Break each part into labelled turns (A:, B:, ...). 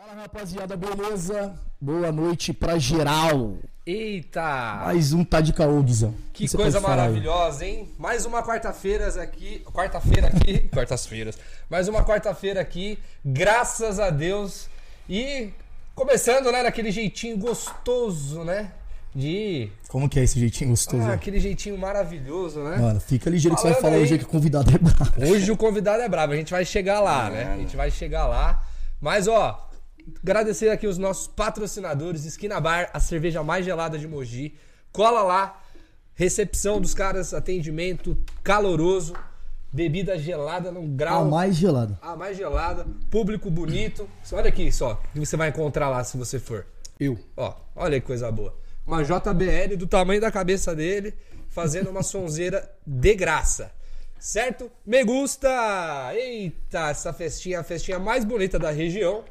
A: Fala rapaziada, beleza? Boa noite pra geral.
B: Eita!
A: Mais um tá de caô, Guizão.
B: Que
A: Você
B: coisa maravilhosa, hein? Mais uma quarta-feira aqui. Quarta-feira aqui. Quartas-feiras. Mais uma quarta-feira aqui. Graças a Deus. E começando, né, daquele jeitinho gostoso, né? De.
A: Como que é esse jeitinho gostoso?
B: Ah, aquele jeitinho maravilhoso, né?
A: Mano, fica ligeiro que você vai
B: Falando
A: falar
B: aí-
A: hoje que o convidado é brabo.
B: Hoje o convidado é brabo, a gente vai chegar lá, né? A gente vai chegar lá. Mas, ó, agradecer aqui os nossos patrocinadores, Esquina Bar, a cerveja mais gelada de Mogi. Cola lá, recepção dos caras, atendimento caloroso, bebida gelada num
A: A
B: grau.
A: mais gelada.
B: A mais gelada, público bonito. Olha aqui só, o que você vai encontrar lá se você for.
A: Eu.
B: Ó, olha que coisa boa. Uma JBL do tamanho da cabeça dele, fazendo uma sonzeira de graça. Certo? Me gusta! Eita, essa festinha, a festinha mais bonita da região.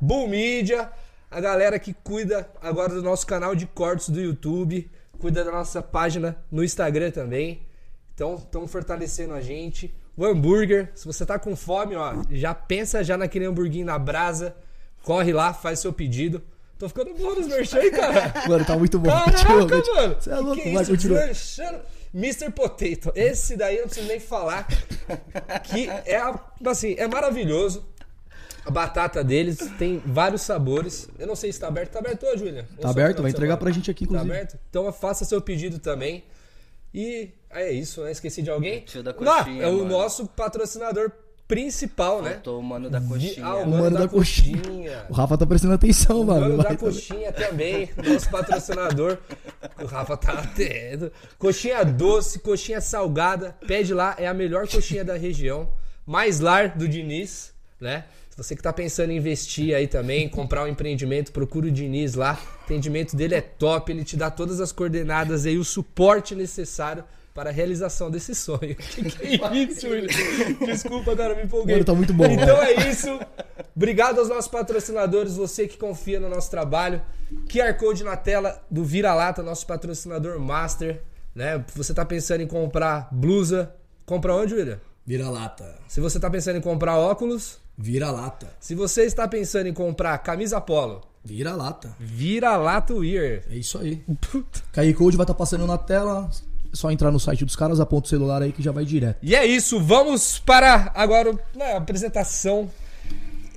B: Bull Media, a galera que cuida agora do nosso canal de cortes do YouTube, cuida da nossa página no Instagram também. Então, estão fortalecendo a gente. O hambúrguer, se você tá com fome, ó, já pensa já naquele hamburguinho na brasa. Corre lá, faz seu pedido. Tô ficando bom nos merchan, aí, cara.
A: Mano, tá muito bom.
B: Caraca,
A: Continua,
B: mano.
A: Você é louco,
B: que é
A: vai,
B: isso?
A: continua.
B: Mr. Potato. Esse daí eu não preciso nem falar. Que é, assim, é maravilhoso. A batata deles tem vários sabores. Eu não sei se tá aberto. Tá aberto hoje, William? Ou
A: Tá aberto, vai entregar
B: semana?
A: pra gente aqui,
B: Tá
A: inclusive.
B: aberto? Então faça seu pedido também. E é isso, né? Esqueci de alguém?
C: Tio da
B: Não,
C: coxinha,
B: é o
C: mano.
B: nosso patrocinador principal, né?
C: Faltou o mano da coxinha.
B: Ah, o
A: O
B: mano,
A: mano
B: da,
A: da coxinha.
B: coxinha.
A: O Rafa tá prestando atenção,
B: O
A: mano.
B: Mano
A: Vai
B: da
A: também.
B: coxinha também, nosso patrocinador. O Rafa tá atento. Coxinha doce, coxinha salgada. Pede lá, é a melhor coxinha da região. Mais lar do Diniz, né? Você que tá pensando em investir aí também, comprar um empreendimento, procura o Diniz lá. O atendimento dele é top, ele te dá todas as coordenadas aí, o suporte necessário para a realização desse sonho. Que que é isso, William? Desculpa, cara, me empolguei.
A: Mano, tá muito bom,
B: Então
A: mano.
B: é isso. Obrigado aos nossos patrocinadores, você que confia no nosso trabalho. QR Code na tela do Vira-Lata, nosso patrocinador master. Né? Você tá pensando em comprar blusa, compra onde, William?
A: Vira lata.
B: Se você tá pensando em comprar óculos,
A: Vira lata.
B: se você está pensando em comprar camisa polo,
A: Vira lata.
B: Vira-Lata Wear.
A: É isso aí. QR Code vai estar passando na tela. É só entrar no site dos caras, aponta o celular aí que já vai direto.
B: E é isso, vamos para agora né, a apresentação.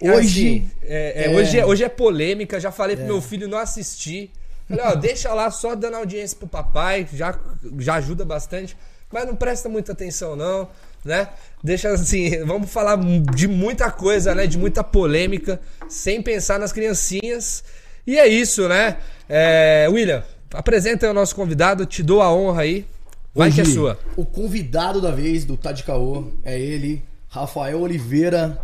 A: Hoje
B: Assim, é- é,
A: é-
B: Hoje, é, hoje é polêmica, já falei pro meu filho não assistir. Falei, ó, deixa lá só dando audiência pro papai, já, já ajuda bastante. Mas não presta muita atenção, não, né? Deixa assim, vamos falar de muita coisa, né? De muita polêmica, sem pensar nas criancinhas. E é isso, né? É, William, apresenta aí o nosso convidado, te dou a honra aí. Vai que é
A: Hoje,
B: sua.
A: O convidado da vez do Tá de Caô é ele, Rafael Oliveira,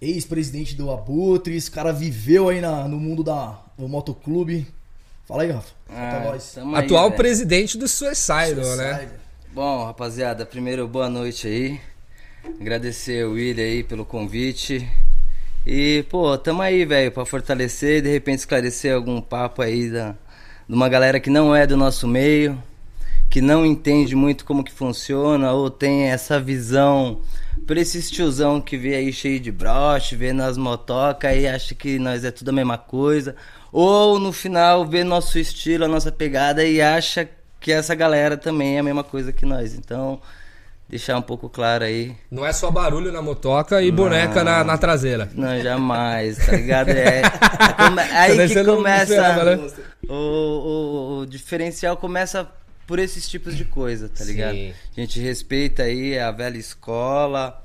A: ex-presidente do Abutre. Esse cara viveu aí na- no mundo da, do motoclube. Fala aí, Rafa.
C: Ah, aí,
B: Atual
C: velho.
B: presidente do Suicidal, né?
C: Bom, rapaziada, primeiro boa noite aí. Agradecer o William aí pelo convite. E, pô, tamo aí, velho, pra fortalecer e de repente esclarecer algum papo aí da, de uma galera que não é do nosso meio, que não entende muito como que funciona ou tem essa visão por esse tiozão que vê aí cheio de broche, vê nas motocas e acha que nós é tudo a mesma coisa. Ou no final vê nosso estilo, a nossa pegada e acha que essa galera também é a mesma coisa que nós. Então, deixar um pouco claro aí.
B: Não é só barulho na motoca e boneca na, na traseira.
C: Não, jamais, tá ligado? É, come- aí
B: Tá
C: que começa.
B: né?
C: O, o- o diferencial começa por esses tipos de coisa, tá ligado?
B: Sim.
C: A gente respeita aí a velha escola,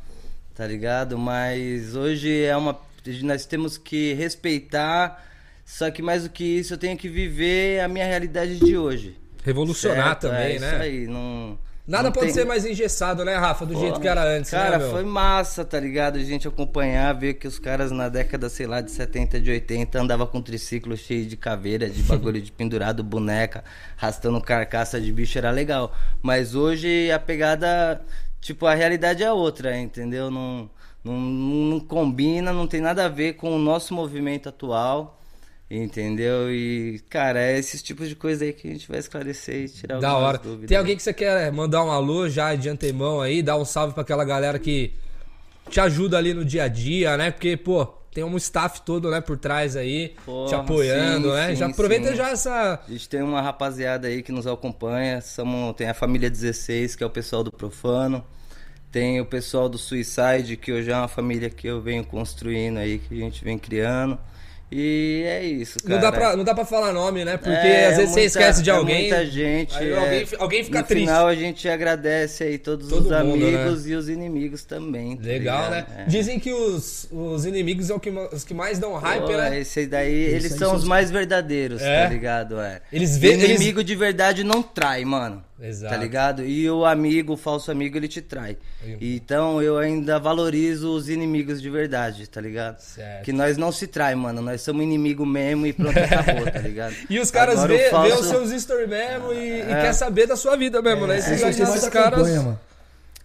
C: tá ligado? Mas hoje é uma. Nós temos que respeitar, só que mais do que isso, eu tenho que viver a minha realidade de hoje.
B: Revolucionar
C: Certo?
B: também,
C: é
B: né?
C: Isso aí, não.
B: Nada
C: não
B: pode
C: tem-
B: ser mais engessado, né, Rafa? Do jeito
C: Pô,
B: que era antes,
C: Cara,
B: né, meu?
C: foi massa, tá ligado? A gente acompanhar, ver que os caras na década, sei lá, de 70, de 80, andava com triciclo cheio de caveira, de bagulho de pendurado, boneca, arrastando carcaça de bicho, era legal. Mas hoje a pegada, tipo, a realidade é outra, entendeu? Não, não, não combina, não tem nada a ver com o nosso movimento atual. Entendeu? E, cara, é esses tipos de coisa aí que a gente vai esclarecer e tirar
B: Da hora.
C: dúvidas.
B: Tem alguém que você quer mandar um alô já de antemão aí, dar um salve pra aquela galera que te ajuda ali no dia a dia, né? Porque, pô, tem um staff todo, né, por trás aí, te
C: Porra,
B: apoiando,
C: sim,
B: né?
C: sim,
B: já aproveita
C: sim.
B: já essa.
C: A gente tem uma rapaziada aí que nos acompanha. Somos, tem a família 16, que é o pessoal do Profano. Tem o pessoal do Suicide, que hoje é uma família que eu venho construindo aí, que a gente vem criando. E é isso, cara.
B: Não dá, pra, não dá pra falar nome, né? Porque
C: É,
B: às vezes você
C: muita-
B: esquece de
C: é
B: alguém.
C: muita gente.
B: aí
C: é.
B: alguém, alguém fica
C: no
B: triste.
C: final a gente agradece aí todos
B: Todo
C: os
B: mundo,
C: amigos e os inimigos também. tá
B: Legal,
C: ligado?
B: né?
C: É.
B: Dizem que os, os inimigos são ma- os que mais dão hype,
C: Pô,
B: né?
C: Esse daí, eles são os mais verdadeiros,
B: É?
C: tá ligado? É.
B: Eles vê-
C: O inimigo de verdade não trai, mano.
B: Exato.
C: Tá ligado? E o amigo, o falso amigo, ele te trai. Então eu ainda valorizo os inimigos de verdade, tá ligado?
B: Certo.
C: Que nós não se trai, mano. Nós somos inimigo mesmo e pronto, acabou, tá ligado?
B: E os caras
C: Agora
B: vê,
C: o falso-
B: vê os seus stories mesmo e, e
C: É.
B: quer saber da sua vida mesmo, né?
A: Esses que mais
B: esses caras.
A: acompanham, mano.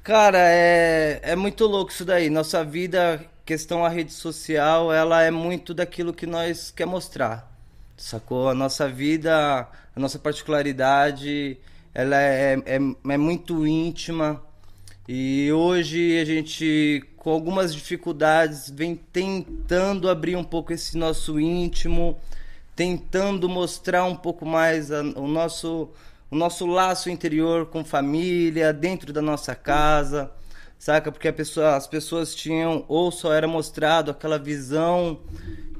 C: Cara, é, é muito louco isso daí. Nossa vida, questão a rede social, ela é muito daquilo que nós quer mostrar. Sacou? A nossa vida, a nossa particularidade, ela é, é, é muito íntima. E hoje a gente, com algumas dificuldades, vem tentando abrir um pouco esse nosso íntimo, tentando mostrar um pouco mais a- o nosso o nosso laço interior com família, dentro da nossa casa, saca? Porque pessoa, as pessoas tinham ou só era mostrado aquela visão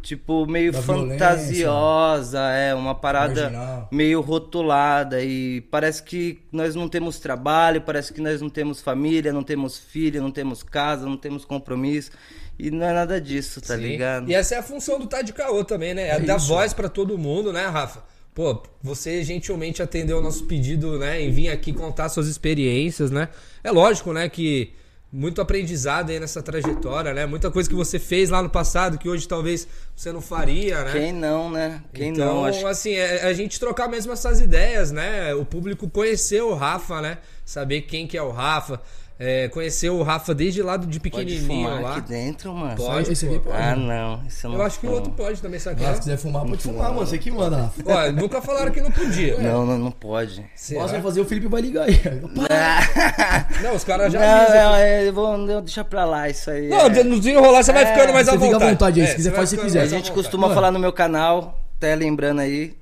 C: tipo meio
A: Da violência.
C: fantasiosa, é uma parada
A: Marginal.
C: meio rotulada e parece que nós não temos trabalho, parece que nós não temos família, não temos filho, não temos casa, não temos compromisso e não é nada disso, tá
B: Sim.
C: ligado?
B: E essa é a função do Tá de Caô também, né? É, dar voz pra todo mundo, né, Rafa? Pô, você gentilmente atendeu o nosso pedido, né, em vir aqui contar suas experiências, né? É lógico, né, que muito aprendizado aí nessa trajetória, né? Muita coisa que você fez lá no passado que hoje talvez você não faria, né?
C: Quem não, né? Quem
B: então,
C: não, acho
B: assim, é a gente trocar mesmo essas ideias, né? O público conhecer o Rafa, né? Saber quem que é o Rafa. É, conhecer o Rafa desde lá de
C: Pode
B: pequenininho
C: fumar
B: lá.
C: aqui dentro, mano.
B: Pode,
A: Esse aqui pode.
C: Ah, não. Isso eu não
B: Eu acho que o outro pode também, sabe?
A: Ah, se quiser fumar, pode fumar, mano. Você que manda, Rafa.
B: Nunca falaram que não podia.
C: Não, não, não pode.
B: Será?
A: Nossa, vai fazer o Felipe vai ligar aí.
B: Não, os caras já
C: não, é, eu vou não, deixa pra lá isso aí.
B: Não,
C: é.
B: no desenrolar você vai
C: É,
B: ficando mais à
A: você fica à
B: vontade.
A: vontade aí, se
B: É,
A: quiser
B: você
A: faz se quiser.
C: A gente
B: vontade.
C: costuma
A: Mano.
C: falar no meu canal, até lembrando aí,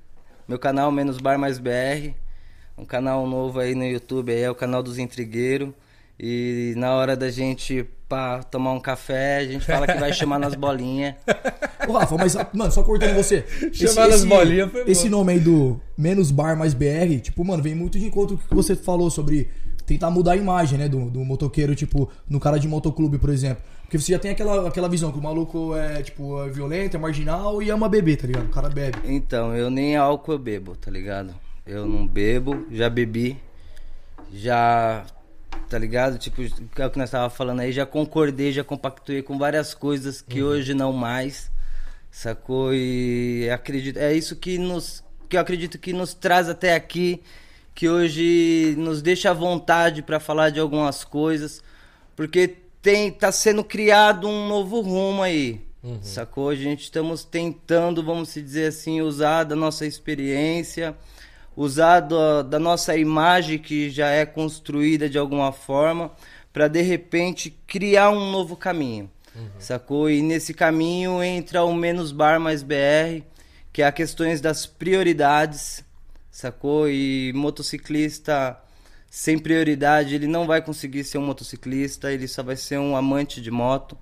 C: meu canal Menos Bar Mais BR, um canal novo aí no YouTube, aí é o canal dos intrigueiros. E na hora da gente pá, tomar um café, a gente fala que vai chamar nas bolinhas.
A: Ô, Rafa, mas, mano, só cortando você.
B: Chamar nas bolinhas foi bom.
A: Esse nome aí do menos bar mais BR, tipo, mano, vem muito de encontro com o que você falou sobre tentar mudar a imagem, né, do, do motoqueiro, tipo, no cara de motoclube, por exemplo. Porque você já tem aquela, aquela visão que o maluco é, tipo, é violento, é marginal e ama beber, tá ligado? O cara bebe.
C: Então, eu nem álcool eu bebo, tá ligado? Eu não bebo, já bebi, já, tá ligado? Tipo, é o que nós tava falando aí, já concordei, já compactuei com várias coisas que hoje não mais, sacou? E acredito, é isso que nos, que eu acredito que nos traz até aqui, que hoje nos deixa à vontade pra falar de algumas coisas, porque tem, tá sendo criado um novo rumo aí. Sacou? A gente estamos tentando, vamos se dizer assim, usar da nossa experiência, usar do- da nossa imagem que já é construída de alguma forma, para de repente criar um novo caminho. Sacou? E nesse caminho entra o Menos Bar Mais BR, que é a questões das prioridades, sacou? E motociclista sem prioridade, ele não vai conseguir ser um motociclista, ele só vai ser um amante de moto,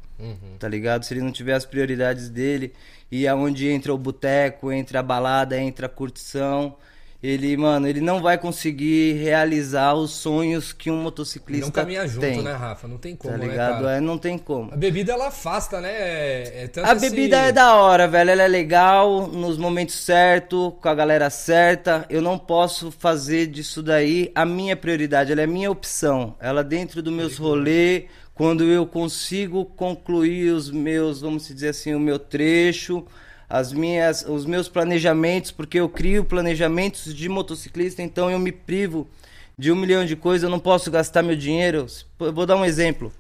C: tá ligado? Se ele não tiver as prioridades dele, e aonde entra o boteco, entra a balada, entra a curtição, ele, mano, ele não vai conseguir realizar os sonhos que um motociclista
B: Não caminha junto,
C: tem.
B: né, Rafa? Não tem como,
C: Tá
B: né,
C: ligado?
B: cara?
C: é, não tem como.
B: A bebida, ela afasta, né? É, é
C: A bebida é da hora, velho. Ela é legal, nos momentos certos, com a galera certa. Eu não posso fazer disso daí a minha prioridade. Ela é minha opção. Ela dentro dos meus rolês, quando eu consigo concluir os meus, vamos dizer assim, o meu trecho, as minhas, os meus planejamentos, porque eu crio planejamentos de motociclista, então eu me privo de um milhão de coisas. Eu não posso gastar meu dinheiro. Eu vou dar um exemplo.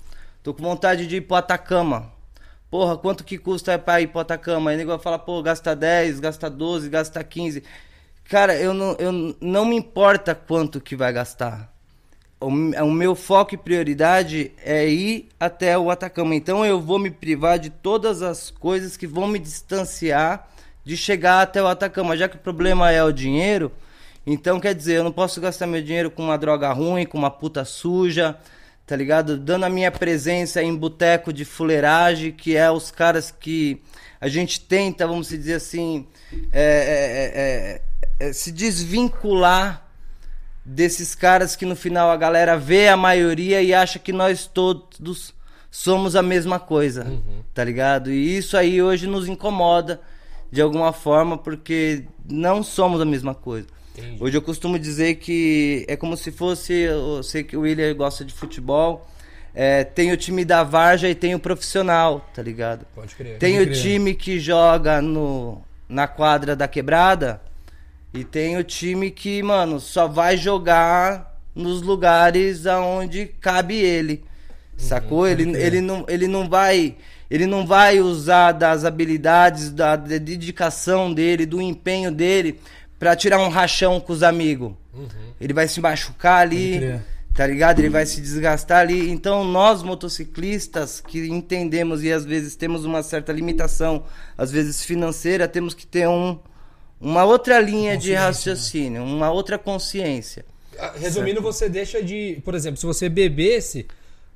C: Tô com vontade de ir pro Atacama. Porra, quanto que custa pra ir pro Atacama? Aí o nego vai falar, pô, gasta 10, gasta 12, gasta 15. Cara, eu não, eu não me importa quanto que vai gastar. O, o meu foco e prioridade é ir até o Atacama. Então eu vou me privar de todas as coisas que vão me distanciar de chegar até o Atacama, já que o problema é o dinheiro. Então quer dizer, eu não posso gastar meu dinheiro com uma droga ruim, com uma puta suja, tá ligado? Dando a minha presença em boteco de fuleiragem, que é os caras que a gente tenta, vamos dizer assim, é, é, é, é se desvincular desses caras que no final a galera vê a maioria e acha que nós todos somos a mesma coisa, uhum. tá ligado? E isso aí hoje nos incomoda de alguma forma porque não somos a mesma coisa. Entendi. Hoje eu costumo dizer que é como se fosse, eu sei que o William gosta de futebol, é, tem o time da Varja e tem o profissional, tá ligado?
B: Pode crer.
C: Tem
B: Pode
C: o crer. time que joga no, na quadra da quebrada e tem o time que, mano, só vai jogar nos lugares aonde cabe ele. Sacou? Uhum, ele, ele, não, ele não vai. Ele não vai usar das habilidades, da, da dedicação dele, do empenho dele para tirar um rachão com os amigos. Uhum. Ele vai se machucar ali, tá ligado? Ele vai se desgastar ali. Então, nós motociclistas que entendemos e às vezes temos uma certa limitação, às vezes financeira, temos que ter um, uma outra linha de né? raciocínio, né? uma outra consciência.
B: Ah, resumindo, certo? você deixa de. Por exemplo, se você bebesse,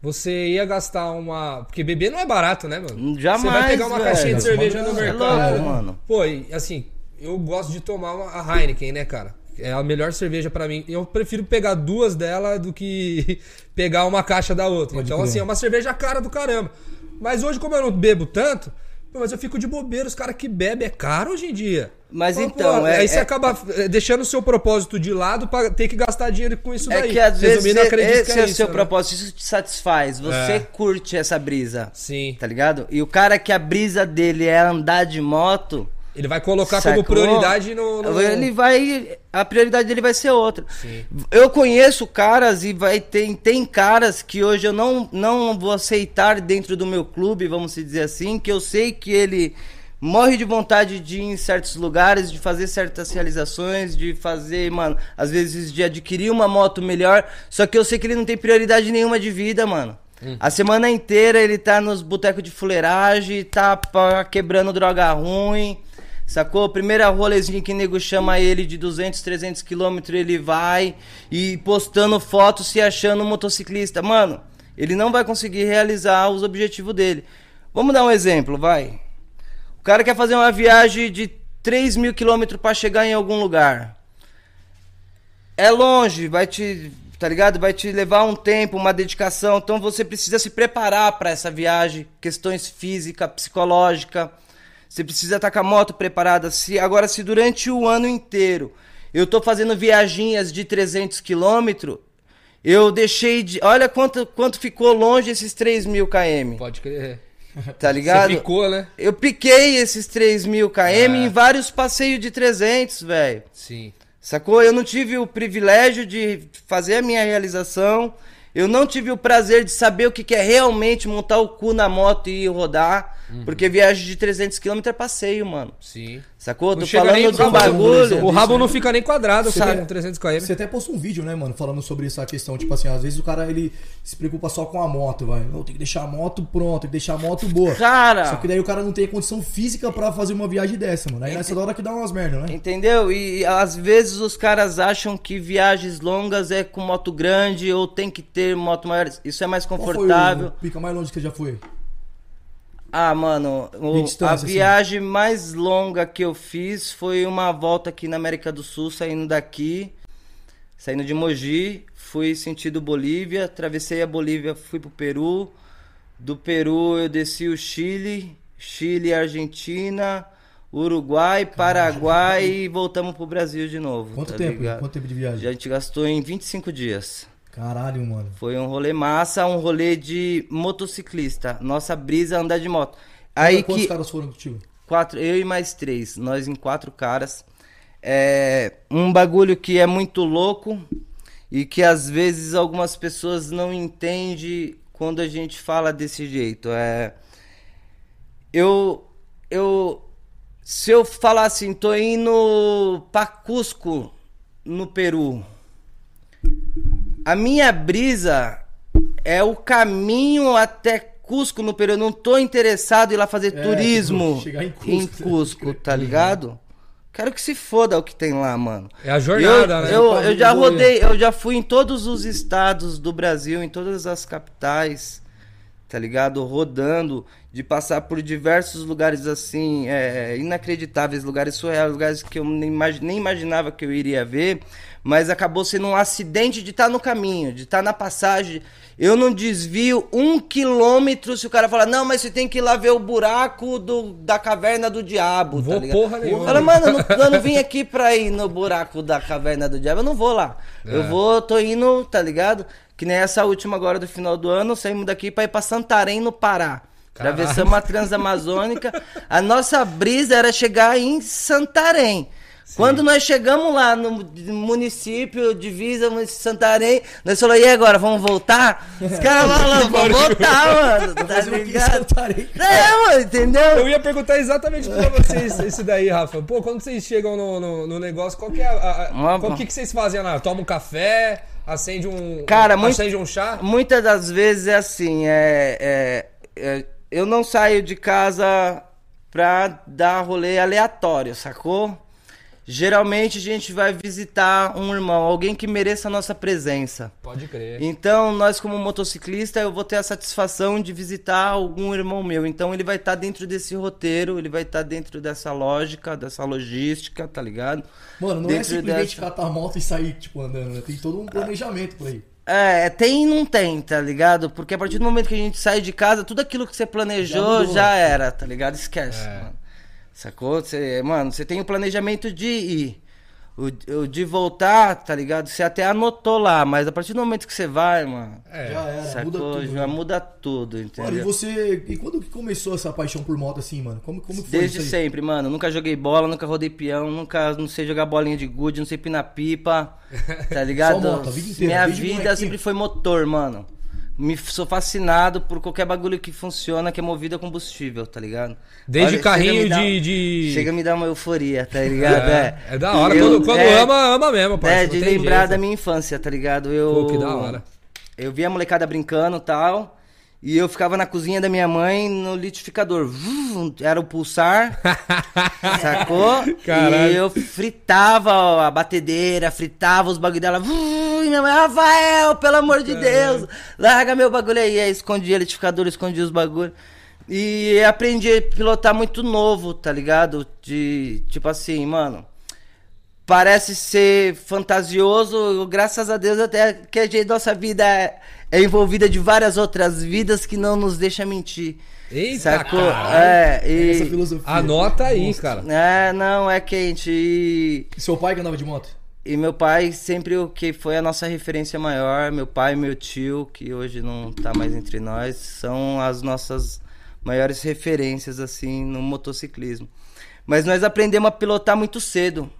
B: você ia gastar uma. Porque beber não é barato, né, mano?
C: Jamais. Você
B: vai pegar uma
C: velho.
B: caixinha de cerveja no mercado.
C: É louco, mano.
B: Pô, e, assim, eu gosto de tomar uma, a Heineken, né, cara? É a melhor cerveja para mim. Eu prefiro pegar duas dela do que pegar uma caixa da outra. Pode então, crer. assim, é uma cerveja cara do caramba. Mas hoje, como eu não bebo tanto, mas eu fico de bobeira. Os caras que bebem é caro hoje em dia.
C: Mas Pô, então.
B: é,
C: aí
B: você é... acaba eh, deixando o seu propósito de lado para ter que gastar dinheiro com isso
C: é
B: daí.
C: É que às vezes esse é, é, o seu né? propósito, isso te satisfaz. Você é. curte essa brisa.
B: Sim.
C: Tá ligado? E o cara que a brisa dele é andar de moto.
B: Ele vai colocar Sacou? como prioridade no, no,
C: Ele vai. A prioridade dele vai ser outra. Sim. Eu conheço caras e vai ter, tem caras que hoje eu não, não vou aceitar dentro do meu clube, vamos dizer assim, que eu sei que ele morre de vontade de ir em certos lugares, de fazer certas realizações, de fazer, mano, às vezes de adquirir uma moto melhor. Só que eu sei que ele não tem prioridade nenhuma de vida, mano. Hum. A semana inteira ele tá nos botecos de fuleiragem, tá pá, quebrando droga ruim. Sacou? Primeira rolezinha que nego chama ele de 200, 300 quilômetros, ele vai e postando fotos se achando um motociclista. Mano, ele não vai conseguir realizar os objetivos dele. Vamos dar um exemplo, vai. O cara quer fazer uma viagem de 3 mil quilômetros para chegar em algum lugar. É longe, vai te, tá ligado? Vai te levar um tempo, uma dedicação. Então você precisa se preparar para essa viagem, questões física, psicológica você precisa estar com a moto preparada. Se agora se durante o ano inteiro eu tô fazendo viaginhas de 300 quilômetros, eu deixei de. Olha quanto, quanto ficou longe esses 3 mil km.
B: Pode crer.
C: Tá ligado?
B: Você picou, né?
C: Eu piquei esses 3 mil km é. em vários passeios de 300, velho.
B: Sim.
C: Sacou? Eu não tive o privilégio de fazer a minha realização. Eu não tive o prazer de saber o que é realmente montar o cu na moto e rodar. Uhum. Porque viagem de 300 km é passeio, mano.
B: Sim.
C: Sacou? Tô falando de um bagulho.
B: O rabo não fica nem quadrado você com 300 km.
A: Você até postou um vídeo, né, mano, falando sobre essa questão. Tipo assim, às vezes o cara ele se preocupa só com a moto, vai. Não, tem que deixar a moto pronta, tem que deixar a moto boa.
C: Cara!
A: Só que daí o cara não tem condição física para fazer uma viagem dessa, mano. Aí nessa hora que dá umas merda, né?
C: Entendeu? E às vezes os caras acham que viagens longas é com moto grande ou tem que ter moto maior. Isso é mais confortável. Qual
A: foi o pica mais longe que já foi?
C: Ah, mano, o, a assim. viagem assim. mais longa que eu fiz foi uma volta aqui na América do Sul, saindo daqui, saindo de Mogi, fui sentido Bolívia, atravessei a Bolívia, fui pro Peru. Do Peru eu desci o Chile, Chile, Argentina, Uruguai, Paraguai e voltamos pro Brasil de novo.
A: Quanto tá tempo? Ligado? Quanto tempo de viagem?
C: A gente gastou em 25 dias.
A: Caralho, mano.
C: Foi um rolê massa, um rolê de motociclista. Nossa brisa andar de moto. Aí
A: Quantos
C: que...
A: caras foram contigo?
C: Quatro, eu e mais três. Nós em quatro caras. É um bagulho que é muito louco e que às vezes algumas pessoas não entendem quando a gente fala desse jeito. É eu eu se eu falar assim, tô indo pra Cusco no Peru A minha brisa é o caminho até Cusco no Peru. Eu não tô interessado em ir lá fazer
A: É,
C: turismo
A: tipo, chegar em
C: em
A: Cusco.
C: Cusco, tá ligado? Quero que se foda o que tem lá, mano.
B: É a jornada,
C: eu,
B: né?
C: Eu, eu já rodei, eu já fui em todos os estados do Brasil, em todas as capitais, tá ligado? Rodando, de passar por diversos lugares assim, é, inacreditáveis, lugares surreais, lugares que eu nem, imagi- nem imaginava que eu iria ver, mas acabou sendo um acidente de estar no caminho, de estar na passagem. Eu não desvio um quilômetro se o cara falar, não, mas você tem que ir lá ver o buraco do, da caverna do diabo.
B: Vou
C: tá ligado?
B: porra nenhuma.
C: Fala, mano, eu não, eu não vim aqui pra ir no buraco da caverna do diabo, eu não vou lá.
B: É.
C: Eu vou, tô indo, tá ligado? Que nem essa última agora do final do ano, saímos daqui pra ir pra Santarém, no Pará.
B: Caralho.
C: Atravessamos a Transamazônica. A nossa brisa era chegar em Santarém. Quando nós chegamos lá no município, divisa de Santarém, nós falamos, e agora, vamos voltar? Os caras falaram, vamos voltar, mano, tá ligado? É, mano, entendeu?
B: Eu ia perguntar exatamente pra vocês isso daí, Rafa. Pô, quando vocês chegam no, no, no negócio, qual que é a. a- qual que, que vocês fazem lá? Toma um café, acende um.
C: Cara, muito-
B: acende um chá?
C: Muitas das vezes é assim, é, é- é- eu não saio de casa pra dar rolê aleatório, sacou? Geralmente a gente vai visitar um irmão, alguém que mereça a nossa presença.
B: Pode crer.
C: Então, nós como motociclista, eu vou ter a satisfação de visitar algum irmão meu. Então, ele vai estar dentro desse roteiro, ele vai estar dentro dessa lógica, dessa logística, tá ligado?
A: Mano, não é
C: Dentro
A: simplesmente
C: dessa-
A: catar a moto e sair, tipo, andando, né? Tem todo um planejamento por aí.
C: É, tem e não tem, tá ligado? Porque a partir do momento que a gente sai de casa, tudo aquilo que você
A: Já
C: planejou
A: mudou.
C: já, era, tá ligado? Esquece,
B: É.
C: mano. Sacou? Você, mano, você tem o planejamento de ir. O, o de voltar, tá ligado? Você até anotou lá, mas a partir do momento que você vai, mano,
B: É.
A: Já era,
C: sacou?
A: muda tudo.
C: já
A: né?
C: muda tudo,
A: Mano, e
C: entendeu?
A: você. E quando que começou essa paixão por moto assim, mano? Como, como que foi
C: Desde
A: isso aí?
C: sempre, mano. Nunca joguei bola, nunca rodei peão, nunca não sei jogar bolinha de gude, não sei pinar pipa. Tá ligado?
A: Só moto, a vida inteira,
C: Minha vida sempre foi motor, mano. Me, sou fascinado por qualquer bagulho que funciona, que é movido a combustível, tá ligado?
B: Desde
C: Olha,
B: carrinho de, de-
C: Chega a me dar uma euforia, tá ligado?
B: É, é da hora.
C: Eu-
B: quando quando
C: é,
B: ama, ama mesmo,
C: É,
B: parceiro.
C: de
B: não tem
C: lembrar
B: jeito.
C: da minha infância, tá ligado? Eu,
B: Pô, que da hora.
C: Eu via a molecada brincando e tal. E eu ficava na cozinha da minha mãe no litificador. Era o pulsar. sacou?
B: Caralho.
C: E eu fritava a batedeira, fritava os bagulho dela. Vum, e minha mãe, Rafael, pelo amor de Deus, larga meu bagulho aí. Aí escondia o liquidificador, escondia os bagulhos. E aprendi a pilotar muito novo, tá ligado? De tipo assim, mano parece ser fantasioso, graças a Deus até que a gente, nossa vida é, é envolvida de várias outras vidas que não nos deixa mentir.
B: Eita,
C: sacou? É,
A: Essa
C: e,
A: filosofia.
B: Anota aí, cara.
C: é, não, é quente. E,
A: E seu pai que andava de moto?
C: E meu pai sempre o que foi a nossa referência maior, meu pai e meu tio, que hoje não tá mais entre nós, são as nossas maiores referências assim no motociclismo. Mas nós aprendemos a pilotar muito cedo.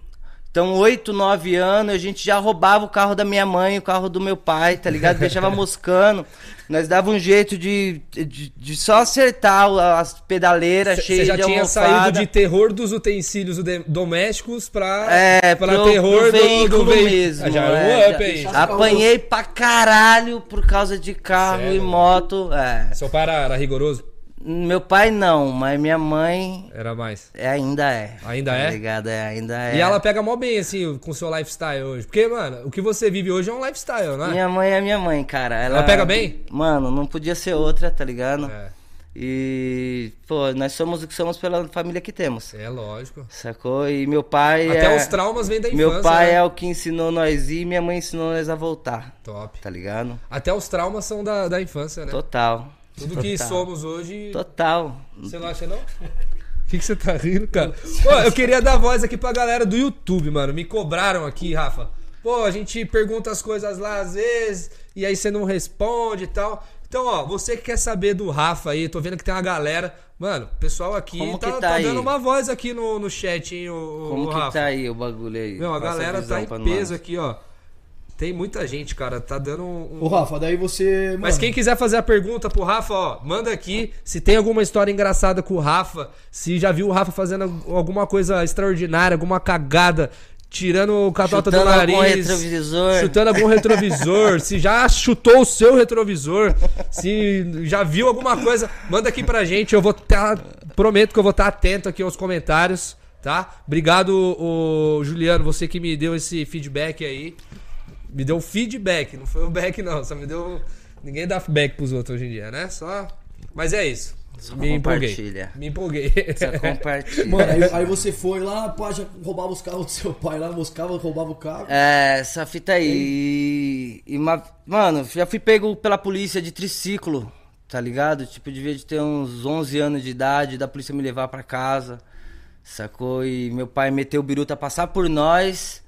C: Então, 8, 9 anos, a gente já roubava o carro da minha mãe, o carro do meu pai, tá ligado? Deixava moscando. Nós dava um jeito de, de, de só acertar as pedaleiras
B: Você
C: cheias
B: já
C: de
B: tinha
C: almofada.
B: saído de terror dos utensílios domésticos pra,
C: É,
B: pra
C: pro,
B: terror
C: pro
B: do,
C: veículo
B: do veículo.
C: mesmo.
B: Ah, já
C: é,
B: um up
C: já-
B: aí.
A: já-
C: Apanhei pra caralho por causa de carro
B: Sério?
C: e moto. É.
B: Seu pai era rigoroso?
C: Meu pai não, mas minha mãe
B: Era mais.
C: é, ainda é.
B: Ainda
C: tá
B: é?
C: Ligado? É, ainda é.
B: E ela pega mó bem, assim, com o seu lifestyle hoje. Porque, mano, o que você vive hoje é um lifestyle, não é?
C: Minha mãe é minha mãe, cara. Ela,
B: Ela pega bem?
C: Mano, não podia ser outra, tá ligado?
B: É,
C: E, pô, nós somos o que somos pela família que temos.
B: é lógico.
C: Sacou? E meu pai
B: Até
C: é...
B: os traumas vêm da infância.
C: Meu pai
B: né?
C: é o que ensinou nós ir e minha mãe ensinou nós a voltar,
B: Top.
C: tá ligado?
B: Até os traumas são da, da infância, né?
C: Total.
B: Tudo que
C: Total.
B: somos hoje.
C: Total.
B: Você não acha, não? O que, que você tá rindo, cara? Pô, eu queria dar voz aqui pra galera do YouTube, mano. Me cobraram aqui, Rafa. Pô, a gente pergunta as coisas lá às vezes, e aí você não responde e tal. Então, ó, você que quer saber do Rafa aí, tô vendo que tem uma galera. Mano, o pessoal aqui
C: Como
B: tá,
C: que
B: tá
C: tá aí?
B: dando uma voz aqui no, no chat, hein, o,
C: Como
B: o
C: que
B: Rafa.
C: tá aí o bagulho aí?
B: Não, a
C: Passa
B: galera tá em peso
C: nós.
B: aqui, ó. Tem muita gente, cara. Tá dando um.
A: Ô, Rafa, daí você. Mano,
B: Mas quem quiser fazer a pergunta pro Rafa, ó, manda aqui. Se tem alguma história engraçada com o Rafa, se já viu o Rafa fazendo alguma coisa extraordinária, alguma cagada, tirando o catota do
C: Chutando
B: nariz.
C: algum retrovisor.
B: Chutando algum retrovisor. se já chutou o seu retrovisor. Se já viu alguma coisa, manda aqui pra gente. Eu vou estar. prometo que eu vou estar atento aqui aos comentários, tá? Obrigado, o Juliano, você que me deu esse feedback aí. Me deu feedback, não foi o back, não. Só me deu. Ninguém dá feedback pros outros hoje em dia, né? Só. Mas é isso.
C: Só
B: me empolguei.
C: compartilha.
B: Me empolguei.
C: Só compartilha.
A: Mano, aí, aí você foi lá, pá, já roubava os carros do seu pai lá, buscava, roubava o carro.
C: É, essa fita aí. E, e uma- mano, já fui pego pela polícia de triciclo, tá ligado? Tipo, devia de ter uns 11 anos de idade, da polícia me levar pra casa, sacou? E meu pai meteu o biruta passar por nós.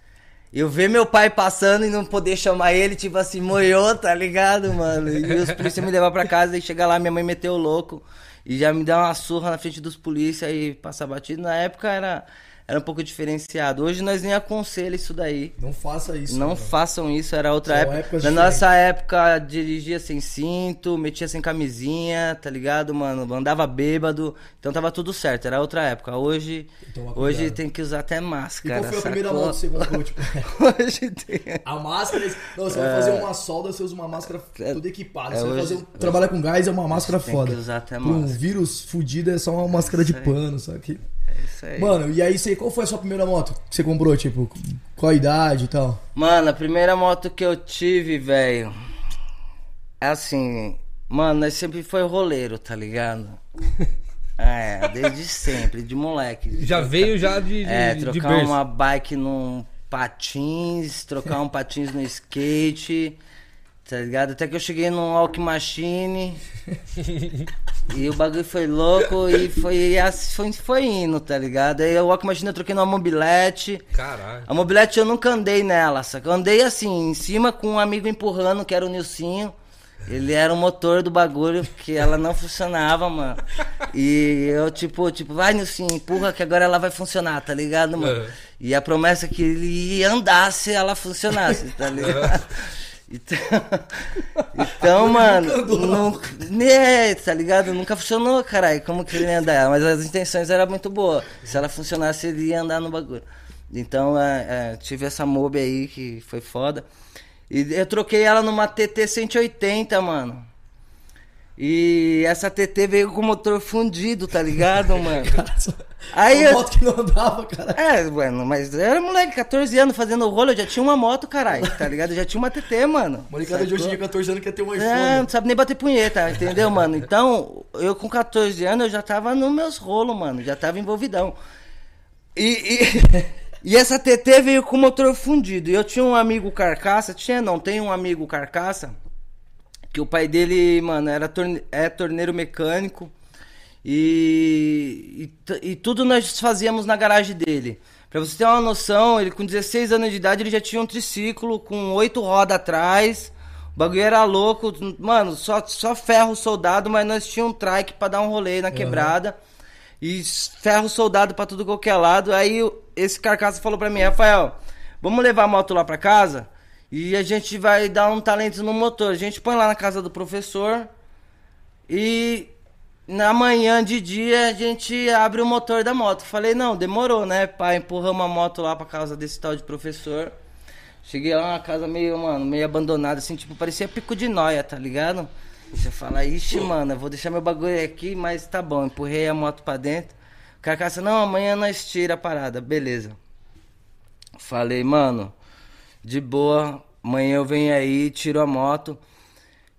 C: Eu ver meu pai passando e não poder chamar ele, tipo assim, moiou, tá ligado, mano? E os polícia me levar pra casa e chegar lá, minha mãe meteu o louco e já me dá uma surra na frente dos polícia e passar batido. Na época era, era um pouco diferenciado. Hoje nós nem aconselho isso daí.
A: Não faça isso.
C: Não
A: mano.
C: façam isso, era outra
A: São
C: época. Na
A: diferentes.
C: nossa época, dirigia sem cinto, metia sem camisinha, tá ligado, mano? Andava bêbado, então tava tudo certo, era outra época. Hoje,
A: cuidado.
C: hoje tem que usar até
A: E
C: máscara.
A: qual foi a primeira moto que você comprou? Tipo,
C: Hoje tem.
A: a máscara. Não, você vai fazer uma solda, você usa uma máscara tudo equipada.
C: é,
A: você vai
C: hoje-
A: fazer trabalhar com gás é uma máscara
C: tem
A: foda.
C: que usar até
A: Pra um
C: máscara.
A: vírus fudido é só uma máscara de pano, sabe?
C: Isso aí.
A: Mano, e aí você, qual foi a sua primeira moto que você comprou? Tipo, qual a idade e tal?
C: Mano, a primeira moto que eu tive, velho. É assim. Mano, nós sempre foi roleiro, tá ligado? É, desde sempre, de moleque.
B: já veio já de, de,
C: É,
B: de
C: trocar
B: berço.
C: uma bike num patins, trocar um patins no skate, tá ligado? Até que eu cheguei num Walk Machine e o bagulho foi louco e foi, foi, foi indo, tá ligado? Aí o Walk Machine eu troquei numa mobilete.
B: Caralho.
C: A mobilete eu nunca andei nela, saca? Eu andei assim, em cima com um amigo empurrando, que era o Nilcinho. Ele era o motor do bagulho, porque ela não funcionava, mano. E eu, tipo, tipo, vai, Nilcinho, empurra que agora ela vai funcionar, tá ligado, mano?
B: Uhum.
C: E a promessa é que ele ia andar se ela funcionasse, tá ligado? Então, então mano, não, né, tá ligado? Nunca funcionou, caralho, como que ele ia andar? Mas as intenções eram muito boas. Se ela funcionasse, ele ia andar no bagulho. Então, é, é, tive essa mob aí que foi foda. E eu troquei ela numa TT 180, mano. E essa TT veio com o motor fundido, tá ligado, mano? Aí
A: uma
C: eu,
A: moto que não andava, cara.
C: é, mano, mas eu era moleque, 14 anos fazendo rolo, eu já tinha uma moto, caralho, tá ligado? Eu já tinha uma TT, mano.
A: Molecada de hoje
C: Sacou?
A: 14 anos, quer ter um iPhone.
C: É, não sabe nem bater punheta, entendeu, mano? Então, eu com 14 anos, eu já tava nos meus rolos, mano, já tava envolvidão. E, e, e essa TT veio com o motor fundido. E eu tinha um amigo carcaça, tinha não, tem um amigo carcaça, que o pai dele, mano, era torne, é torneiro mecânico. E, e, e tudo nós fazíamos na garagem dele. Pra você ter uma noção, ele com 16 anos de idade, ele já tinha um triciclo com oito rodas atrás. O bagulho era louco. Mano, só, só ferro soldado, mas nós tínhamos um trike pra dar um rolê na quebrada. E ferro soldado pra tudo qualquer lado. Aí esse carcaça falou pra mim, Rafael, vamos levar a moto lá pra casa e a gente vai dar um talento no motor. A gente põe lá na casa do professor e na manhã de dia a gente abre o motor da moto. Falei, não, demorou, né, pai? Empurramos a moto lá pra casa desse tal de professor. Cheguei lá na casa meio, mano, meio abandonada, assim, tipo, parecia pico de noia, tá ligado? Você fala, ixi, mano, eu vou deixar meu bagulho aqui, mas tá bom. Empurrei a moto pra dentro. Carcaça, não, amanhã nós tira a parada, beleza. Falei, mano, de boa, amanhã eu venho aí, tiro a moto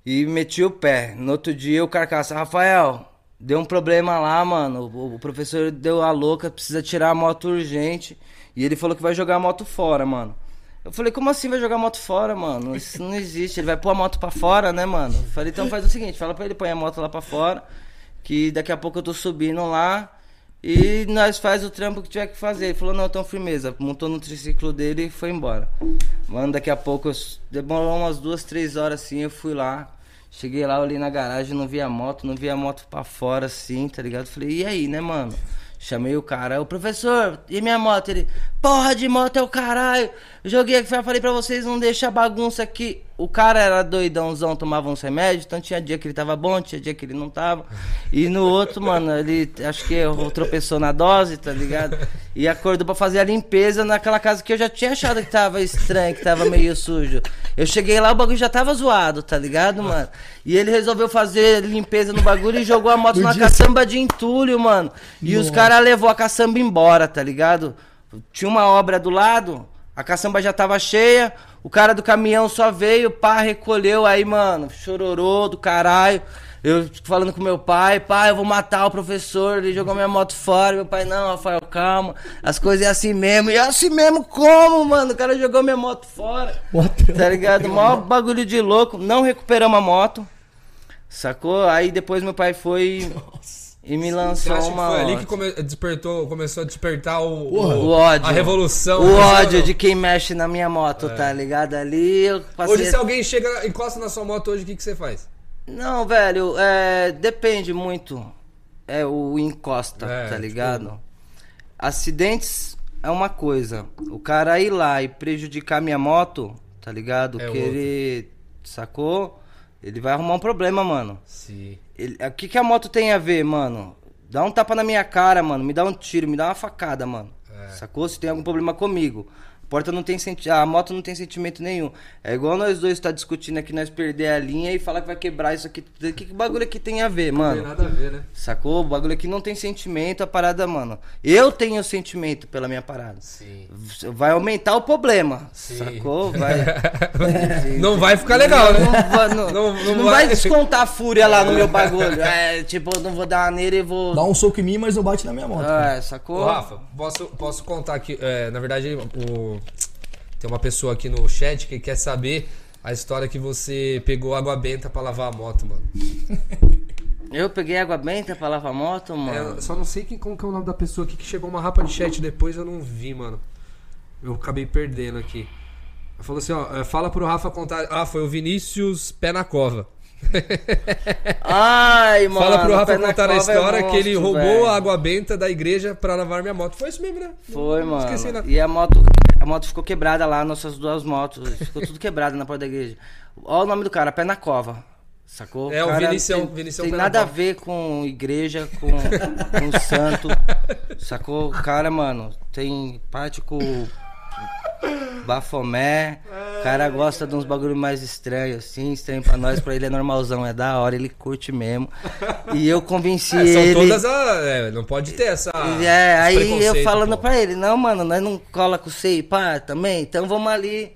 C: e meti o pé. No outro dia o carcaça, Rafael, deu um problema lá, mano. O, professor deu a louca, precisa tirar a moto urgente. E ele falou que vai jogar a moto fora, mano. Eu falei, como assim vai jogar a moto fora, mano? Isso não existe. Ele vai pôr a moto pra fora, né, mano? Eu falei, então faz o seguinte, fala pra ele pôr a moto lá pra fora. Que daqui a pouco eu tô subindo lá. E nós faz o trampo que tiver que fazer. Ele falou, não, então firmeza. Montou no triciclo dele e foi embora. Mano, daqui a pouco, eu- demorou umas duas, três horas assim, eu fui lá. Cheguei lá, olhei na garagem, não vi a moto, não vi a moto pra fora assim, tá ligado? Falei, e aí, né, mano? Chamei o cara, o professor, e minha moto? Ele, porra de moto é o caralho. Joguei aqui, falei pra vocês não deixar bagunça aqui. O cara era doidãozão, tomava uns remédios, então tinha dia que ele tava bom, tinha dia que ele não tava. E no outro, mano, ele acho que errou, tropeçou na dose, tá ligado? E acordou pra fazer a limpeza naquela casa que eu já tinha achado que tava estranho, que tava meio sujo. Eu cheguei lá, o bagulho já tava zoado, tá ligado, mano? E ele resolveu fazer limpeza no bagulho e jogou a moto
A: No
C: na
A: dia-
C: caçamba de entulho, mano. E os
A: Nossa.
C: caras levou a caçamba embora, tá ligado? Tinha uma obra do lado, a caçamba já tava cheia, o cara do caminhão só veio, pá, recolheu, aí, mano, chororô do caralho. Eu falando com meu pai, pai, eu vou matar o professor, ele jogou minha moto fora. Meu pai, não, Rafael, calma, as coisas é assim mesmo. E é assim mesmo como, mano? O cara jogou minha moto fora.
A: What
C: Tá ligado? Mó bagulho de louco. Não recuperamos a moto. Sacou? Aí depois meu pai foi e me
B: Você
C: lançou
B: que
C: uma.
B: foi ali que come- despertou, começou a despertar o,
A: Porra.
C: O ódio.
B: a revolução?
C: O
B: ou
C: ódio de quem mexe na minha moto, tá ligado? Ali eu passei.
B: Hoje, se alguém chega, encosta na sua moto hoje, o que, que você faz?
C: Não, velho, é, depende muito. É o encosta,
B: É,
C: tá
B: tipo-
C: ligado? Acidentes é uma coisa. O cara ir lá e prejudicar minha moto, tá ligado?
B: É
C: que ele sacou, ele vai arrumar um problema, mano.
B: Sim.
C: Ele- O que, que a moto tem a ver, mano? Dá um tapa na minha cara, mano. Me dá um tiro, me dá uma facada, mano.
B: É.
C: Sacou? Se tem algum problema comigo. A, porta não tem senti... a moto não tem sentimento nenhum. É igual nós dois tá discutindo aqui, nós perder a linha e falar que vai quebrar isso aqui. O que, que bagulho aqui tem a ver,
B: Não tem
C: mano?
B: nada a ver, né?
C: Sacou? O bagulho aqui não tem sentimento, a parada, mano. Eu tenho sentimento pela minha parada.
B: Sim.
C: Vai aumentar o problema.
B: Sim.
C: Sacou? Vai.
B: Não vai ficar legal, né?
C: Não, vai- não-
B: Não- não
C: não
B: vai-
C: vai descontar a fúria lá no meu bagulho. É, tipo, eu não vou dar uma nele e vou.
A: Dá um soco em mim, mas não bate na minha moto. cara.
C: É, sacou?
B: Ô, Rafa, posso, posso contar aqui. é, na verdade, o- tem uma pessoa aqui no chat que quer saber a história que você pegou água benta pra lavar a moto, mano.
C: Eu peguei água benta pra lavar a moto,
B: É,
C: mano.
B: eu só não sei quem, como que é o nome da pessoa aqui que chegou uma rapa de chat depois, eu não vi, mano. Eu acabei perdendo aqui. Ela falou assim, ó, é, fala pro Rafa contar. Ah, foi o Vinícius Pé na Cova.
C: Ai, mano.
B: Fala pro Rafa contar a
C: é
B: história que ele
C: monstro,
B: roubou
C: velho.
B: a água benta da igreja pra lavar minha moto. Foi isso mesmo, né?
C: Foi,
B: Não
C: mano.
B: Esqueci.
C: E a moto, a moto ficou quebrada lá, nossas duas motos. Ficou tudo quebrado na porta da igreja. Olha o nome do cara, Pé na Cova. Sacou?
B: É, o
C: cara
B: Vinicião-
C: Tem,
B: Vinicião
C: tem nada a ver com igreja, com, com santo. Sacou? O cara, mano, tem parte com Bafomé. O cara gosta de uns bagulho mais estranhos, assim. Estranho pra nós, pra ele é normalzão, é da hora, ele curte mesmo. E eu convenci
B: É, são
C: ele.
B: todas a. é, não pode ter essa.
C: É, aí eu falando
B: pô.
C: pra ele, não, mano, nós não cola com você e pá também, então vamos ali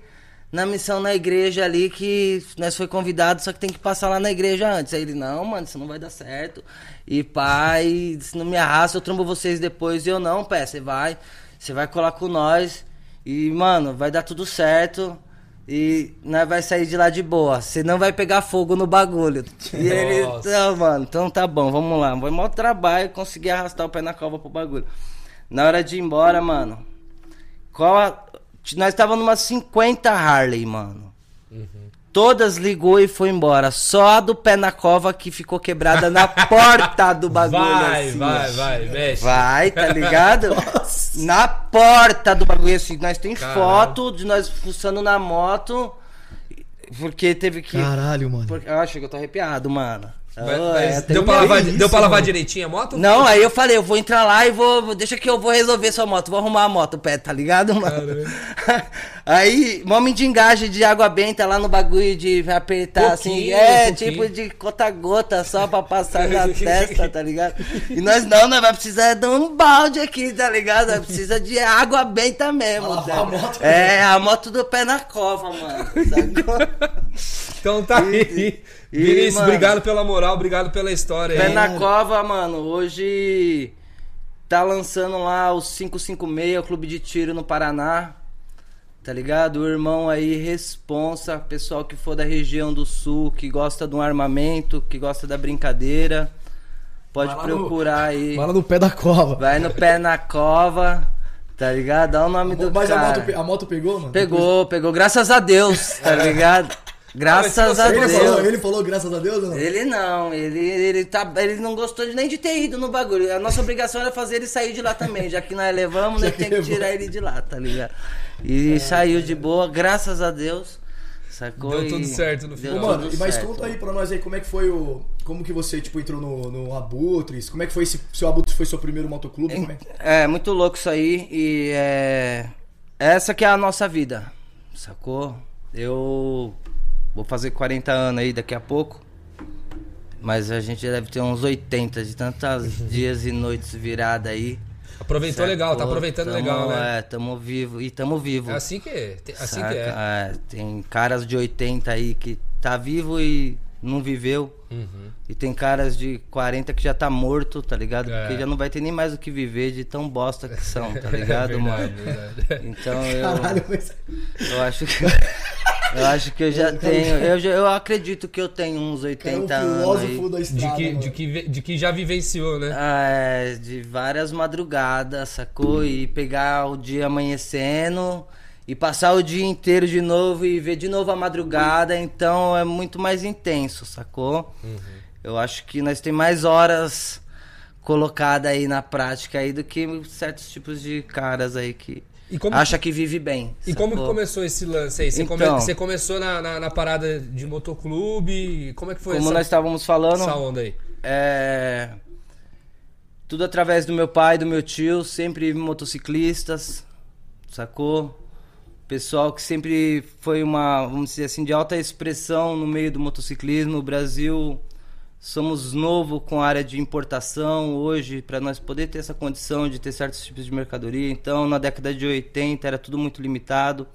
C: na missão na igreja ali que nós foi convidado, só que tem que passar lá na igreja antes. Aí ele, não, mano, isso não vai dar certo. E pá, e se não me arrasta, eu trombo vocês depois. E eu, não, pé, você vai, você vai colar com nós. E, mano, vai dar tudo certo. E nós vai sair de lá de boa. Você não vai pegar fogo no bagulho. E ele, não, mano, então tá bom, vamos lá. Foi maior trabalho conseguir arrastar o pé na cova pro bagulho. Na hora de ir embora, mano, qual a- nós estávamos numa 50 Harley, mano. Todas ligou e foi embora. Só a do pé na cova que ficou quebrada na porta do bagulho.
B: Vai,
C: assim,
B: vai,
C: ó.
B: vai, mexe.
C: Vai, tá ligado? na porta do bagulho, assim. Nós tem
B: Caralho.
C: foto de nós fuçando na moto. Porque teve que.
A: Caralho, mano.
C: Porque, eu acho que eu tô arrepiado, mano.
B: Mas-
C: Oh,
B: mas
C: é,
B: deu, pra lavar,
A: isso,
B: deu pra lavar
A: mano.
B: direitinho a moto?
C: Não, aí eu falei, eu vou entrar lá e vou. Deixa que eu vou resolver sua moto, vou arrumar a moto, pé, tá ligado, mano? aí, mó mendigagem de água benta lá no bagulho de apertar, assim.
B: Pouquinho,
C: É,
B: pouquinho.
C: tipo de gota-gota só pra passar na testa, tá ligado? E nós não, nós vai precisar de um balde aqui, tá ligado? Nós precisa de água benta mesmo. Tá?
A: lavar a moto.
C: É, a moto do pé na cova, mano. Sacou?
B: Então tá aí.
C: E-
B: Vinícius,
C: mano.
B: obrigado pela moral, obrigado pela história
C: Pé
B: aí.
C: na cova, mano. Hoje tá lançando lá o 556, o clube de tiro no Paraná. Tá ligado? O irmão aí, responsa, pessoal que for da região do sul, que gosta de um armamento, que gosta da brincadeira. Pode
A: Vai lá no-
C: procurar aí.
A: Vai lá no pé da cova.
C: Vai no pé na cova, tá ligado? Dá o nome do
A: Mas a
C: cara.
A: moto, pe- a moto pegou, mano?
C: Pegou, pegou, graças a Deus, tá ligado? Graças
B: Ah,
C: a Deus.
A: falou, ele falou graças a Deus ou não?
C: Ele não, ele, ele, tá, ele não gostou de- nem de ter ido no bagulho. A nossa obrigação era fazer ele sair de lá também, já que nós levamos,
A: Já
C: nós
A: que
C: temos que
A: levou.
C: tirar ele de lá, tá ligado? E saiu de boa, graças a Deus. Sacou?
B: Deu tudo certo no final.
A: Mano, mas
C: certo.
A: conta aí pra nós aí como é que foi o. Como que você, tipo, entrou no, no Abutres? Como é que foi esse. Seu Abutres foi seu primeiro motoclube? É.
C: É, muito louco isso aí. E é. Essa que é a nossa vida. Sacou? Eu vou fazer 40 anos aí daqui a pouco. Mas a gente já deve ter uns 80 de tantos dias e noites virada aí.
B: Aproveitou legal, tá
C: Sacou?
B: aproveitando
C: Tamo-
B: legal, né?
C: É, tamo vivo. E tamo vivo.
B: É assim que é. Assim
C: saca?
B: que é.
C: É, tem caras de 80 aí que tá vivo e não viveu.
B: Uhum.
C: E tem caras de 40 que já tá morto, tá ligado?
B: É.
C: Porque já não vai ter nem mais o que viver de tão bosta que são, tá ligado,
B: É
C: mano?
B: verdade, verdade.
C: Então eu,
A: Caralho, mas.
C: eu acho que eu acho que eu já tenho, eu, já- eu acredito que eu tenho uns
A: Cara, é um
C: 80 anos
A: da
B: De
A: estrada.
B: que,
A: mano.
B: de, que, de que já vivenciou, né?
C: Ah, é, de várias madrugadas, sacou? E pegar o dia amanhecendo e passar o dia inteiro de novo e ver de novo a madrugada, então é muito mais intenso, sacou?
B: Uhum.
C: Eu acho que nós tem mais horas colocadas aí na prática aí do que certos tipos de caras aí que
B: como,
C: acha que vive bem.
B: e como que
C: sacou?
B: começou esse lance aí? Você, come-
C: Então.
B: você começou na, na, na parada de motoclube? Como é que foi
C: Como
B: essa,
C: nós estávamos falando,
B: essa onda aí?
C: É. Tudo através do meu pai, do meu tio, sempre motociclistas, sacou? Pessoal que sempre foi uma, vamos dizer assim, de alta expressão no meio do motociclismo. O Brasil, somos novo com a área de importação hoje, para nós poder ter essa condição de ter certos tipos de mercadoria. Então, na década de 80 era tudo muito limitado,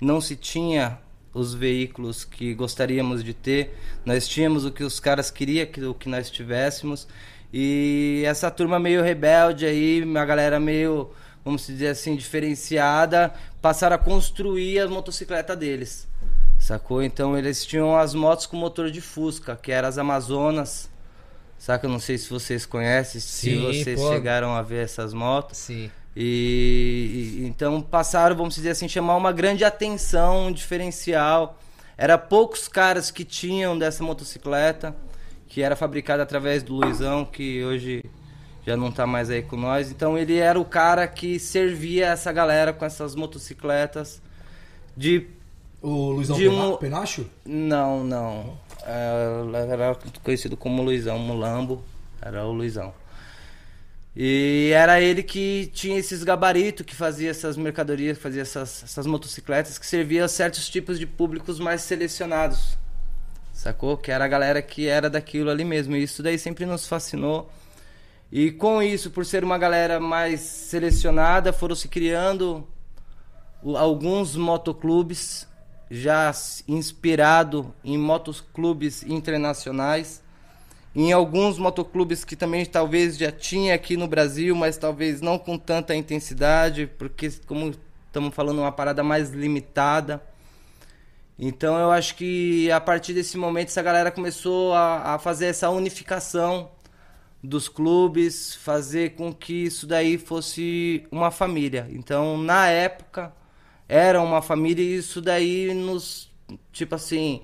C: não se tinha os veículos que gostaríamos de ter. Nós tínhamos o que os caras queriam que o que nós tivéssemos. E essa turma meio rebelde aí, uma galera meio, vamos dizer assim, diferenciada, passaram a construir a motocicleta deles. Sacou? Então eles tinham as motos com motor de Fusca, que eram as Amazonas. Saca? Eu não sei se vocês conhecem, se
B: Sim,
C: vocês
B: pô.
C: chegaram a ver essas motos.
B: Sim.
C: E, e- então passaram, vamos dizer assim, chamar uma grande atenção, um diferencial. Era poucos caras que tinham dessa motocicleta, que era fabricada através do Luizão, que hoje já não tá mais aí com nós. Então ele era o cara que servia essa galera com essas motocicletas de
A: O Luizão
C: De um-
A: Penacho?
C: não, não. É, Era conhecido como Luizão Mulambo. Era o Luizão. E era ele que tinha esses gabaritos, que fazia essas mercadorias, que fazia essas, essas motocicletas, que servia a certos tipos de públicos mais selecionados. Sacou? Que era a galera que era daquilo ali mesmo. E isso daí sempre nos fascinou. E com isso, por ser uma galera mais selecionada, foram se criando alguns motoclubes já inspirado em motoclubes internacionais, em alguns motoclubes que também talvez já tinha aqui no Brasil, mas talvez não com tanta intensidade, porque como estamos falando uma parada mais limitada. Então eu acho que a partir desse momento essa galera começou a, a fazer essa unificação dos clubes, fazer com que isso daí fosse uma família. Então, na época, era uma família e isso daí nos, tipo assim,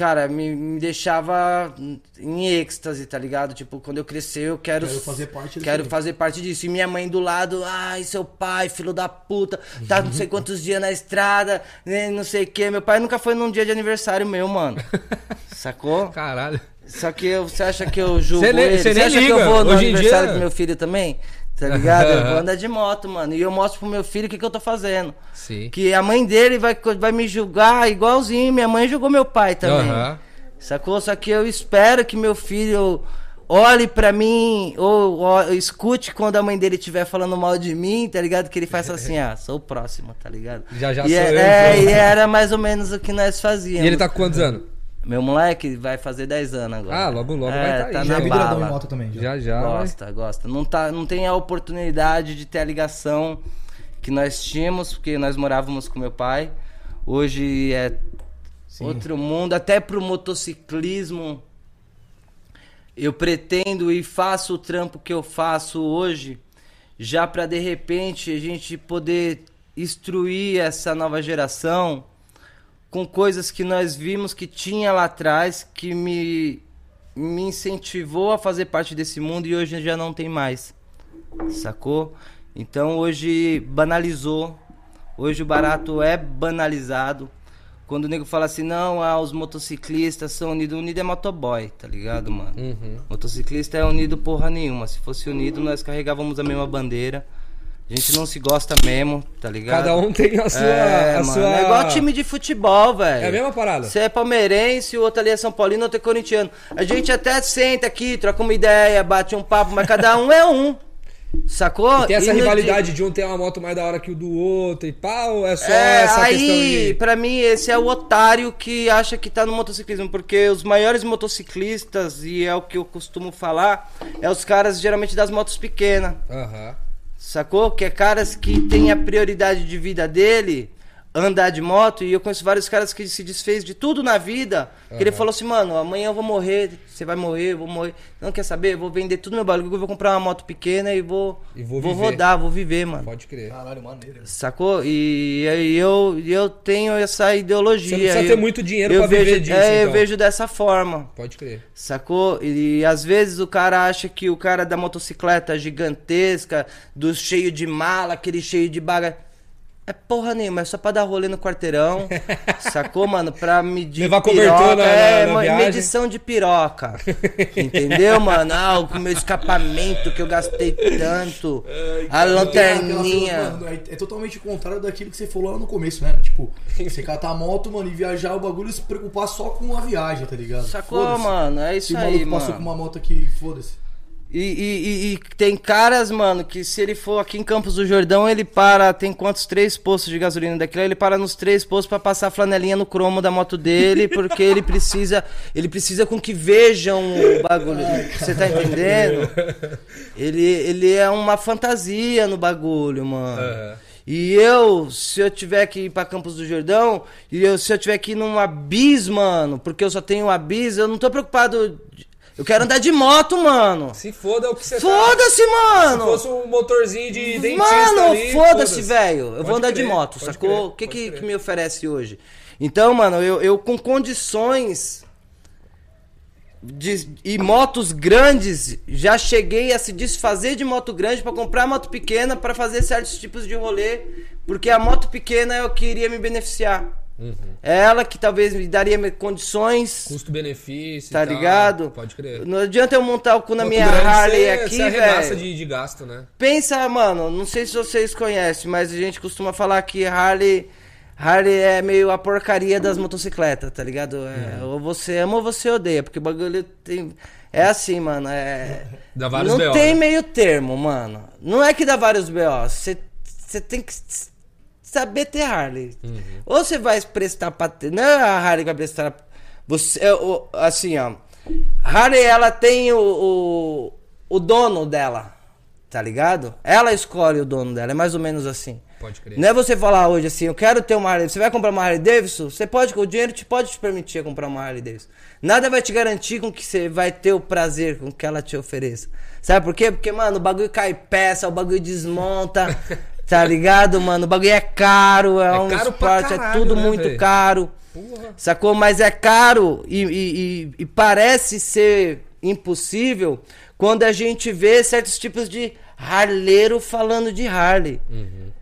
C: cara, me, me deixava em êxtase, tá ligado? Tipo, quando eu crescer, eu quero,
A: Quero fazer parte disso
C: Quero fazer parte disso. E minha mãe do lado, ai, seu pai, filho da puta, tá não sei quantos dias na estrada, né, não sei o que. Meu pai nunca foi num dia de aniversário meu, mano. Sacou?
B: Caralho.
C: Só que eu- você acha que eu julgo
B: Cê
C: ele?
B: cê
C: Você
B: nem
C: acha que
B: liga.
C: eu vou no
B: Hoje
C: aniversário
B: dia-
C: do meu filho também? Tá ligado? Eu vou andar de moto, mano. E eu mostro pro meu filho o que, que eu tô fazendo.
B: Sim.
C: Que a mãe dele vai, vai me julgar igualzinho. Minha mãe julgou meu pai também.
B: Aham.
C: Sacou? Só que eu espero que meu filho olhe pra mim ou, ó, escute quando a mãe dele estiver falando mal de mim, tá ligado? Que ele faça assim, ah, sou o próximo, tá ligado?
B: Já, já
C: e
B: sou
C: é,
B: eu,
C: é,
B: então.
C: e era mais ou menos o que nós fazíamos.
B: E ele tá com quantos anos?
C: Meu moleque vai fazer 10 anos agora.
B: Ah, logo, logo
C: É,
B: vai tá aí,
C: tá
B: já
A: Já
C: na
A: é
C: bala.
A: em moto também. Já.
B: Já, já. vai.
C: Gosta, gosta. Não, tá, não tem a oportunidade de ter a ligação que nós tínhamos, porque nós morávamos com meu pai. Hoje é
A: Sim.
C: outro mundo, até pro motociclismo. Eu pretendo e faço o trampo que eu faço hoje, já para de repente a gente poder instruir essa nova geração com coisas que nós vimos que tinha lá atrás, que me, me incentivou a fazer parte desse mundo e hoje já não tem mais. Sacou? Então hoje banalizou. Hoje o barato é banalizado. Quando o nego fala assim, não, ah, os motociclistas são unidos, unido é motoboy, tá ligado, mano?
B: Uhum.
C: Motociclista é unido porra nenhuma. Se fosse unido, nós carregávamos a mesma bandeira. A gente não se gosta mesmo, tá ligado?
B: Cada um tem a sua.
C: É,
B: a
C: mano,
B: sua...
C: é igual time de futebol, velho.
B: É a mesma parada.
C: Você é palmeirense, o outro ali é São Paulino, o outro é corintiano. A gente até senta aqui, troca uma ideia, bate um papo, mas cada um é um. Sacou?
B: E tem essa
C: E
B: rivalidade de um ter uma moto mais da hora que o do outro e pau, é só
C: É,
B: essa
C: aí,
B: questão de.
C: pra mim, esse é o otário que acha que tá no motociclismo, porque os maiores motociclistas, e é o que eu costumo falar, é os caras geralmente das motos pequenas,
B: Aham.
C: Sacou? Que é caras que tem a prioridade de vida dele andar de moto, e eu conheço vários caras que se desfez de tudo na vida, que ele falou assim, mano, amanhã eu vou morrer, você vai morrer, eu vou morrer, não quer saber, eu vou vender tudo meu bagulho, eu vou comprar uma moto pequena e vou,
B: E vou
C: vou rodar, vou viver, mano.
B: Pode crer.
A: Caralho, maneiro.
C: Sacou? E, aí eu, e eu tenho essa ideologia.
B: Você não precisa
C: eu-
B: ter muito dinheiro
C: eu
B: pra
C: vejo,
B: viver disso,
C: É, eu
B: então.
C: vejo dessa forma.
B: Pode crer.
C: Sacou? E, às vezes o cara acha que o cara da motocicleta gigantesca, do cheio de mala, aquele cheio de baga. É porra nenhuma, é só pra dar rolê no quarteirão. sacou, mano? Pra medir.
B: Levar
C: piroca,
B: na- na-
C: é,
B: na viagem.
C: medição de piroca. Entendeu, mano? Ah, o meu escapamento que eu gastei tanto. a lanterninha.
A: Mano, é, é totalmente o contrário daquilo que você falou lá no começo, né? Tipo, você catar a moto, mano, e viajar o bagulho e se preocupar só com a viagem, tá ligado?
C: Sacou, mano? É
A: Se
C: isso
A: o
C: aí,
A: maluco passou
C: mano.
A: com uma moto aqui, foda-se.
C: E, e- e- e tem caras, mano, que se ele for aqui em Campos do Jordão, ele para, tem quantos? Três postos de gasolina daquilo, ele para nos três postos pra passar a flanelinha no cromo da moto dele, porque ele precisa, ele precisa com que vejam o bagulho. Você tá entendendo? Ele, ele é uma fantasia no bagulho, mano.
B: Aham.
C: E eu, se eu tiver que ir pra Campos do Jordão, e eu, se eu tiver que ir numa bis, mano, porque eu só tenho uma bis, eu não tô preocupado. De- Eu quero andar de moto, mano.
B: Se foda o que você tá-
C: Foda-se,
B: Se
C: mano!
B: fosse um motorzinho de dentista
C: Mano, foda-se, velho. Eu
B: Pode
C: vou andar de
B: crer,
C: moto,
B: pode
C: sacou? O que, que, que me oferece hoje? Então, mano, eu, eu com condições de, e motos grandes, já cheguei a se desfazer de moto grande pra comprar moto pequena pra fazer certos tipos de rolê, porque a moto pequena é o que iria me beneficiar.
B: Uhum.
C: Ela que talvez me daria me- condições,
B: Custo-benefício.
C: tá ligado?
B: Pode crer.
C: Não adianta eu montar o cu na minha Harley
B: você-
C: aqui, velho.
B: de, de gasto, né?
C: Pensa, mano, não sei se vocês conhecem, mas a gente costuma falar que Harley, Harley é meio a porcaria das motocicletas, tá ligado? É,
B: Uhum.
C: Ou você ama ou você odeia, porque o bagulho tem. É assim, mano. É...
B: Dá vários
C: não
B: BO,
C: tem
B: né?
C: meio termo, mano. Não é que dá vários BO. Você tem que saber ter Harley.
B: Uhum.
C: Ou você vai prestar pra ter. Não é a Harley que vai prestar. Você, é, assim, ó. Harley, ela tem o, o, o dono dela. Tá ligado? Ela escolhe o dono dela. É mais ou menos assim.
B: Pode crer.
C: Não é você falar hoje assim, eu quero ter uma Harley. Você vai comprar uma Harley Davidson? Você pode, o dinheiro te pode te permitir comprar uma Harley Davidson. Nada vai te garantir com que você vai ter o prazer com que ela te ofereça. Sabe por quê? Porque, mano, o bagulho cai peça, o bagulho desmonta. tá ligado, mano? O bagulho é caro, é,
B: É
C: um
B: caro
C: esporte, é
B: caralho,
C: tudo
B: né,
C: muito
B: velho?
C: caro.
B: Porra.
C: Sacou? Mas é caro e, e- e- e parece ser impossível quando a gente vê certos tipos de harleiro falando de Harley. Se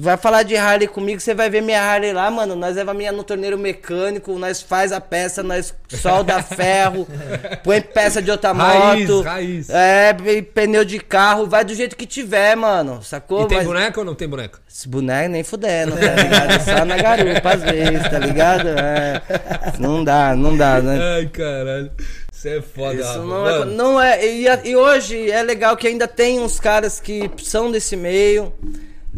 C: vai falar de Harley comigo, você vai ver minha Harley lá, mano. Nós leva a minha no torneiro mecânico, nós faz a peça, nós solda ferro, põe peça de outra
B: Raiz,
C: moto.
B: raiz.
C: É, pneu de carro, vai do jeito que tiver, mano. Sacou?
B: E tem
C: Mas-
B: boneca ou não tem boneca?
C: esse boneco nem fudendo, tá ligado? Só na garupa às vezes, tá ligado? É. Não dá, não dá, né?
B: Ai, caralho. Isso é foda,
C: Isso não é, não é e, e hoje é legal que ainda tem uns caras que são desse meio,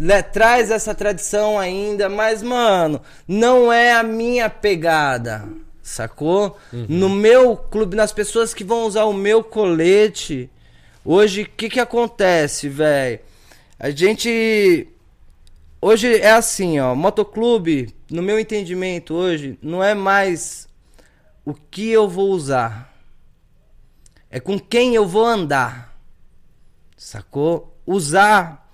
C: né, traz essa tradição ainda, mas mano, não é a minha pegada, sacou? No meu clube, nas pessoas que vão usar o meu colete, hoje o que que acontece, velho? A gente hoje é assim, ó, motoclube, no meu entendimento hoje, não é mais o que eu vou usar. É com quem eu vou andar. Sacou? Usar.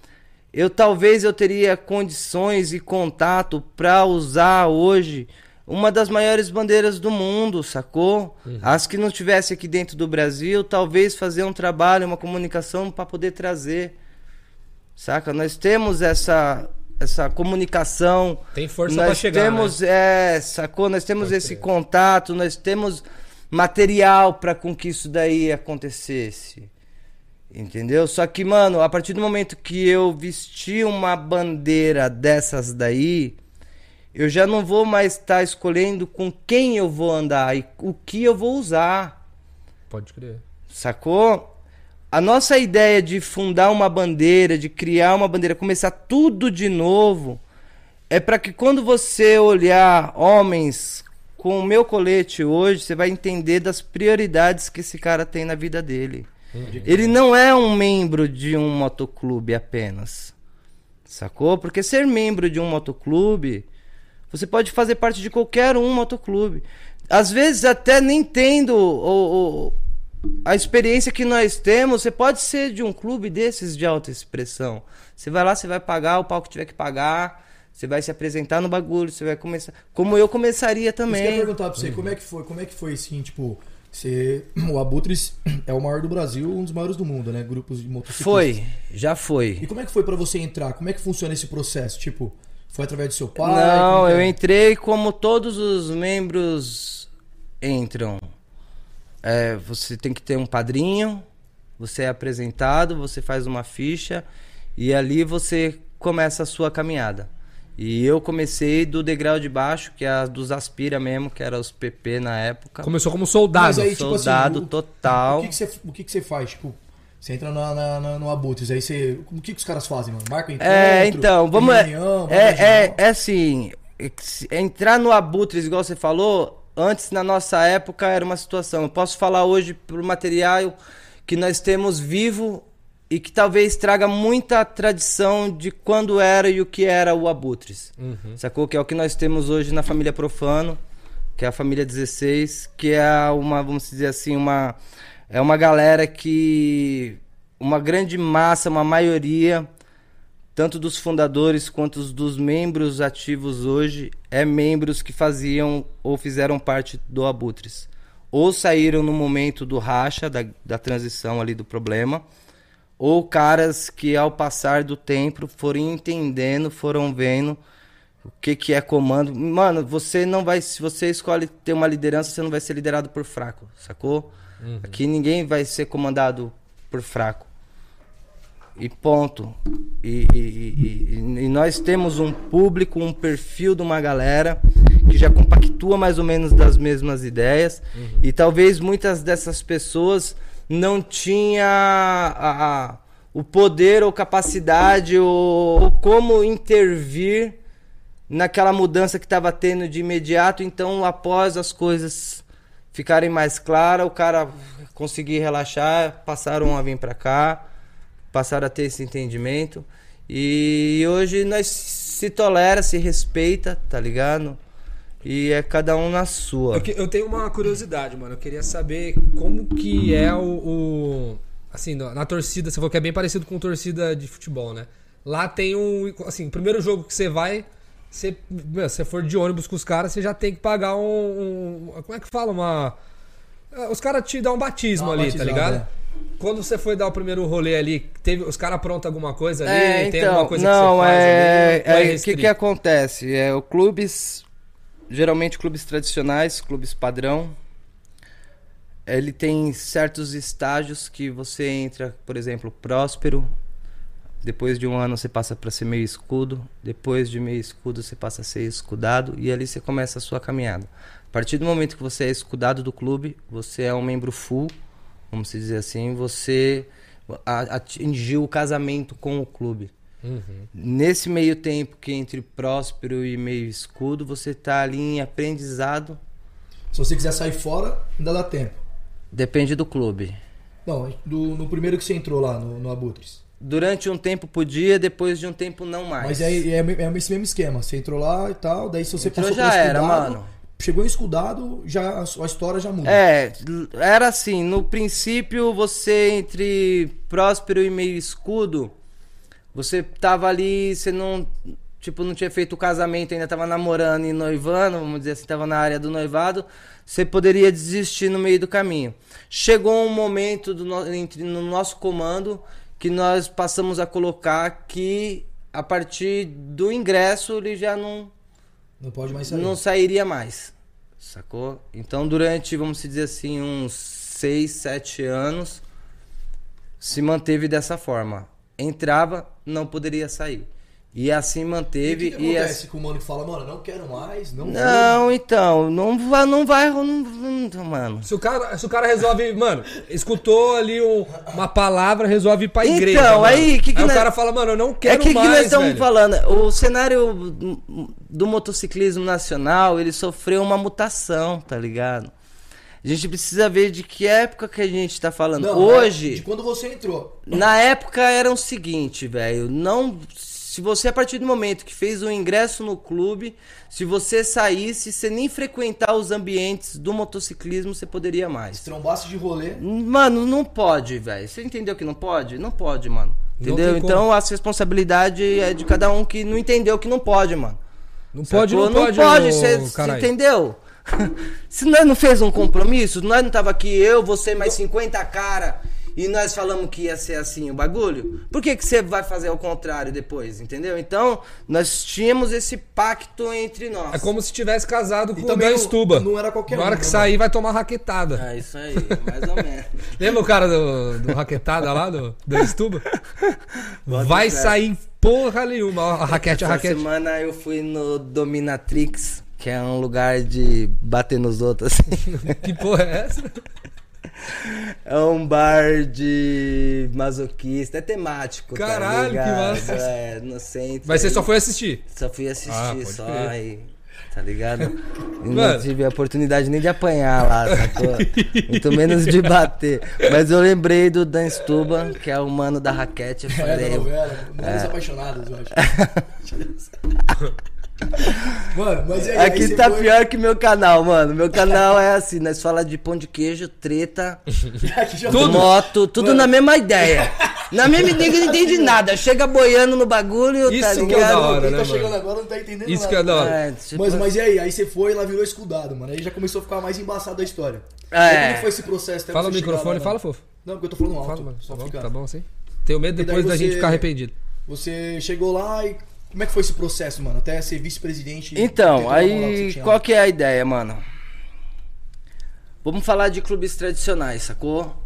C: Eu talvez eu teria condições e contato pra usar hoje uma das maiores bandeiras do mundo, sacou? As que não tivesse aqui dentro do Brasil, talvez fazer um trabalho, uma comunicação pra poder trazer. Saca? Nós temos essa essa comunicação.
B: Tem força pra chegar, né?
C: temos, é, sacou? Nós temos
B: Pode
C: esse
B: crer.
C: contato, nós temos material para com que isso daí acontecesse. Entendeu? Só que, mano, a partir do momento que eu vesti uma bandeira dessas daí, eu já não vou mais estar escolhendo com quem eu vou andar e o que eu vou usar.
B: Pode crer.
C: Sacou? A nossa ideia de fundar uma bandeira, de criar uma bandeira, começar tudo de novo, é para que quando você olhar homens com o meu colete hoje, você vai entender das prioridades que esse cara tem na vida dele. Ele não é um membro de um motoclube apenas. Sacou? Porque ser membro de um motoclube, você pode fazer parte de qualquer um motoclube. Às vezes, até nem tendo o, o- a experiência que nós temos, você pode ser de um clube desses de alta expressão. Você vai lá, você vai pagar o pau que tiver que pagar, você vai se apresentar no bagulho, você vai começar. Como eu começaria
A: Isso que eu ia
C: também.
A: perguntar pra você, como é que foi? Como é que foi assim, tipo, você, o Abutres é o maior do Brasil, um dos maiores do mundo, né? Grupos de motociclistas.
C: Foi, já
A: E
C: foi.
A: como é que foi pra você entrar? Como é que funciona esse processo? Tipo, foi através do seu pai?
C: Não,
A: que
C: eu
A: é?
C: entrei como todos os membros entram. É, você tem que ter um padrinho, você é apresentado, você faz uma ficha e ali você começa a sua caminhada. E eu comecei do degrau de baixo, que é a dos Aspira mesmo, que era os PP na época.
B: Começou como soldado.
A: Mas aí, tipo assim,
C: soldado
A: o-
C: total.
A: O que, que, você, o que, que você faz? Tipo, você entra na, na, na- no Abutres, aí você. O que, que os caras fazem, mano? Marca encontro?
C: É, então, vamos.
A: reunião,
C: é,
A: na
C: é,
A: geral?
C: é assim. é Entrar no Abutres, igual você falou, antes na nossa época era uma situação. Eu posso falar hoje pro material que nós temos vivo e que talvez traga muita tradição de quando era e o que era o Abutres. Sacou? Que é o que nós temos hoje na família Profano, que é a família 16, que é uma, vamos dizer assim, uma. É uma galera que. Uma grande massa, uma maioria tanto dos fundadores quanto dos membros ativos hoje, é membros que faziam ou fizeram parte do Abutres. Ou saíram no momento do racha, da, da transição ali do problema, ou caras que ao passar do tempo foram entendendo, foram vendo o que, que é comando. Mano, você não vai. Se você escolhe ter uma liderança, você não vai ser liderado por fraco, sacou? Aqui ninguém vai ser comandado por fraco. E ponto. E, e- e- e- e nós temos um público, um perfil de uma galera que já compactua mais ou menos das mesmas ideias. E talvez muitas dessas pessoas não tinha a- a- o poder ou capacidade ou, ou como intervir naquela mudança que estava tendo de imediato. Então, após as coisas ficarem mais claras, o cara conseguir relaxar, passaram a vir para cá passaram a ter esse entendimento. E hoje nós se tolera, se respeita, tá ligado? E é cada um na sua.
B: Eu, que- eu tenho uma curiosidade, mano. Eu queria saber como que é o. o- assim, na, torcida, você falou que é bem parecido com torcida de futebol, né? Lá tem um. Assim, o primeiro jogo que você vai. Você, meu, se você for de ônibus com os caras, você já tem que pagar um. um- como é que fala? Uma. é, Os caras te dão um batismo
A: Dá
B: ali, tá
A: batizada,
B: ligado? Quando você foi dar o primeiro rolê ali, teve, os caras aprontam alguma coisa ali?
C: É,
B: tem
C: então,
B: alguma coisa
C: não,
B: que você faz
C: é,
B: ali? Ou
C: é, o que que acontece? É, o clubes, geralmente clubes tradicionais, clubes padrão, ele tem certos estágios que você entra, por exemplo, próspero, depois de um ano você passa para ser meio escudo, depois de meio escudo você passa a ser escudado e ali você começa a sua caminhada. A partir do momento que você é escudado do clube, você é um membro full, vamos dizer assim, você atingiu o casamento com o clube.
B: Uhum.
C: Nesse meio tempo que entre próspero e meio escudo, você tá ali em aprendizado,
A: Se você quiser sair fora, ainda dá tempo.
C: depende do clube.
A: Não, do, no primeiro que você entrou lá, no, no Abutres.
C: Durante um tempo podia, depois de um tempo não mais.
A: Mas é, é, é esse mesmo esquema. Você entrou lá e tal, daí se você
C: Entrou,
A: passou
C: já
A: por
C: era, mano.
A: Chegou escudado, já a história já muda.
C: É, era assim, no princípio você entre próspero e meio escudo, você tava ali, você não, tipo, não tinha feito o casamento, ainda tava namorando e noivando, vamos dizer assim, tava na área do noivado, você poderia desistir no meio do caminho. Chegou um momento do no, entre, no nosso comando que nós passamos a colocar que a partir do ingresso ele já não,
A: Não pode mais sair.
C: não sairia mais. Sacou? Então durante, vamos dizer assim, uns 6, 7 anos se manteve dessa forma. Entrava, não poderia sair. E assim
A: E o
C: manteve.
A: que, que
C: e
A: acontece
C: assim-
A: com o mano que fala, mano, não quero mais, não vou.
C: Não, então, não vai, não vai, não, não- mano.
B: Se o, cara, se o cara resolve, mano, escutou ali um- uma palavra, resolve ir pra igreja.
C: Então,
B: mano.
C: aí, que que
B: o
C: nós-
B: cara fala, mano, eu não
C: É
B: quero
C: que, que
B: mais.
C: nós estamos
B: velho.
C: falando. O cenário do motociclismo nacional, ele sofreu uma mutação, tá ligado? A gente precisa ver de que época que a gente tá falando.
A: Não,
C: Hoje,
A: é De quando você entrou.
C: na época era o seguinte, velho, não se você a partir do momento que fez o ingresso no clube, se você saísse, você nem frequentar os ambientes do motociclismo, você poderia mais.
A: Se trombasse de rolê.
C: Mano, não pode, velho. Você entendeu que não pode? Não pode, mano.
B: Não
C: Entendeu? Então a responsabilidade é de cada um que não entendeu que não pode, mano.
B: Não pode,
C: Sacou?
B: não pode,
C: pode, você entendeu? Se nós não fez um compromisso, nós não tava aqui, eu, você, mais 50 cara, e nós falamos que ia ser assim o bagulho, por que, que você vai fazer ao contrário depois, entendeu? Então, nós tínhamos esse pacto entre nós.
B: É como se tivesse casado com
A: E
B: o
A: também
B: Dan
A: não-
B: Stuba.
A: não era qualquer
B: Na hora
A: um,
B: que
A: né,
B: sair, vai tomar raquetada.
C: É isso aí, mais ou menos.
B: Lembra o cara do, do raquetada lá, do Dan Stuba?
C: Bota
B: vai sair em porra nenhuma. Ó, A raquete, a
C: Essa
B: raquete.
C: semana eu fui no Dominatrix, que é um lugar de bater nos outros, assim.
B: Que porra é essa?
C: É um bar de masoquista, é temático. tá
B: Caralho, que
C: ligado?
B: massa.
C: É, no centro.
B: Mas você
C: aí.
B: só foi assistir.
C: Só fui assistir,
B: Ah,
C: só aí. Tá ligado? E não tive a oportunidade nem de apanhar lá, sacou? Muito menos de bater. Mas eu lembrei do Dan Stuba, que é o mano da raquete. Eu
A: É, da
C: falei,
A: novela. Mulheres apaixonadas, eu acho. Mano, mas aí? aí
C: Aqui
A: você
C: tá
A: foi-
C: pior que meu canal, mano. Meu canal é assim, nós fala de pão de queijo, treta,
B: Tudo.
C: moto, tudo
A: Mano.
C: na mesma ideia. Na mesma ideia que não entende nada. Chega boiando no bagulho, tá
B: Isso que é
C: ligado?
B: da hora,
A: Quem
B: né,
A: tá
B: mano?
A: chegando agora não tá entendendo
B: Isso
A: nada.
B: que é da hora.
C: É, tipo,
A: Mas, mas e aí? Aí você foi e lá virou escudado, mano. Aí já começou a ficar mais embaçado a história.
C: É.
A: Aí como que foi esse processo? até
B: Fala
A: chegar
B: microfone,
A: lá,
B: fala,
A: mano?
B: fofo.
A: Não, porque eu tô falando alto.
B: Fala, mano.
A: só
B: Tá bom,
A: ficar.
B: tá bom assim? Tenho medo depois da gente
A: você-
B: ficar arrependido.
A: Você chegou lá e como é que foi esse processo, mano? Até ser vice-presidente.
C: Então, aí qual que é a ideia, mano? Vamos falar de clubes tradicionais, sacou?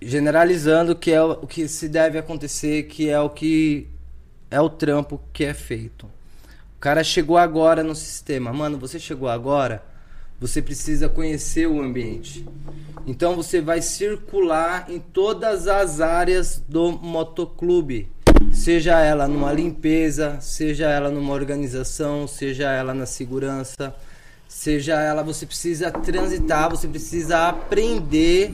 C: Generalizando que é o o que se deve acontecer, que é o que é o trampo que é feito. O cara chegou agora no sistema, mano, você chegou agora, você precisa conhecer o ambiente. Então você vai circular em todas as áreas do motoclube. Seja ela numa limpeza, seja ela numa organização, seja ela na segurança, seja ela você precisa transitar, você precisa aprender,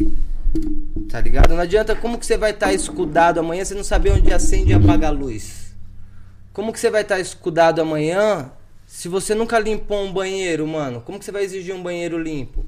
C: tá ligado? Não adianta como que você vai estar escudado amanhã, você não saber onde acende e apaga a luz. Como que você vai estar escudado amanhã se você nunca limpou um banheiro, mano? Como que você vai exigir um banheiro limpo?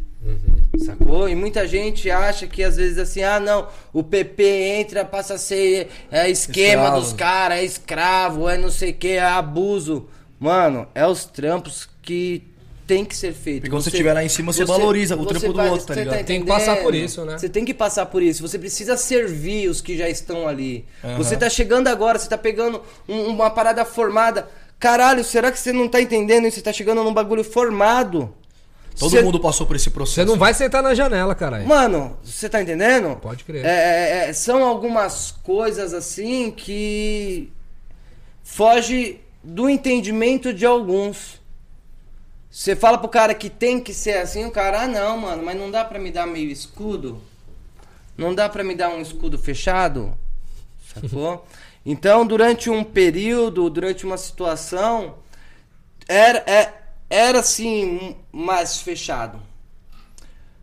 C: Sacou? E muita gente acha que às vezes assim, ah não, o PP entra, passa a ser é, esquema
A: Escravo.
C: dos caras, é escravo, é não sei o que, é abuso. Mano, é os trampos que tem que ser feito.
A: Porque quando você estiver lá em cima, você valoriza o trampo do outro, tá
C: você
A: ligado?
B: Tem que passar por isso, né?
C: Você tem que passar por isso. Você precisa servir os que já estão ali. Você tá chegando agora, você tá pegando um- uma parada formada. Caralho, será que você não tá entendendo isso? Você tá chegando num bagulho formado.
A: Todo
C: Você-
A: mundo passou por esse processo.
B: Você não vai sentar na janela, caralho.
C: Mano, você tá entendendo?
B: Pode crer.
C: É, é, é, são algumas coisas assim que foge do entendimento de alguns. Você fala pro cara que tem que ser assim, o cara, ah não, mano, mas não dá pra me dar meio escudo? Não dá pra me dar um escudo fechado? Sacou? Então, durante um período, durante uma situação, era, é- era assim, mais fechado.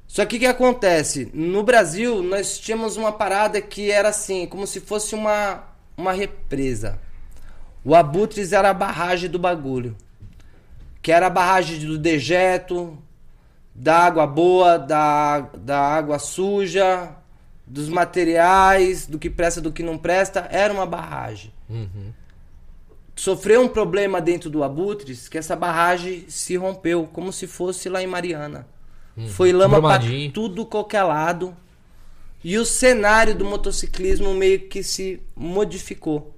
C: Só que o que acontece? No Brasil, nós tínhamos uma parada que era assim, como se fosse uma, uma represa. O Abutres era a barragem do bagulho. Que era a barragem do dejeto, da água boa, da, da água suja, dos materiais, do que presta, do que não presta. Era uma barragem. Sofreu um problema dentro do Abutres que essa barragem se rompeu, como se fosse lá em Mariana. Foi lama pra
B: Brumadinho.
C: tudo qualquer lado. E o cenário do motociclismo meio que se modificou.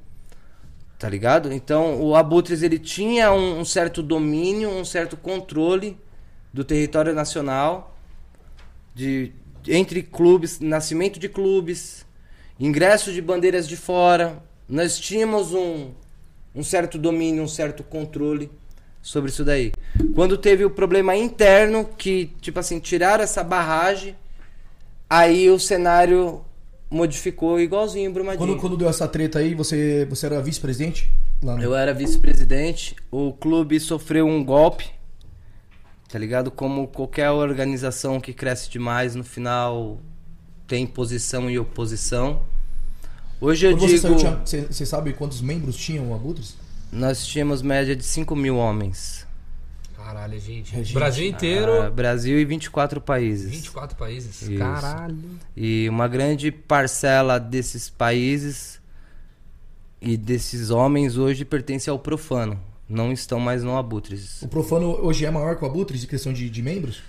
C: Tá ligado? Então o Abutres ele tinha um, um certo domínio, um certo controle do território nacional, de entre clubes, nascimento de clubes, ingresso de bandeiras de fora. Nós tínhamos um, um certo domínio, um certo controle sobre isso daí. Quando teve o problema interno, que, tipo assim, tiraram essa barragem, aí o cenário modificou igualzinho o Brumadinho.
A: Quando, quando deu essa treta aí, você, você era vice-presidente? No-
C: Eu era vice-presidente, o clube sofreu um golpe, tá ligado? Como qualquer organização que cresce demais, no final tem posição e oposição. Hoje eu
A: Quando você
C: digo,
A: saiu, tinha- você, você sabe quantos membros tinham o Abutres?
C: nós tínhamos média de 5 mil homens.
B: Caralho, gente.
A: É, gente.
B: Brasil inteiro,
C: Ah, Brasil e 24 países.
B: 24 países.
C: Isso.
B: Caralho.
C: E uma grande parcela desses países e desses homens hoje pertence ao profano. Não estão mais no Abutres.
A: O Profano hoje é maior que o Abutres em questão de, de membros?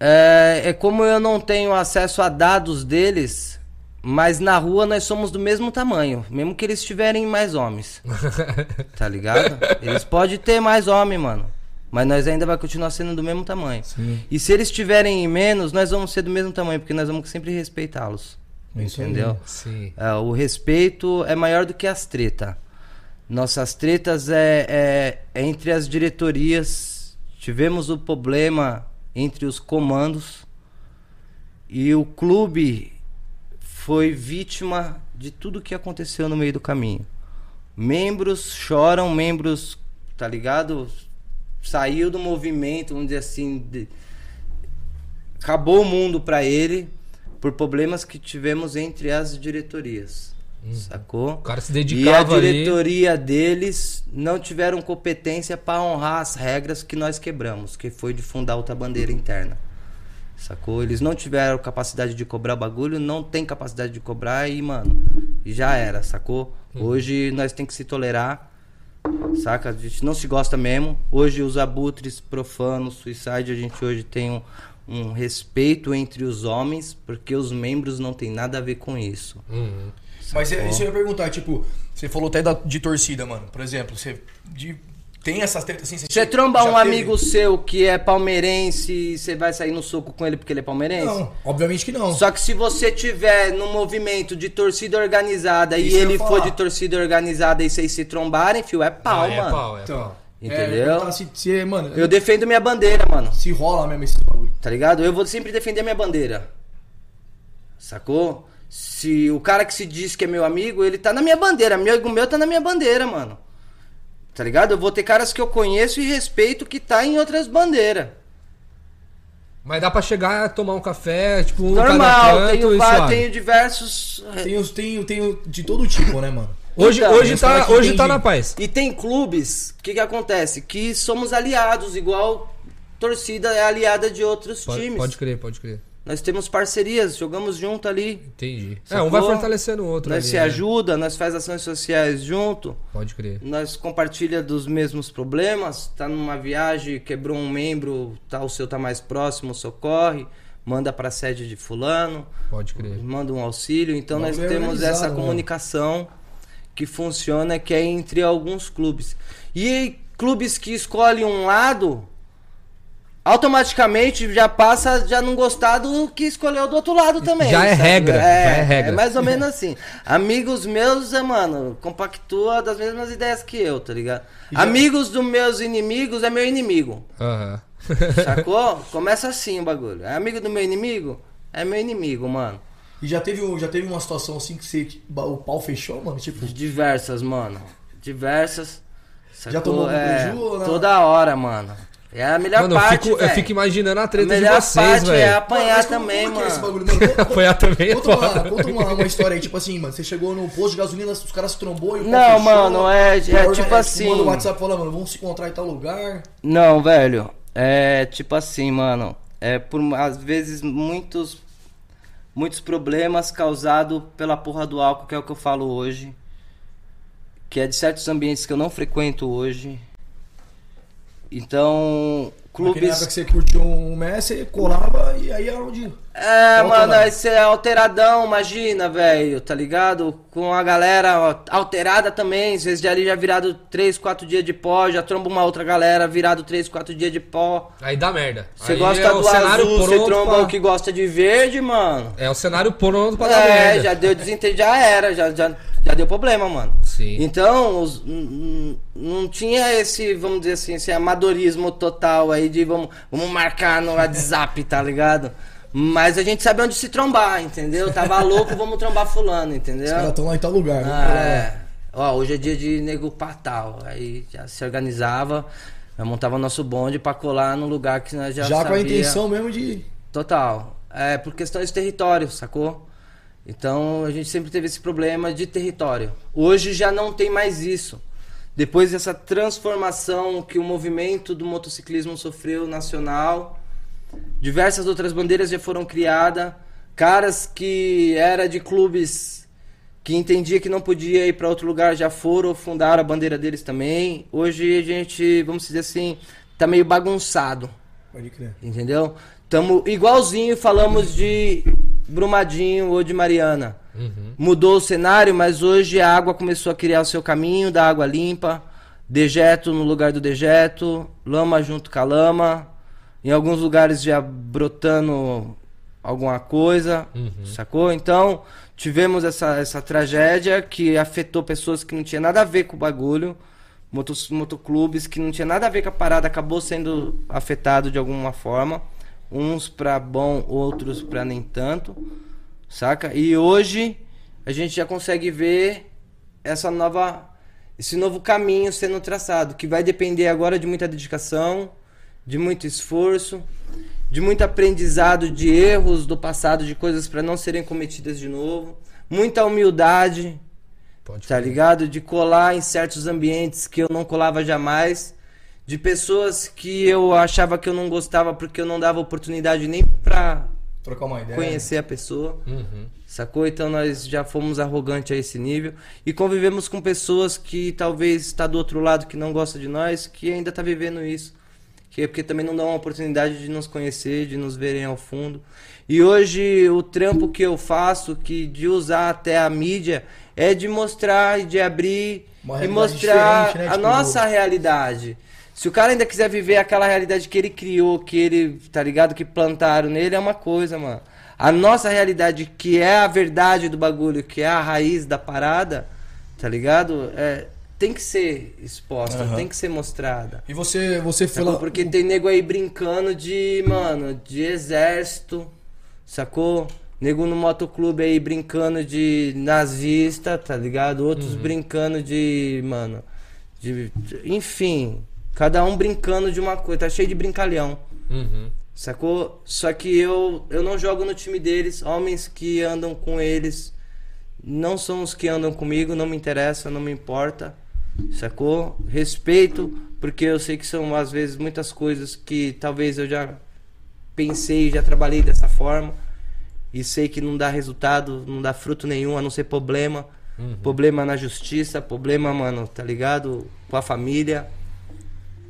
C: É, é como eu não tenho acesso a dados deles, mas na rua nós somos do mesmo tamanho, mesmo que eles tiverem mais homens. tá ligado? Eles podem ter mais homem, mano. Mas nós ainda vai continuar sendo do mesmo tamanho.
A: Sim.
C: E se eles tiverem menos, nós vamos ser do mesmo tamanho, porque nós vamos sempre respeitá-los. Entendeu?
B: Sim.
C: É, o respeito é maior do que as tretas. Nossas tretas é, é- é entre as diretorias. Tivemos o problema entre os comandos. E o clube foi vítima de tudo que aconteceu no meio do caminho. Membros choram, membros, tá ligado? Saiu do movimento, vamos dizer assim, de- acabou o mundo pra ele por problemas que tivemos entre as diretorias. Sacou?
B: O cara se
C: E a
B: dedicava
C: diretoria deles não tiveram competência para honrar as regras que nós quebramos, que foi de fundar outra bandeira interna. Sacou? Eles não tiveram capacidade de cobrar o bagulho, não tem capacidade de cobrar e, mano, já era, sacou? Hoje nós tem que se tolerar, saca? A gente não se gosta mesmo. Hoje os abutres profanos, suicide, a gente hoje tem um, um respeito entre os homens, porque os membros não tem nada a ver com isso.
B: Uhum.
A: Mas é, isso eu ia perguntar, tipo, você falou até da- de torcida, mano. Por exemplo, você de- tem essas tretas assim?
C: Você tromba
A: já
C: um
A: teve?
C: amigo seu que é palmeirense, você vai sair no soco com ele porque ele é palmeirense?
A: Não, obviamente que não.
C: Só que se você tiver no movimento de torcida organizada
A: Isso
C: e ele for de torcida organizada e vocês se trombarem, fio, é pau,
B: Ah, é
C: mano.
B: pau, é
A: Então,
B: pau.
C: Entendeu?
A: É, eu ia perguntar se, se, mano,
C: Eu defendo minha bandeira, mano.
A: se rola mesmo esse bagulho.
C: Tá ligado? Eu vou sempre defender minha bandeira. Sacou? Se o cara que se diz que é meu amigo, ele tá na minha bandeira. Amigo meu tá na minha bandeira, mano. Tá ligado? Eu vou ter caras que eu conheço e respeito que tá em outras bandeiras.
B: Mas dá pra chegar a tomar um café, tipo, um
C: Normal,
B: cada canto
C: tenho,
B: suave.
C: tenho diversos.
A: Tem, os- tem, tem de todo tipo, né, mano?
B: Hoje,
C: Então,
B: hoje, tá, hoje tá na paz.
C: E tem clubes, o que, que acontece? Que somos aliados, igual torcida é aliada de outros
B: Pode,
C: times.
B: pode crer, pode crer.
C: Nós temos parcerias, jogamos junto ali.
B: Entendi. É,
C: Sacou?
B: um vai fortalecendo o outro
C: Nós
B: ali,
C: se
B: né?
C: ajuda, nós faz ações sociais junto.
B: Pode crer.
C: Nós compartilha dos mesmos problemas. Tá numa viagem, quebrou um membro, tá, o seu tá mais próximo, socorre. Manda pra sede de fulano.
B: Pode crer.
C: manda um auxílio. Então
A: Não,
C: nós temos essa
A: né?
C: comunicação que funciona, que é entre alguns clubes. E clubes que escolhem um lado, automaticamente já passa já não gostar do que escolheu do outro lado também.
B: Já é
C: sabe?
B: regra, já é regra.
C: mais ou menos assim. Amigos meus, é, mano, compactua das mesmas ideias que eu, tá ligado?
A: Já-
C: Amigos dos meus inimigos é meu inimigo.
B: Aham.
C: Sacou? Começa assim o bagulho. É amigo do meu inimigo? É meu inimigo, mano.
A: E já teve, um- já teve uma situação assim que você, o pau fechou, mano? Tipo,
C: Diversas, mano. Diversas.
A: Já tomou algum
C: é,
A: preju ou não?
C: Toda hora, mano. É a melhor
B: Mano, eu
C: parte,
B: fico, eu fico imaginando a
C: A
B: treta de
C: melhor
B: vocês,
C: parte é
B: velho.
C: apanhar
A: Mas como-
C: também,
A: como que é esse
C: mano.
A: bagulho, mano? Conta-
B: Apanhar também é
A: Conta, uma,
B: foda.
A: conta uma, uma história aí, tipo assim, mano. Você chegou no posto de gasolina, os caras se trombou e o
C: Não,
A: fechou,
C: mano, é- é tipo assim-
A: Manda o WhatsApp falando, mano, vamos se encontrar em tal lugar.
C: Não, velho. É tipo assim, mano. É por às vezes muitos muitos problemas causados pela porra do álcool, que é o que eu falo hoje. Que é de certos ambientes que eu não frequento hoje. Então,
A: Clubes...
C: clubes.
A: Na época que você curtiu um Messi, colava e aí era onde.
C: É,
A: Alterado.
C: mano, aí você é alteradão, imagina, velho, tá ligado? Com a galera ó, alterada também, vocês já ali já virado 3, 4 dias de pó, já tromba uma outra galera virado 3, 4 dias de pó.
B: Aí dá merda.
C: Você gosta
B: é
C: do azul, você tromba
B: pra-
C: o que gosta de verde, mano.
B: É o cenário pronto pra dar
C: É,
B: merda.
C: já deu desentendido, já era, já, já, já deu problema, mano.
B: Sim.
C: Então, os- não tinha esse, vamos dizer assim, esse amadorismo total aí de vamos, vamos marcar no WhatsApp, tá ligado? Mas a gente sabe onde se trombar, entendeu? Tava louco, vamos trombar fulano, entendeu?
A: Os caras estão lá em tal lugar. né?
C: Ah, é. Ó, hoje é dia de nego patal. Aí já se organizava, já montava nosso bonde pra colar no lugar que nós já
A: Já, com a
C: sabia.
A: intenção mesmo de.
C: Total. É por questões de território, sacou? Então a gente sempre teve esse problema de território. Hoje já não tem mais isso. Depois dessa transformação que o movimento do motociclismo sofreu nacional, diversas outras bandeiras já foram criadas, caras que era de clubes que entendia que não podia ir para outro lugar já foram fundaram a bandeira deles também. Hoje a gente, vamos dizer assim, tá meio bagunçado.
A: Pode crer.
C: Entendeu? Tamo igualzinho falamos de Brumadinho ou de Mariana. Mudou o cenário, mas hoje a água começou a criar o seu caminho da água limpa, dejeto no lugar do dejeto, lama junto com a lama, em alguns lugares já brotando alguma coisa, sacou? Então, tivemos essa, essa tragédia que afetou pessoas que não tinha nada a ver com o bagulho, motos, motoclubes que não tinha nada a ver com a parada, acabou sendo afetado de alguma forma, uns pra bom, outros pra nem tanto, saca? E hoje a gente já consegue ver essa nova esse novo caminho sendo traçado, que vai depender agora de muita dedicação, de muito esforço, de muito aprendizado de erros do passado, de coisas para não serem cometidas de novo, muita humildade,
B: Pode
C: tá ligado? De colar em certos ambientes que eu não colava jamais, de pessoas que eu achava que eu não gostava porque eu não dava oportunidade nem pra
A: Trocar uma ideia.
C: conhecer a pessoa.
B: Uhum.
C: Sacou? Então nós já fomos arrogantes a esse nível e convivemos com pessoas que talvez está do outro lado que não gosta de nós, que ainda tá vivendo isso. Que é porque também não dá uma oportunidade de nos conhecer, de nos verem ao fundo. E hoje o trampo que eu faço, que de usar até a mídia, é de mostrar e de abrir e mostrar
A: né?
C: a
A: Tipo,
C: nossa realidade. Se o cara ainda quiser viver aquela realidade que ele criou, que ele, tá ligado, que plantaram nele, é uma coisa, mano. A nossa realidade, que é a verdade do bagulho, que é a raiz da parada, tá ligado? É, tem que ser exposta,
A: Aham.
C: tem que ser mostrada.
A: E você, você
C: Sacou? Porque tem nego aí brincando de, mano, de exército, sacou? Nego no motoclube aí brincando de nazista, tá ligado? Outros brincando de, mano, de, de- enfim, cada um brincando de uma coisa, tá cheio de brincalhão.
B: Uhum.
C: Sacou? Só que eu, eu não jogo no time deles. Homens que andam com eles não são os que andam comigo, não me interessa, não me importa. Sacou? Respeito, porque eu sei que são às vezes muitas coisas que talvez eu já pensei, já trabalhei dessa forma. E sei que não dá resultado, não dá fruto nenhum, a não ser problema. Problema na justiça, problema, mano, tá ligado? Com a família.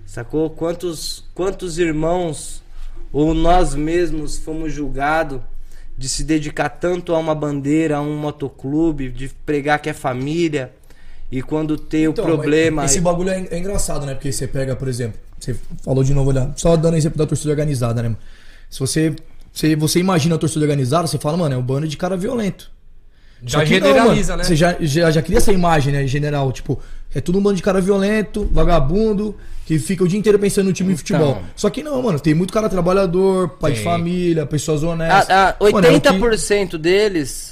C: Sacou? Quantos, quantos irmãos ou nós mesmos fomos julgados de se dedicar tanto a uma bandeira, a um motoclube, de pregar que é família, e quando tem
A: Então,
C: o problema.
A: mas Esse bagulho é, é engraçado, né? Porque você pega, por exemplo, você falou de novo, olha, só dando exemplo da torcida organizada, né? mano? Se você, se você imagina a torcida organizada, você fala, mano, é um bando de cara violento.
B: Já
A: não,
B: generaliza,
A: mano.
B: né?
A: Você já, já, já cria essa imagem, né, em general. Tipo, é tudo um bando de cara violento, vagabundo, que fica o dia inteiro pensando no time de
C: Então.
A: futebol. Só que não, mano. Tem muito cara trabalhador, pai de
B: Tem.
A: família, pessoas honestas.
C: A, a
A: Mano, é que-
C: 80% deles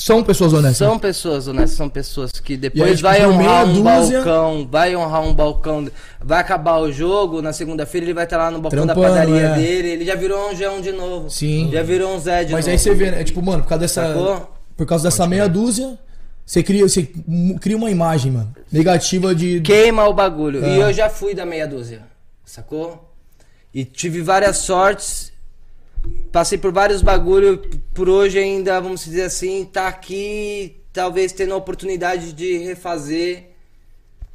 A: São pessoas honestas.
C: São pessoas honestas, são pessoas que depois
A: aí, tipo,
C: vai honrar um
A: dúzia-
C: balcão, vai honrar um balcão, vai acabar o jogo, na segunda-feira ele vai estar lá no balcão da
A: Trampando,
C: padaria
A: é.
C: dele, ele já virou um João de novo.
A: Sim.
C: Já virou um Zé de
A: Mas
C: novo.
A: aí você vê, né? Tipo, mano, por causa dessa.
C: Sacou?
A: Por causa dessa meia dúzia, você cria, você cria uma imagem, mano. Negativa de.
C: Queima o bagulho.
A: É.
C: E eu já fui da meia dúzia, sacou? E tive várias sortes, passei por vários bagulho, por hoje ainda, vamos dizer assim, tá aqui, talvez tendo a oportunidade de refazer,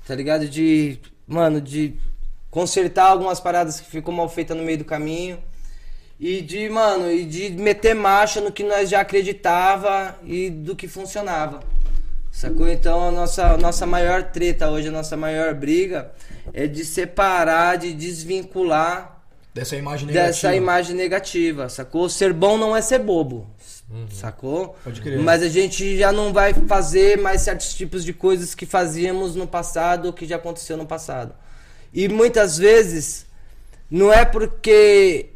C: tá ligado? De, mano, de consertar algumas paradas que ficou mal feitas no meio do caminho. E de, mano, e de meter marcha no que nós já acreditava e do que funcionava. Sacou? Então a nossa, nossa maior treta hoje, a nossa maior briga é de separar, de desvincular
A: Dessa imagem negativa.
C: dessa imagem negativa, sacou? Ser bom não é ser bobo, sacou?
A: Pode crer.
C: Mas a gente já não vai fazer mais certos tipos de coisas que fazíamos no passado ou que já aconteceu no passado. E muitas vezes não é porque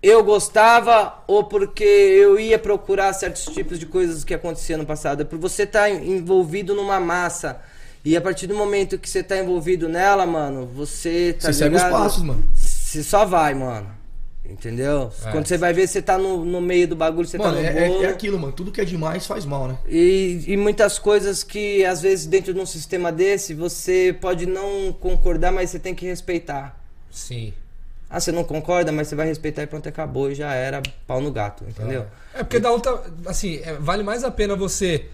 C: eu gostava ou porque eu ia procurar certos tipos de coisas que aconteciam no passado. É por você estar envolvido numa massa. E a partir do momento que você tá envolvido nela, mano, você tá
A: Você segue os
C: ligado?
A: passos, mano.
C: Você só vai, mano. Entendeu?
B: É.
C: Quando você vai ver, você tá no, no meio do bagulho, você
A: Mano,
C: tá no
A: é,
C: bolo.
A: é, é aquilo, mano. Tudo que é demais faz mal, né?
C: E, e muitas coisas que, às vezes, dentro de um sistema desse, você pode não concordar, mas você tem que respeitar.
B: Sim.
C: Ah, você não concorda, mas você vai respeitar e pronto, acabou e já era pau no gato, entendeu?
B: É porque da outra. Assim, é, vale mais a pena você.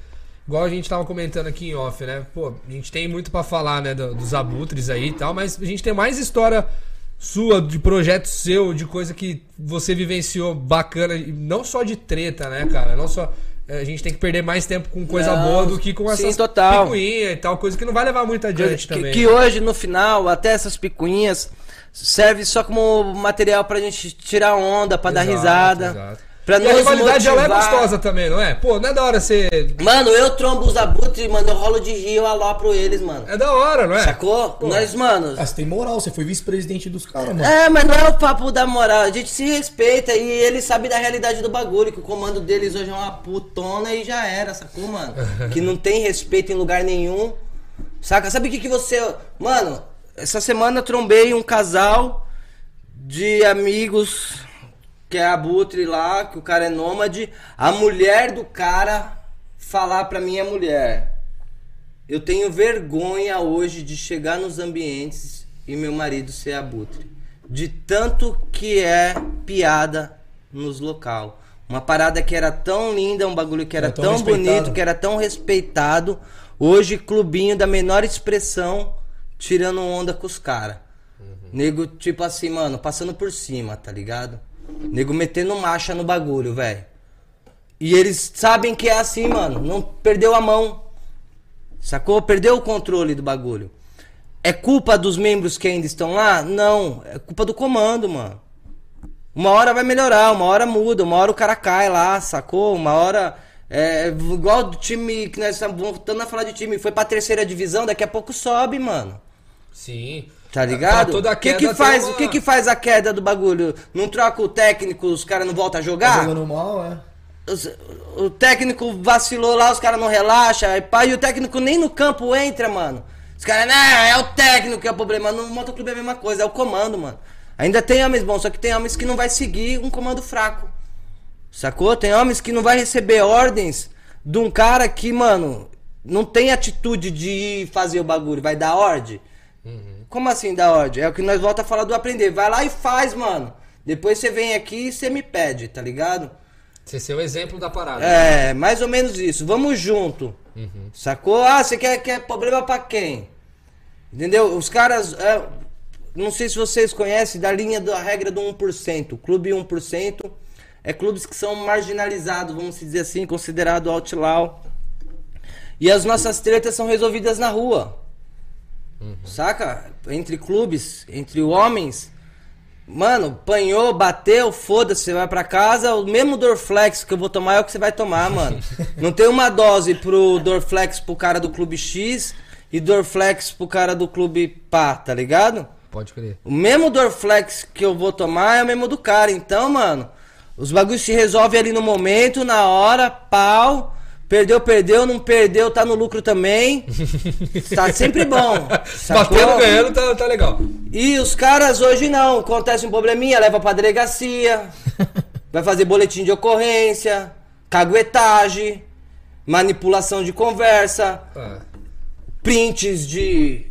B: Igual a gente tava comentando aqui em off, né? Pô, a gente tem muito pra falar, né? do- dos abutres aí e tal, mas a gente tem mais história sua, de projeto seu, de coisa que você vivenciou bacana, não só de treta, né, cara? Não só. é, A gente tem que perder mais tempo com coisa
C: Não,
B: boa do que com
C: sim,
B: essas
C: total.
B: picuinhas e tal, coisa que não vai levar muito adiante
C: que,
B: também.
C: que
B: né?
C: hoje, no final, até essas picuinhas serve só como material pra gente tirar onda, pra dar
B: Exato,
C: risada.
B: exato.
C: Pra
B: E a rivalidade ela é
C: motivar.
B: gostosa também, não é? Pô, não é da hora você.
C: Mano, eu trombo os abutres, mano, eu rolo de rio, eu alopro eles, mano.
B: É da hora, não é?
C: Sacou? Nós, mano.
A: Ah, você tem moral, você foi vice-presidente dos caras, mano.
C: É, mas não é o papo da moral. A gente se respeita e eles sabem da realidade do bagulho. Que o comando deles hoje é uma putona e já era, sacou, mano? que não tem respeito em lugar nenhum. Saca? Sabe o que, que você. Mano, essa semana eu trombei um casal de amigos que é abutre lá, que o cara é nômade. A mulher do cara falar pra minha mulher. Eu tenho vergonha hoje de chegar nos ambientes e meu marido ser abutre. De tanto que é piada nos local. Uma parada que era tão linda, um bagulho que era
A: É tão
C: tão, bonito, que era tão respeitado. Hoje, clubinho da menor expressão, tirando onda com os caras. Nego, tipo assim, mano, passando por cima, tá ligado? Nego metendo marcha no bagulho, velho. E eles sabem que é assim, mano. Não perdeu a mão. Sacou? Perdeu o controle do bagulho. É culpa dos membros que ainda estão lá? Não. É culpa do comando, mano. Uma hora vai melhorar, uma hora muda, uma hora o cara cai lá, sacou? Uma hora. É igual do time que nós estamos voltando a falar de time, foi pra terceira divisão, daqui a pouco sobe, mano.
B: Sim.
C: Tá ligado?
B: Pra toda
C: O que que faz,
B: uma-
C: o que que faz a queda do bagulho? Não troca o técnico, os caras não voltam a
A: Tá
C: jogar?
A: jogando mal, é.
C: Os- o técnico vacilou lá, os caras não relaxam, pá, e o técnico nem no campo entra, mano. Os caras, não, é o técnico que é o problema. No motoclube é a mesma coisa, é o comando, mano. Ainda tem homens bons, só que tem homens que não vai seguir um comando fraco. Sacou? Tem homens que não vai receber ordens de um cara que, mano, não tem atitude de ir fazer o bagulho, vai dar ordem. Como assim dar ordem? É o que nós volta a falar do aprender. Vai lá e faz, mano. Depois você vem aqui e você me pede, tá ligado?
B: Você ser o exemplo da parada.
C: É, mais ou menos isso. Vamos junto. Sacou? Ah, você quer, quer problema pra quem? Entendeu? Os caras. é, não sei se vocês conhecem da linha da regra do 1%. Clube 1% é clubes que são marginalizados, vamos dizer assim, considerado outlaw. E as nossas tretas são resolvidas na rua. Saca? Entre clubes, entre homens. Mano, panhou, bateu, foda-se, você vai pra casa, o mesmo Dorflex que eu vou tomar é o que você vai tomar, mano. Não tem uma dose pro Dorflex pro cara do clube X e Dorflex pro cara do clube pá, tá ligado?
B: Pode crer.
C: O mesmo Dorflex que eu vou tomar é o mesmo do cara. Então, mano, os bagulhos se resolvem ali no momento, na hora, pau. Perdeu, perdeu, não perdeu, tá no lucro também. tá sempre bom. sacou?
B: Batendo, ganhando, tá, tá legal.
C: E os caras hoje não, acontece um probleminha, leva pra delegacia, vai fazer boletim de ocorrência, caguetagem, manipulação de conversa,
B: Ah,
C: prints de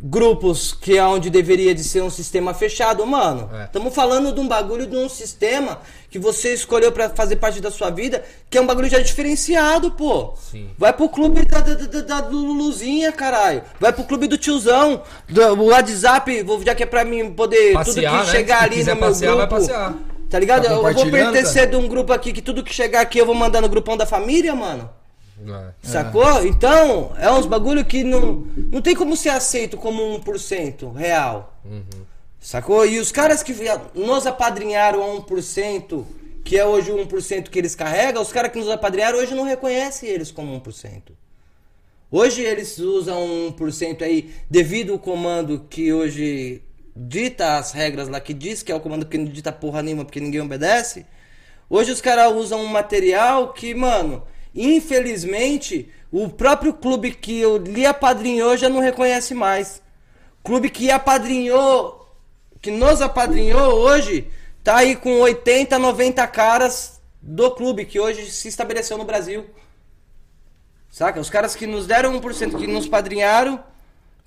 C: grupos que é onde deveria de ser um sistema fechado, mano.
B: É.
C: Estamos falando de um bagulho de um sistema que você escolheu pra fazer parte da sua vida, que é um bagulho já diferenciado, pô.
B: Sim.
C: Vai pro clube da, da, da, da Luluzinha, caralho. Vai pro clube do tiozão, do WhatsApp, vou- já que é pra mim poder tudo
B: Passear,
C: que
B: né?
C: chegar
B: Se
C: ali no meu
B: passear, vai
C: grupo.
B: passear.
C: Tá ligado?
A: Tá
C: eu vou pertencer de um grupo aqui que tudo que chegar aqui eu vou mandar no grupão da família, mano.
B: É.
C: Sacou? Então, é uns bagulho que não, não tem como ser aceito como 1% real. Sacou? E os caras que nos apadrinharam a 1%, que é hoje o 1% que eles carregam, os caras que nos apadrinharam hoje não reconhecem eles como 1%. Hoje eles usam 1% aí devido ao comando que hoje dita as regras lá, que diz que é o comando que não dita porra nenhuma porque ninguém obedece. Hoje os caras usam um material que, mano, infelizmente, o próprio clube que eu lhe apadrinhou já não reconhece mais. Clube que apadrinhou, que nos apadrinhou hoje, tá aí com 80, 90 caras do clube que hoje se estabeleceu no Brasil. Saca? Os caras que nos deram 1%, que nos padrinharam,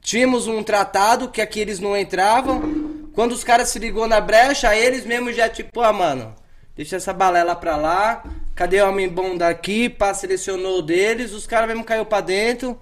C: tínhamos um tratado que aqui eles não entravam. Quando os caras se ligou na brecha, eles mesmo já tipo, ah, mano, deixa essa balela pra lá. Cadê o homem bom daqui? Pá, selecionou o deles, os caras mesmo caiu pra dentro.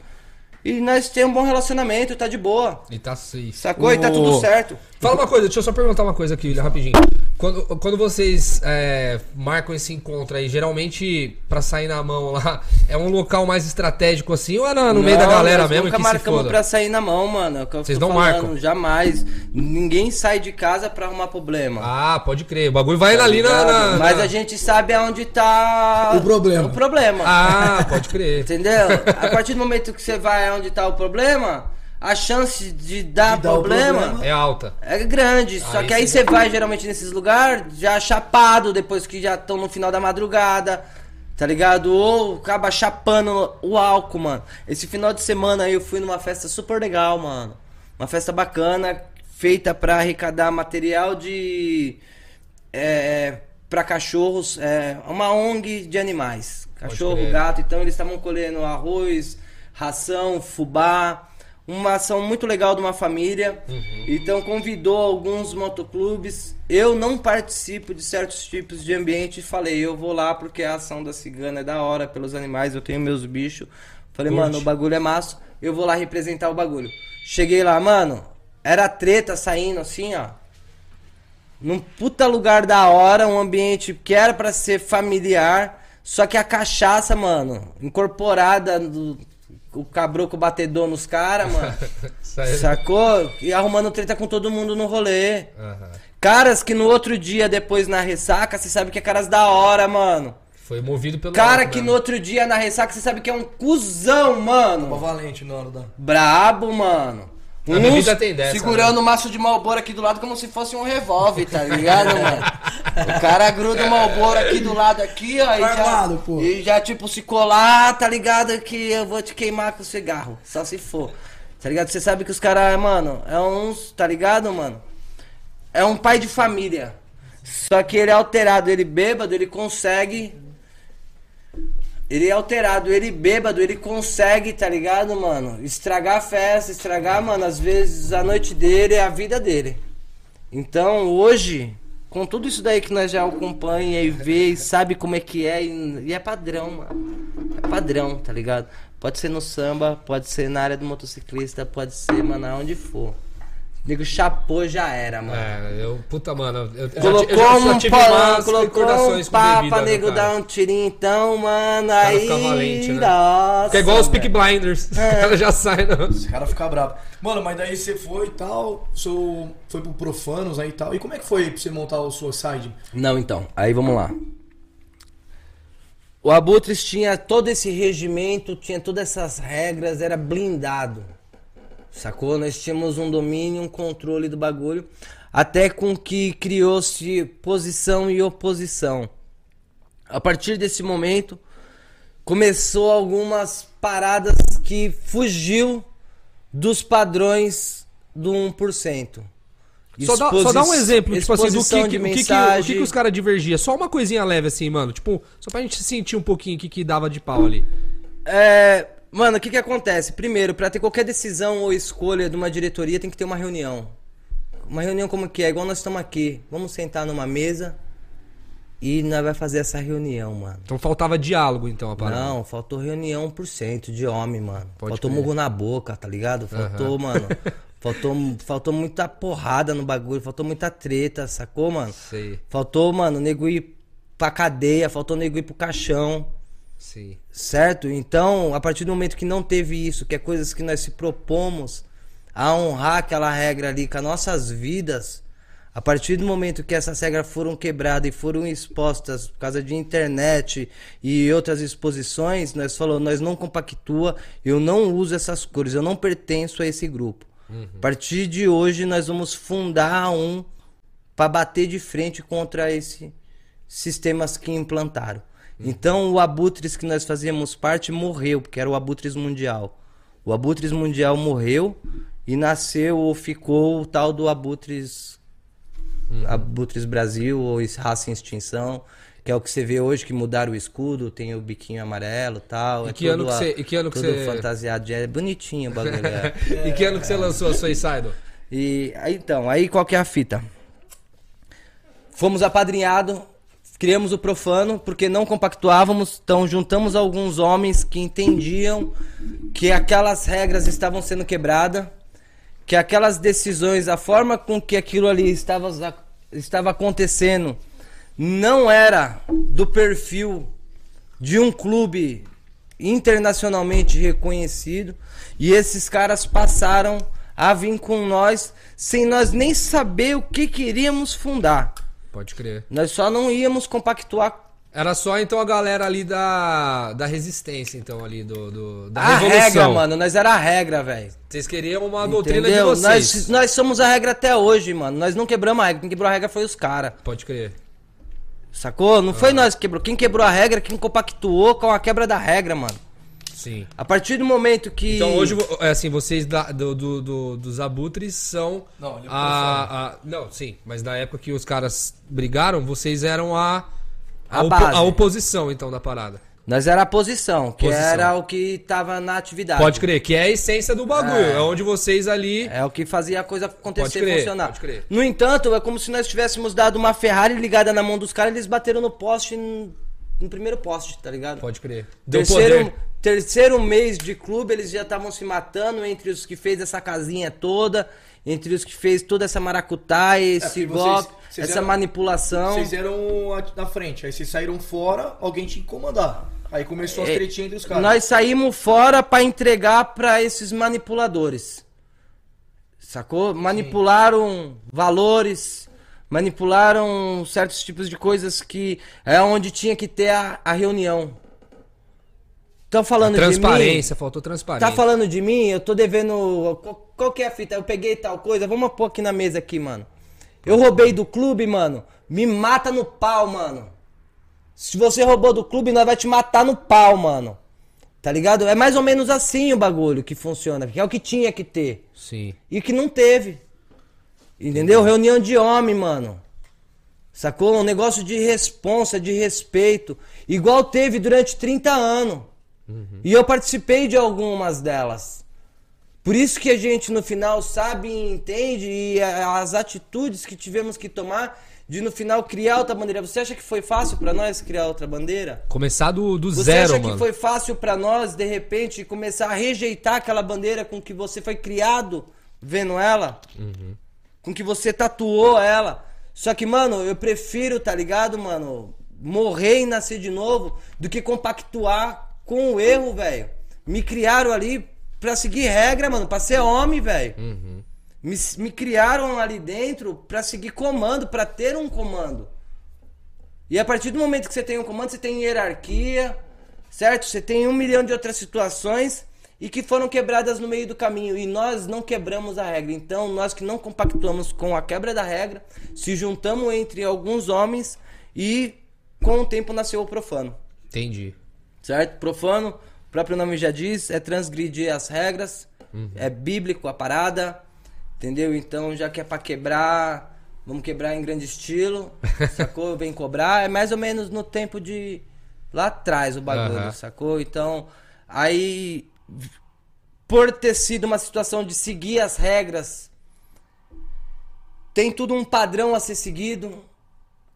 C: E nós temos um bom relacionamento, tá de boa.
B: E tá safe.
C: Sacou? E tá tudo certo.
B: Fala uma coisa, deixa eu só perguntar uma coisa aqui, William, rapidinho. Quando, quando vocês é, marcam esse encontro aí, geralmente pra sair na mão lá, é um local mais estratégico assim ou é no, no meio da
C: Não,
B: galera
C: nós
B: mesmo
C: Nunca
B: que se
C: marcamos
B: foda?
C: pra sair na mão, mano. é
B: Vocês não
C: falando,
B: marcam?
C: Jamais. Ninguém sai de casa pra arrumar problema.
B: Ah, pode crer. O bagulho vai
C: Tá
B: ali na,
C: ligado?
B: na-
C: Mas
B: na-
C: a gente sabe aonde tá
A: O problema.
C: O problema.
B: Ah, pode crer.
C: Entendeu? A partir do momento que você vai aonde tá o problema, a chance de dar
A: De dar
C: problema,
A: problema.
B: É alta.
C: é grande. Só
B: Aí
C: que aí você vai geralmente nesses lugares já chapado, depois que já estão no final da madrugada. Tá ligado? Ou acaba chapando o álcool, mano. Esse final de semana aí eu fui numa festa super legal, mano. Uma festa bacana, feita pra arrecadar material de. É, pra cachorros. É uma ONG de animais. Cachorro, gato. Então eles estavam colhendo arroz, ração, fubá. Uma ação muito legal de uma família. Então convidou alguns motoclubes. Eu não participo de certos tipos de ambiente. Falei, eu vou lá porque a ação da cigana é da hora pelos animais. Eu tenho meus bichos. Falei,
B: Curte.
C: mano, o bagulho é massa. Eu vou lá representar o bagulho. Cheguei lá, mano. Era treta saindo assim, ó. Num puta lugar da hora, um ambiente que era pra ser familiar, só que a cachaça, mano, incorporada do o cabroco batedor nos caras, mano.
B: Isso aí-
C: Sacou? E arrumando treta com todo mundo no rolê.
B: Aham.
C: Caras que no outro dia, depois na ressaca, você sabe que é caras da hora, mano.
B: Foi movido pelo.
C: Cara que no
B: mesmo.
C: outro dia na ressaca, você sabe que é um cuzão, mano.
A: Uma valente na hora da.
C: Brabo, mano.
B: A bebida tem dessa, né?
C: segurando o maço de Malboro aqui do lado como se fosse um revólver, tá ligado, mano? O cara gruda o Malboro aqui do lado aqui, ó, e já,
A: Armado, pô.
C: e já tipo se colar, tá ligado que eu vou te queimar com o cigarro, só se for. Tá ligado? Você sabe que os caras, mano, é uns, tá ligado, mano? É um pai de família. Só que ele é alterado, ele bêbado, ele consegue ele é alterado, ele bêbado, ele consegue, tá ligado, mano? Estragar a festa, estragar, mano, às vezes a noite dele é a vida dele. Então, hoje, com tudo isso daí que nós já acompanha e vê e sabe como é que é, e, e é padrão, mano. É padrão, tá ligado? Pode ser no samba, pode ser na área do motociclista, pode ser, mano, aonde for. Nego chapou já era, mano.
B: É, eu. Puta, mano. Eu, eu
C: Colocou
B: eu já
C: um
B: tive
C: palão,
B: umas
C: colocou um
B: com bebida.
C: papa,
B: no
C: nego dá um tirinho então, mano,
B: cara
C: aí...
B: fica valente, né?
C: Nossa,
B: Que é igual os Peak. Blinders.
C: É.
B: O cara já sai, não.
A: Esse cara fica bravo. Mano, mas daí você foi e tal, seu, foi pro Profanos aí e tal. E como é que foi pra você montar o sua side?
C: Não, então, aí vamos lá. O Abutres tinha todo esse regimento, tinha todas essas regras, era blindado. Sacou? Nós tínhamos um domínio, um controle do bagulho, até com que criou-se posição e oposição. A partir desse momento, começou algumas paradas que fugiu dos padrões do 1%.
B: Só dá, só dá um exemplo, tipo assim, do que, que, o que, que,
C: mensagem.
B: que, os caras divergiam. Só uma coisinha leve assim, mano. Tipo, só pra gente sentir um pouquinho o que, que dava de pau ali.
C: É, Mano, o que que acontece? Primeiro, pra ter qualquer decisão ou escolha de uma diretoria, tem que ter uma reunião. Uma reunião como que é? Igual nós estamos aqui. Vamos sentar numa mesa e nós vai fazer essa reunião, mano.
B: Então faltava diálogo, então, a parada.
C: Não, faltou reunião por cento de homem, mano.
B: Pode
C: faltou
B: crer.
C: murro na boca, tá ligado? Faltou, mano. Faltou, faltou muita porrada no bagulho, faltou muita treta, sacou, mano?
B: Sei,
C: Faltou, mano, nego ir pra cadeia, faltou nego ir pro caixão.
B: Sim.
C: Certo? Então, a partir do momento que não teve isso, que é coisas que nós se propomos a honrar aquela regra ali com as nossas vidas, a partir do momento que essas regras foram quebradas e foram expostas por causa de internet e outras exposições, nós falamos, nós não compactua, eu não uso essas cores, eu não pertenço a esse grupo. A partir de hoje nós vamos fundar um para bater de frente contra esse sistemas que implantaram. Então o Abutres que nós fazíamos parte morreu, porque era o Abutres Mundial. O Abutres Mundial morreu e nasceu ou ficou o tal do Abutres Abutres Brasil ou Raça em Extinção, que é o que você vê hoje que mudaram o escudo, tem o biquinho amarelo, tal,
B: E
C: é
B: que ano
C: todo
B: que você- e que ano que você-
C: fantasiado, de- é bonitinho o bagulho. é.
B: E que ano que você lançou a Suicidal?
C: E então, aí qual que é a fita? Fomos apadrinhados, criamos o profano, porque não compactuávamos, então juntamos alguns homens que entendiam que aquelas regras estavam sendo quebradas, que aquelas decisões, a forma com que aquilo ali estava, estava acontecendo, não era do perfil de um clube internacionalmente reconhecido e esses caras passaram a vir com nós sem nós nem saber o que queríamos fundar.
B: Pode crer.
C: Nós só não íamos compactuar
B: Era só então a galera ali da, da resistência, então, ali do, do- da
C: a
B: revolução.
C: regra, mano. Nós era a regra, velho.
B: Vocês queriam uma doutrina de
C: Entendeu?
B: vocês.
C: Nós, nós somos a regra até hoje, mano. Nós não quebramos a regra. Quem quebrou a regra foi os caras.
B: Pode crer.
C: Sacou? Não foi nós que quebrou. Quem quebrou a regra, quem compactuou com a quebra da regra, mano.
B: Sim.
C: A partir do momento que.
B: Então hoje, é assim, vocês da- do, do- do- dos abutres são.
A: Não, ele é
B: a, a- Não, sim, mas na época que os caras brigaram, vocês eram a. A,
C: A
B: opo- a oposição, então, da parada.
C: Nós era a posição, que
B: Posição.
C: era o que tava na atividade.
B: Pode crer, que é a essência do bagulho. É,
C: É.
B: onde vocês ali.
C: É o que fazia a coisa acontecer
B: Pode crer,
C: e funcionar.
B: pode crer.
C: No entanto, é como se nós tivéssemos dado uma Ferrari ligada na mão dos caras e eles bateram no poste, no, no primeiro poste, tá ligado?
B: Pode crer. Deu
C: Terceiro,
B: poder.
C: Terceiro mês de clube, eles já estavam se matando entre os que fez essa casinha toda, entre os que fez toda essa maracutaia, esse
A: porque vocês-
C: golpe, essa
A: eram-
C: manipulação.
A: Vocês eram na frente, aí vocês saíram fora, alguém tinha que comandar. Aí começou as
C: É,
A: tretinhas entre os caras.
C: Nós saímos fora pra entregar pra esses manipuladores. Sacou? Manipularam valores, manipularam certos tipos de coisas que é onde tinha que ter a, a reunião. Estão falando de mim?
B: Transparência, faltou transparência.
C: Tá falando de mim? Eu tô devendo. Qual, qual que é a fita? Eu peguei tal coisa. Vamos pôr aqui na mesa aqui, mano. Eu roubei do clube, mano. Me mata no pau, mano. Se você roubou do clube, nós vai te matar no pau, mano. Tá ligado? É mais ou menos assim o bagulho que funciona. Que é o que tinha que ter.
B: Sim.
C: E que não teve. Entendeu? Reunião de homem, mano. Sacou? Um negócio de responsa, de respeito. Igual teve durante 30 anos. E eu participei de algumas delas. Por isso que a gente no final sabe e entende e as atitudes que tivemos que tomar de no final criar outra bandeira. Você acha que foi fácil pra nós criar outra bandeira?
B: Começar do, do
C: Você
B: zero,
C: acha
B: mano.
C: que foi fácil pra nós de repente começar a rejeitar aquela bandeira com que você foi criado vendo ela? Com que você tatuou ela? Só que, mano, eu prefiro, tá ligado, mano, morrer e nascer de novo do que compactuar com o erro, velho. Me criaram ali pra seguir regra, mano, pra ser homem, velho. Me, me criaram ali dentro pra seguir comando, pra ter um comando. E a partir do momento que você tem um comando, você tem hierarquia, certo? Você tem um milhão de outras situações e que foram quebradas no meio do caminho. E nós não quebramos a regra. Então, nós que não compactuamos com a quebra da regra, se juntamos entre alguns homens e com o tempo nasceu o profano.
B: Entendi.
C: Certo? Profano, o próprio nome já diz, é transgredir as regras, é bíblico a parada, entendeu? Então, já que é pra quebrar, vamos quebrar em grande estilo, sacou? Vem cobrar, é mais ou menos no tempo de lá atrás o bagulho,
B: Aham.
C: sacou? Então, aí por ter sido uma situação de seguir as regras, tem tudo um padrão a ser seguido,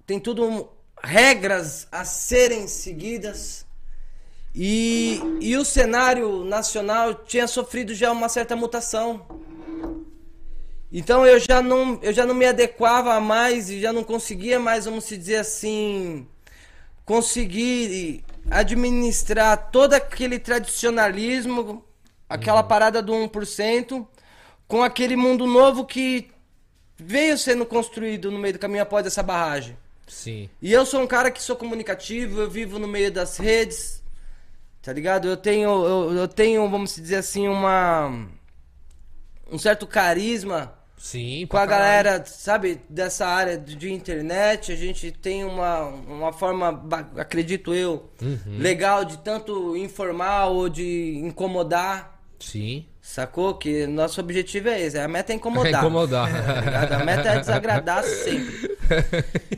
C: tem tudo um, regras a serem seguidas. E, e o cenário nacional tinha sofrido já uma certa mutação. Então eu já não, eu já não me adequava mais e já não conseguia mais, vamos dizer assim, conseguir administrar todo aquele tradicionalismo, aquela parada do 1%, com aquele mundo novo que veio sendo construído no meio do caminho após essa barragem.
B: Sim.
C: E eu sou um cara que sou comunicativo, eu vivo no meio das redes, tá ligado? Eu tenho, eu, eu tenho, vamos dizer assim, uma um certo carisma
B: Sim,
C: com a
B: caralho.
C: galera, sabe, dessa área de internet. A gente tem uma, uma forma, acredito eu,
B: Uhum.
C: legal de tanto informar ou de incomodar.
B: Sim.
C: Sacou? Que nosso objetivo é esse. A meta é incomodar.
B: É incomodar.
C: Tá ligado? A meta é desagradar sempre.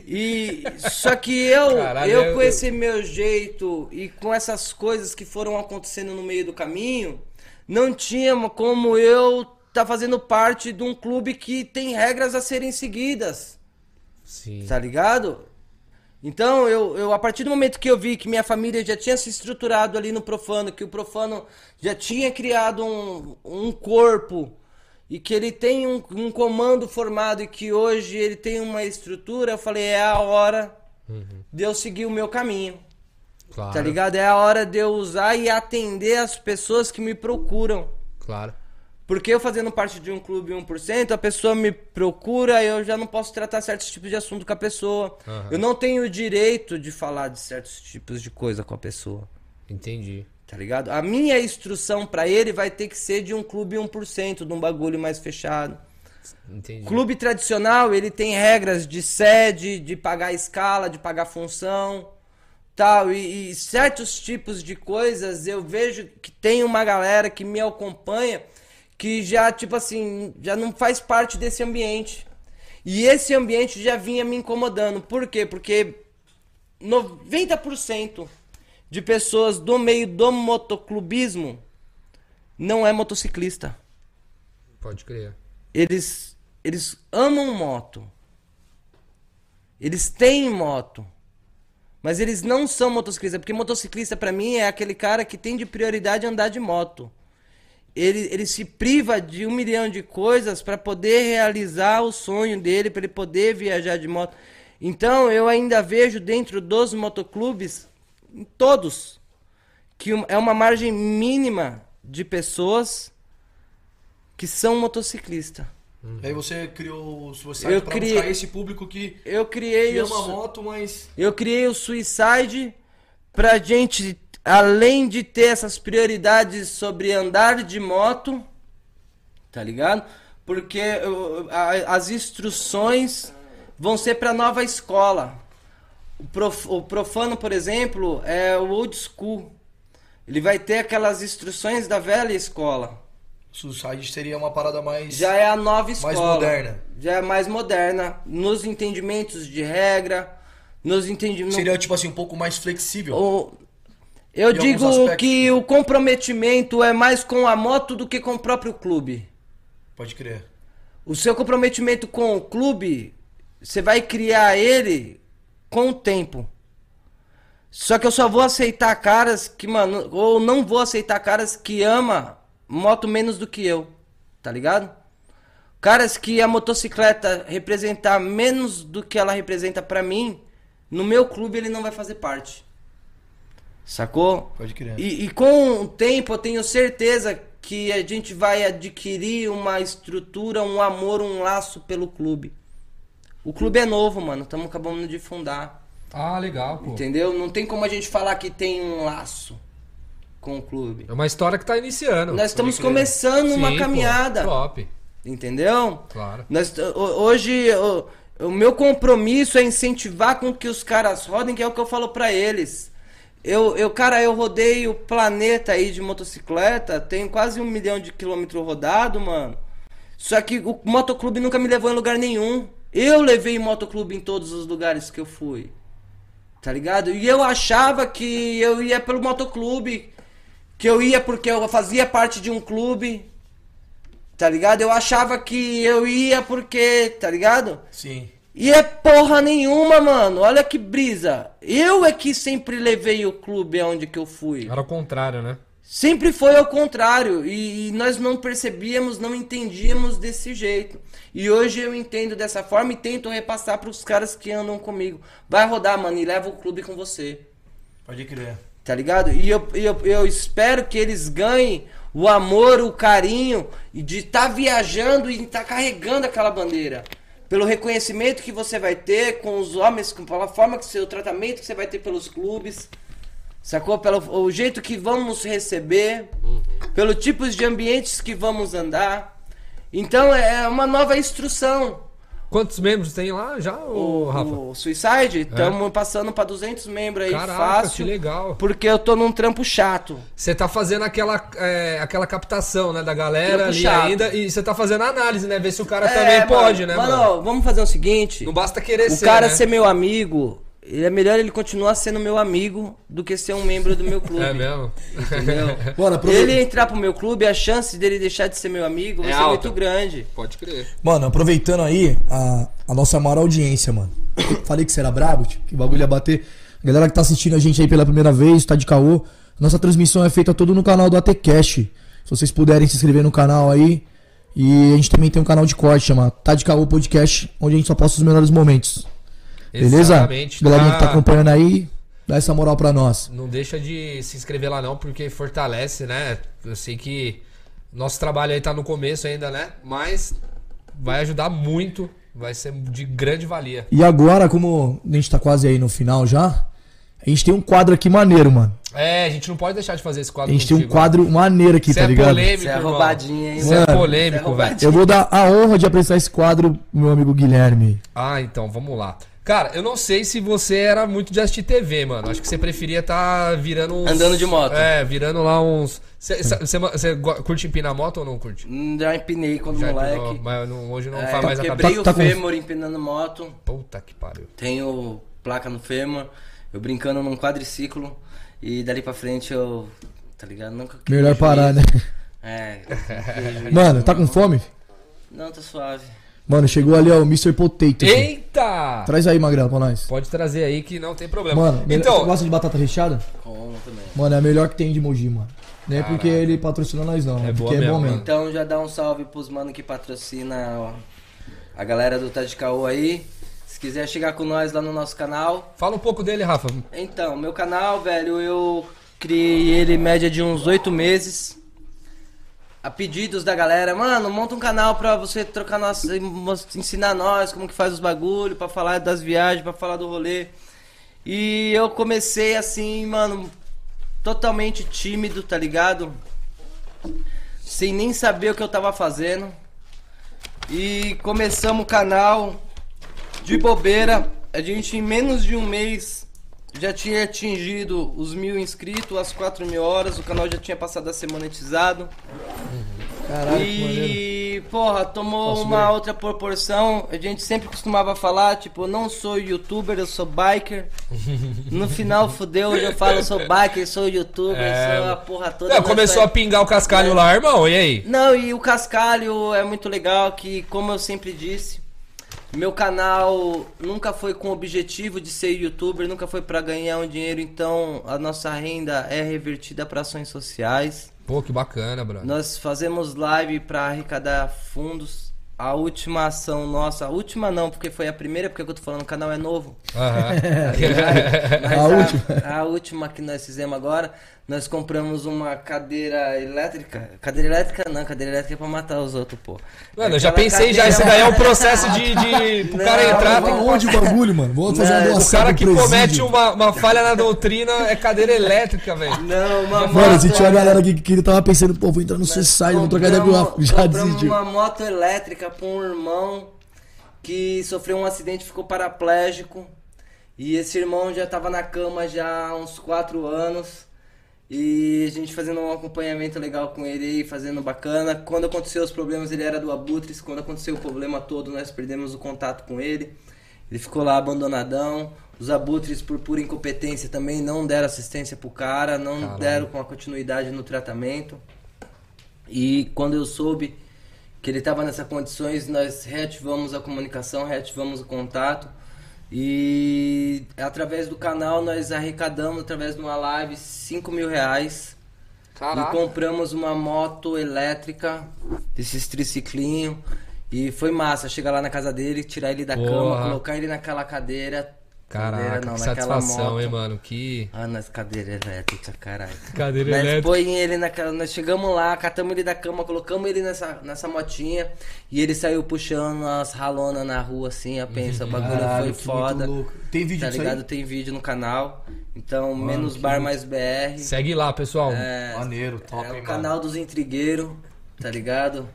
C: E só que eu,
B: Caralho,
C: eu
B: eu-
C: com esse meu jeito e com essas coisas que foram acontecendo no meio do caminho, não tinha como eu tá fazendo parte de um clube que tem regras a serem seguidas,
B: Sim.
C: tá ligado? Então, eu, eu, a partir do momento que eu vi que minha família já tinha se estruturado ali no profano, que o profano já tinha criado um, um corpo e que ele tem um, um comando formado e que hoje ele tem uma estrutura, eu falei, é a hora de eu seguir o meu caminho,
B: Claro.
C: tá ligado? É a hora de eu usar e atender as pessoas que me procuram.
B: Claro.
C: Porque eu fazendo parte de um clube 1%, a pessoa me procura, eu já não posso tratar certos tipos de assunto com a pessoa.
B: Aham.
C: Eu não tenho o direito de falar de certos tipos de coisa com a pessoa.
B: Entendi.
C: Tá ligado? A minha instrução pra ele vai ter que ser de um clube 1%, de um bagulho mais fechado.
B: Entendi.
C: Clube tradicional, ele tem regras de sede, de pagar escala, de pagar função, tal. E, e certos tipos de coisas eu vejo que tem uma galera que me acompanha que já, tipo assim, já não faz parte desse ambiente. E esse ambiente já vinha me incomodando. Por quê? Porque 90% de pessoas do meio do motoclubismo não é motociclista.
B: Pode crer.
C: Eles, eles amam moto. Eles têm moto. Mas eles não são motociclistas. Porque motociclista, pra mim, é aquele cara que tem de prioridade andar de moto. Ele, ele se priva de um milhão de coisas pra poder realizar o sonho dele, pra ele poder viajar de moto. Então, eu ainda vejo dentro dos motoclubes, em todos, que é uma margem mínima de pessoas que são motociclistas.
A: Aí você criou o Suicide pra
C: criei-
A: buscar esse público que,
C: Eu criei
A: que
C: o
A: ama
C: su-
A: moto, mas...
C: eu criei o Suicide pra gente, além de ter essas prioridades sobre andar de moto, tá ligado? Porque eu- a- as instruções vão ser pra nova escola. O, prof- o profano, por exemplo, é o old school. Ele vai ter aquelas instruções da velha escola.
A: Suicide seria uma parada mais...
C: Já é a nova escola.
A: moderna.
C: Já é mais moderna. Nos entendimentos de regra, nos entendimentos.
A: Seria, tipo assim, um pouco mais flexível.
C: O- Eu digo
A: aspectos.
C: que o comprometimento é mais com a moto do que com o próprio clube.
A: Pode crer.
C: O seu comprometimento com o clube, você vai criar ele com o tempo. Só que eu só vou aceitar caras que, mano, ou não vou aceitar caras que ama moto menos do que eu, tá ligado? Caras que a motocicleta representar menos do que ela representa pra mim, no meu clube ele não vai fazer parte. Sacou?
A: Pode crer.
C: E, e com o tempo eu tenho certeza que a gente vai adquirir uma estrutura, um amor, um laço pelo clube. O clube é novo, mano. Estamos acabando de fundar.
B: Ah, legal, pô.
C: Entendeu? Não tem como a gente falar que tem um laço com o clube.
B: É uma história que tá iniciando.
C: Nós estamos
B: crer.
C: começando uma
B: Sim, pô,
C: caminhada.
B: top.
C: Entendeu?
B: Claro.
C: Nós, hoje, o, o meu compromisso é incentivar com que os caras rodem, que é o que eu falo pra eles. Eu, eu, cara, eu rodei o planeta aí de motocicleta, tenho quase um milhão de quilômetros rodado, mano. Só que o motoclube nunca me levou em lugar nenhum. Eu levei motoclube em todos os lugares que eu fui. Tá ligado? E eu achava que eu ia pelo motoclube, que eu ia porque eu fazia parte de um clube, tá ligado? Eu achava que eu ia porque, tá ligado?
A: Sim.
C: E é porra nenhuma, mano. Olha que brisa. Eu é que sempre levei o clube aonde que eu fui.
B: Era o contrário, né?
C: Sempre foi ao contrário. E, e nós não percebíamos, não entendíamos desse jeito. E hoje eu entendo dessa forma e tento repassar pros caras que andam comigo. Vai rodar, mano, e leva o clube com você.
A: Pode crer.
C: Tá ligado? E eu, eu, eu espero que eles ganhem o amor, o carinho de estar viajando e estar carregando aquela bandeira. Pelo reconhecimento que você vai ter com os homens, com pela forma que seu tratamento que você vai ter pelos clubes. Sacou? Pelo o jeito que vamos receber, pelo tipos de ambientes que vamos andar. Então é uma nova instrução.
B: Quantos membros tem lá já,
C: O,
B: Rafa?
C: o Suicide, estamos passando para 200 membros aí
B: Caraca,
C: fácil.
B: que legal.
C: Porque eu tô num trampo chato.
B: Você tá fazendo aquela, é, aquela captação, né, da galera
C: Trampo
B: ali
C: chato.
B: ainda e você tá fazendo a análise, né? Ver se o cara
C: É,
B: também
C: mano,
B: pode, né,
C: mano?
B: mano?
C: vamos fazer o seguinte.
B: Não basta querer
C: O
B: ser,
C: cara
B: né?
C: ser meu amigo, ele é melhor ele continuar sendo meu amigo do que ser um membro do meu clube.
B: É mesmo?
C: Entendeu?
A: Bora, aproveita-
C: ele entrar pro meu clube, a chance dele deixar de ser meu amigo vai
B: É
C: ser
B: alta.
C: muito grande.
B: Pode crer.
A: Mano, aproveitando aí a, a nossa maior audiência, mano. Falei que você era brabo, tipo, que bagulho ia bater. A galera que tá assistindo a gente aí pela primeira vez, tá de caô. Nossa transmissão é feita todo no canal do ATCast. Se vocês puderem se inscrever no canal aí. E a gente também tem um canal de corte, chama Tá de Caô Podcast, onde a gente só posta os melhores momentos. Beleza? Galerinha que tá
B: Tá-
A: acompanhando aí, dá essa moral pra nós.
B: Não deixa de se inscrever lá não, porque fortalece, né? Eu sei que nosso trabalho aí tá no começo ainda, né? Mas vai ajudar muito, vai ser de grande valia.
A: E agora, como a gente tá quase aí no final já, a gente tem um quadro aqui maneiro, mano.
B: É, a gente não pode deixar de fazer esse
A: A
B: quadro
A: gente tem um
B: contigo,
A: quadro maneiro aqui,
B: Isso
A: tá
B: é
A: ligado?
B: polêmico,
C: Isso é roubadinha, hein,
B: Isso é
A: mano?
B: polêmico,
C: é
B: velho.
A: Eu vou dar a honra de apresentar esse quadro pro meu amigo Guilherme.
B: Ah, então, vamos lá. Cara, eu não sei se você era muito de assistir TV, mano. Acho que você preferia estar virando uns...
C: Andando de moto.
B: É, virando lá uns... Você- curte empinar moto ou não curte?
C: Hum, Já empinei quando
B: Já
C: moleque.
B: empinou, mas não- hoje não
C: É,
B: faz mais a
C: quebrei
B: cabeça.
C: o
A: Tá com-
C: fêmur empinando moto.
B: Puta que pariu.
C: Tenho placa no fêmur. Eu brincando num quadriciclo. E dali pra frente eu. Tá ligado? Nunca
A: Melhor parar, né?
C: É.
A: Mano, tá com fome?
C: Não, tô suave.
A: Mano, chegou ali, ó, o Mr. Potato.
B: Eita!
A: Traz aí, Magrela, pra nós.
B: Pode trazer aí que não tem problema.
A: Mano, melhor- você
B: então,
A: gosta de batata recheada?
C: Como também.
A: Mano, é a melhor que tem de Mogi, mano. Não é porque ele patrocina nós, não.
B: É
A: É
B: boa
A: porque é bom
B: mesmo,
A: mesmo.
C: Então já dá um salve pros mano que patrocina ó, a galera do Tá de Caô aí. Se quiser chegar com nós lá no nosso canal.
B: fala um pouco dele, Rafa.
C: Então, meu canal, velho, eu criei ele em média de uns oito meses. A pedidos da galera, mano, monta um canal pra você trocar nossa, ensinar nós como que faz os bagulho, pra falar das viagens, pra falar do rolê. E eu comecei assim, mano, totalmente tímido, tá ligado? Sem nem saber o que eu tava fazendo. E começamos o canal de bobeira. A gente em menos de um mês já tinha atingido os mil inscritos, as quatro mil horas. O canal já tinha passado a ser monetizado.
A: Caralho, que maneiro.
C: E, porra, tomou
A: Posso
C: uma
A: ver?
C: outra proporção. A gente sempre costumava falar, tipo, eu não sou youtuber, eu sou biker. No final, fudeu, hoje eu falo, eu sou biker, sou youtuber,
B: É.
C: sou a porra toda.
B: Não, começou a pingar o cascalho lá, irmão. E aí?
C: não, e o cascalho é muito legal que, como eu sempre disse, meu canal nunca foi com o objetivo de ser youtuber, nunca foi pra ganhar um dinheiro, então a nossa renda é revertida para ações sociais.
B: Pô, que bacana, brother.
C: Nós fazemos live pra arrecadar fundos. A última ação nossa, a última não, porque foi a primeira, porque o que eu tô falando, o canal é novo.
B: Aham.
C: Mas
A: A última.
C: a última que nós fizemos agora, nós compramos uma cadeira elétrica. Cadeira elétrica não, cadeira elétrica é pra matar os outros, pô.
B: Mano, eu já pensei já,
C: cadeira-
B: isso daí é um processo de, de pro cara entrar, tem que
A: onde o bagulho, mano? Vou fazer uma
C: Não, o
B: O
A: doação
B: cara
A: pro
B: que
A: presídio.
B: comete uma, uma falha na doutrina é cadeira elétrica, velho.
C: Não, uma
A: Mano,
C: moto-
A: se tinha uma galera aqui que ele tava pensando, pô, vou entrar no Suicide, vou trocar ideia com o Já desistiu.
C: uma moto elétrica pra um irmão que sofreu um acidente e ficou paraplégico. E esse irmão já tava na cama já há uns 4 anos. E a gente fazendo um acompanhamento legal com ele aí, fazendo bacana. Quando aconteceu os problemas, ele era do Abutres. Quando aconteceu o problema todo, nós perdemos o contato com ele. Ele ficou lá abandonadão. Os abutres, por pura incompetência, também não deram assistência pro cara, não
B: Caralho.
C: deram com a continuidade no tratamento. E quando eu soube que ele estava nessas condições, nós reativamos a comunicação, reativamos o contato. E através do canal nós arrecadamos, através de uma live, 5 mil reais. E compramos uma moto elétrica, desses triciclinho. E foi massa, chegar lá na casa dele, tirar ele da
B: Porra.
C: cama, colocar ele naquela cadeira.
B: Caraca,
C: cadeira não,
B: que satisfação,
C: moto.
B: hein, mano? Que
C: Ah, nas cadeiras elétricas, caralho.
B: cadeira
C: Nós
B: elétrica.
C: põe ele naquela. Nós chegamos lá, catamos ele da cama, colocamos ele nessa, nessa motinha e ele saiu puxando as ralonas na rua assim, a pensa, o bagulho
A: Caralho,
C: foi foda.
A: Tem vídeo
C: Tá ligado?
A: aí?
C: Tem vídeo no canal. Então,
A: Mano,
C: menos bar
A: louco.
C: mais BR.
B: Segue lá, pessoal.
C: É,
A: Maneiro, top,
C: é
A: hein,
C: o
A: mano.
C: canal dos intrigueiros, tá ligado?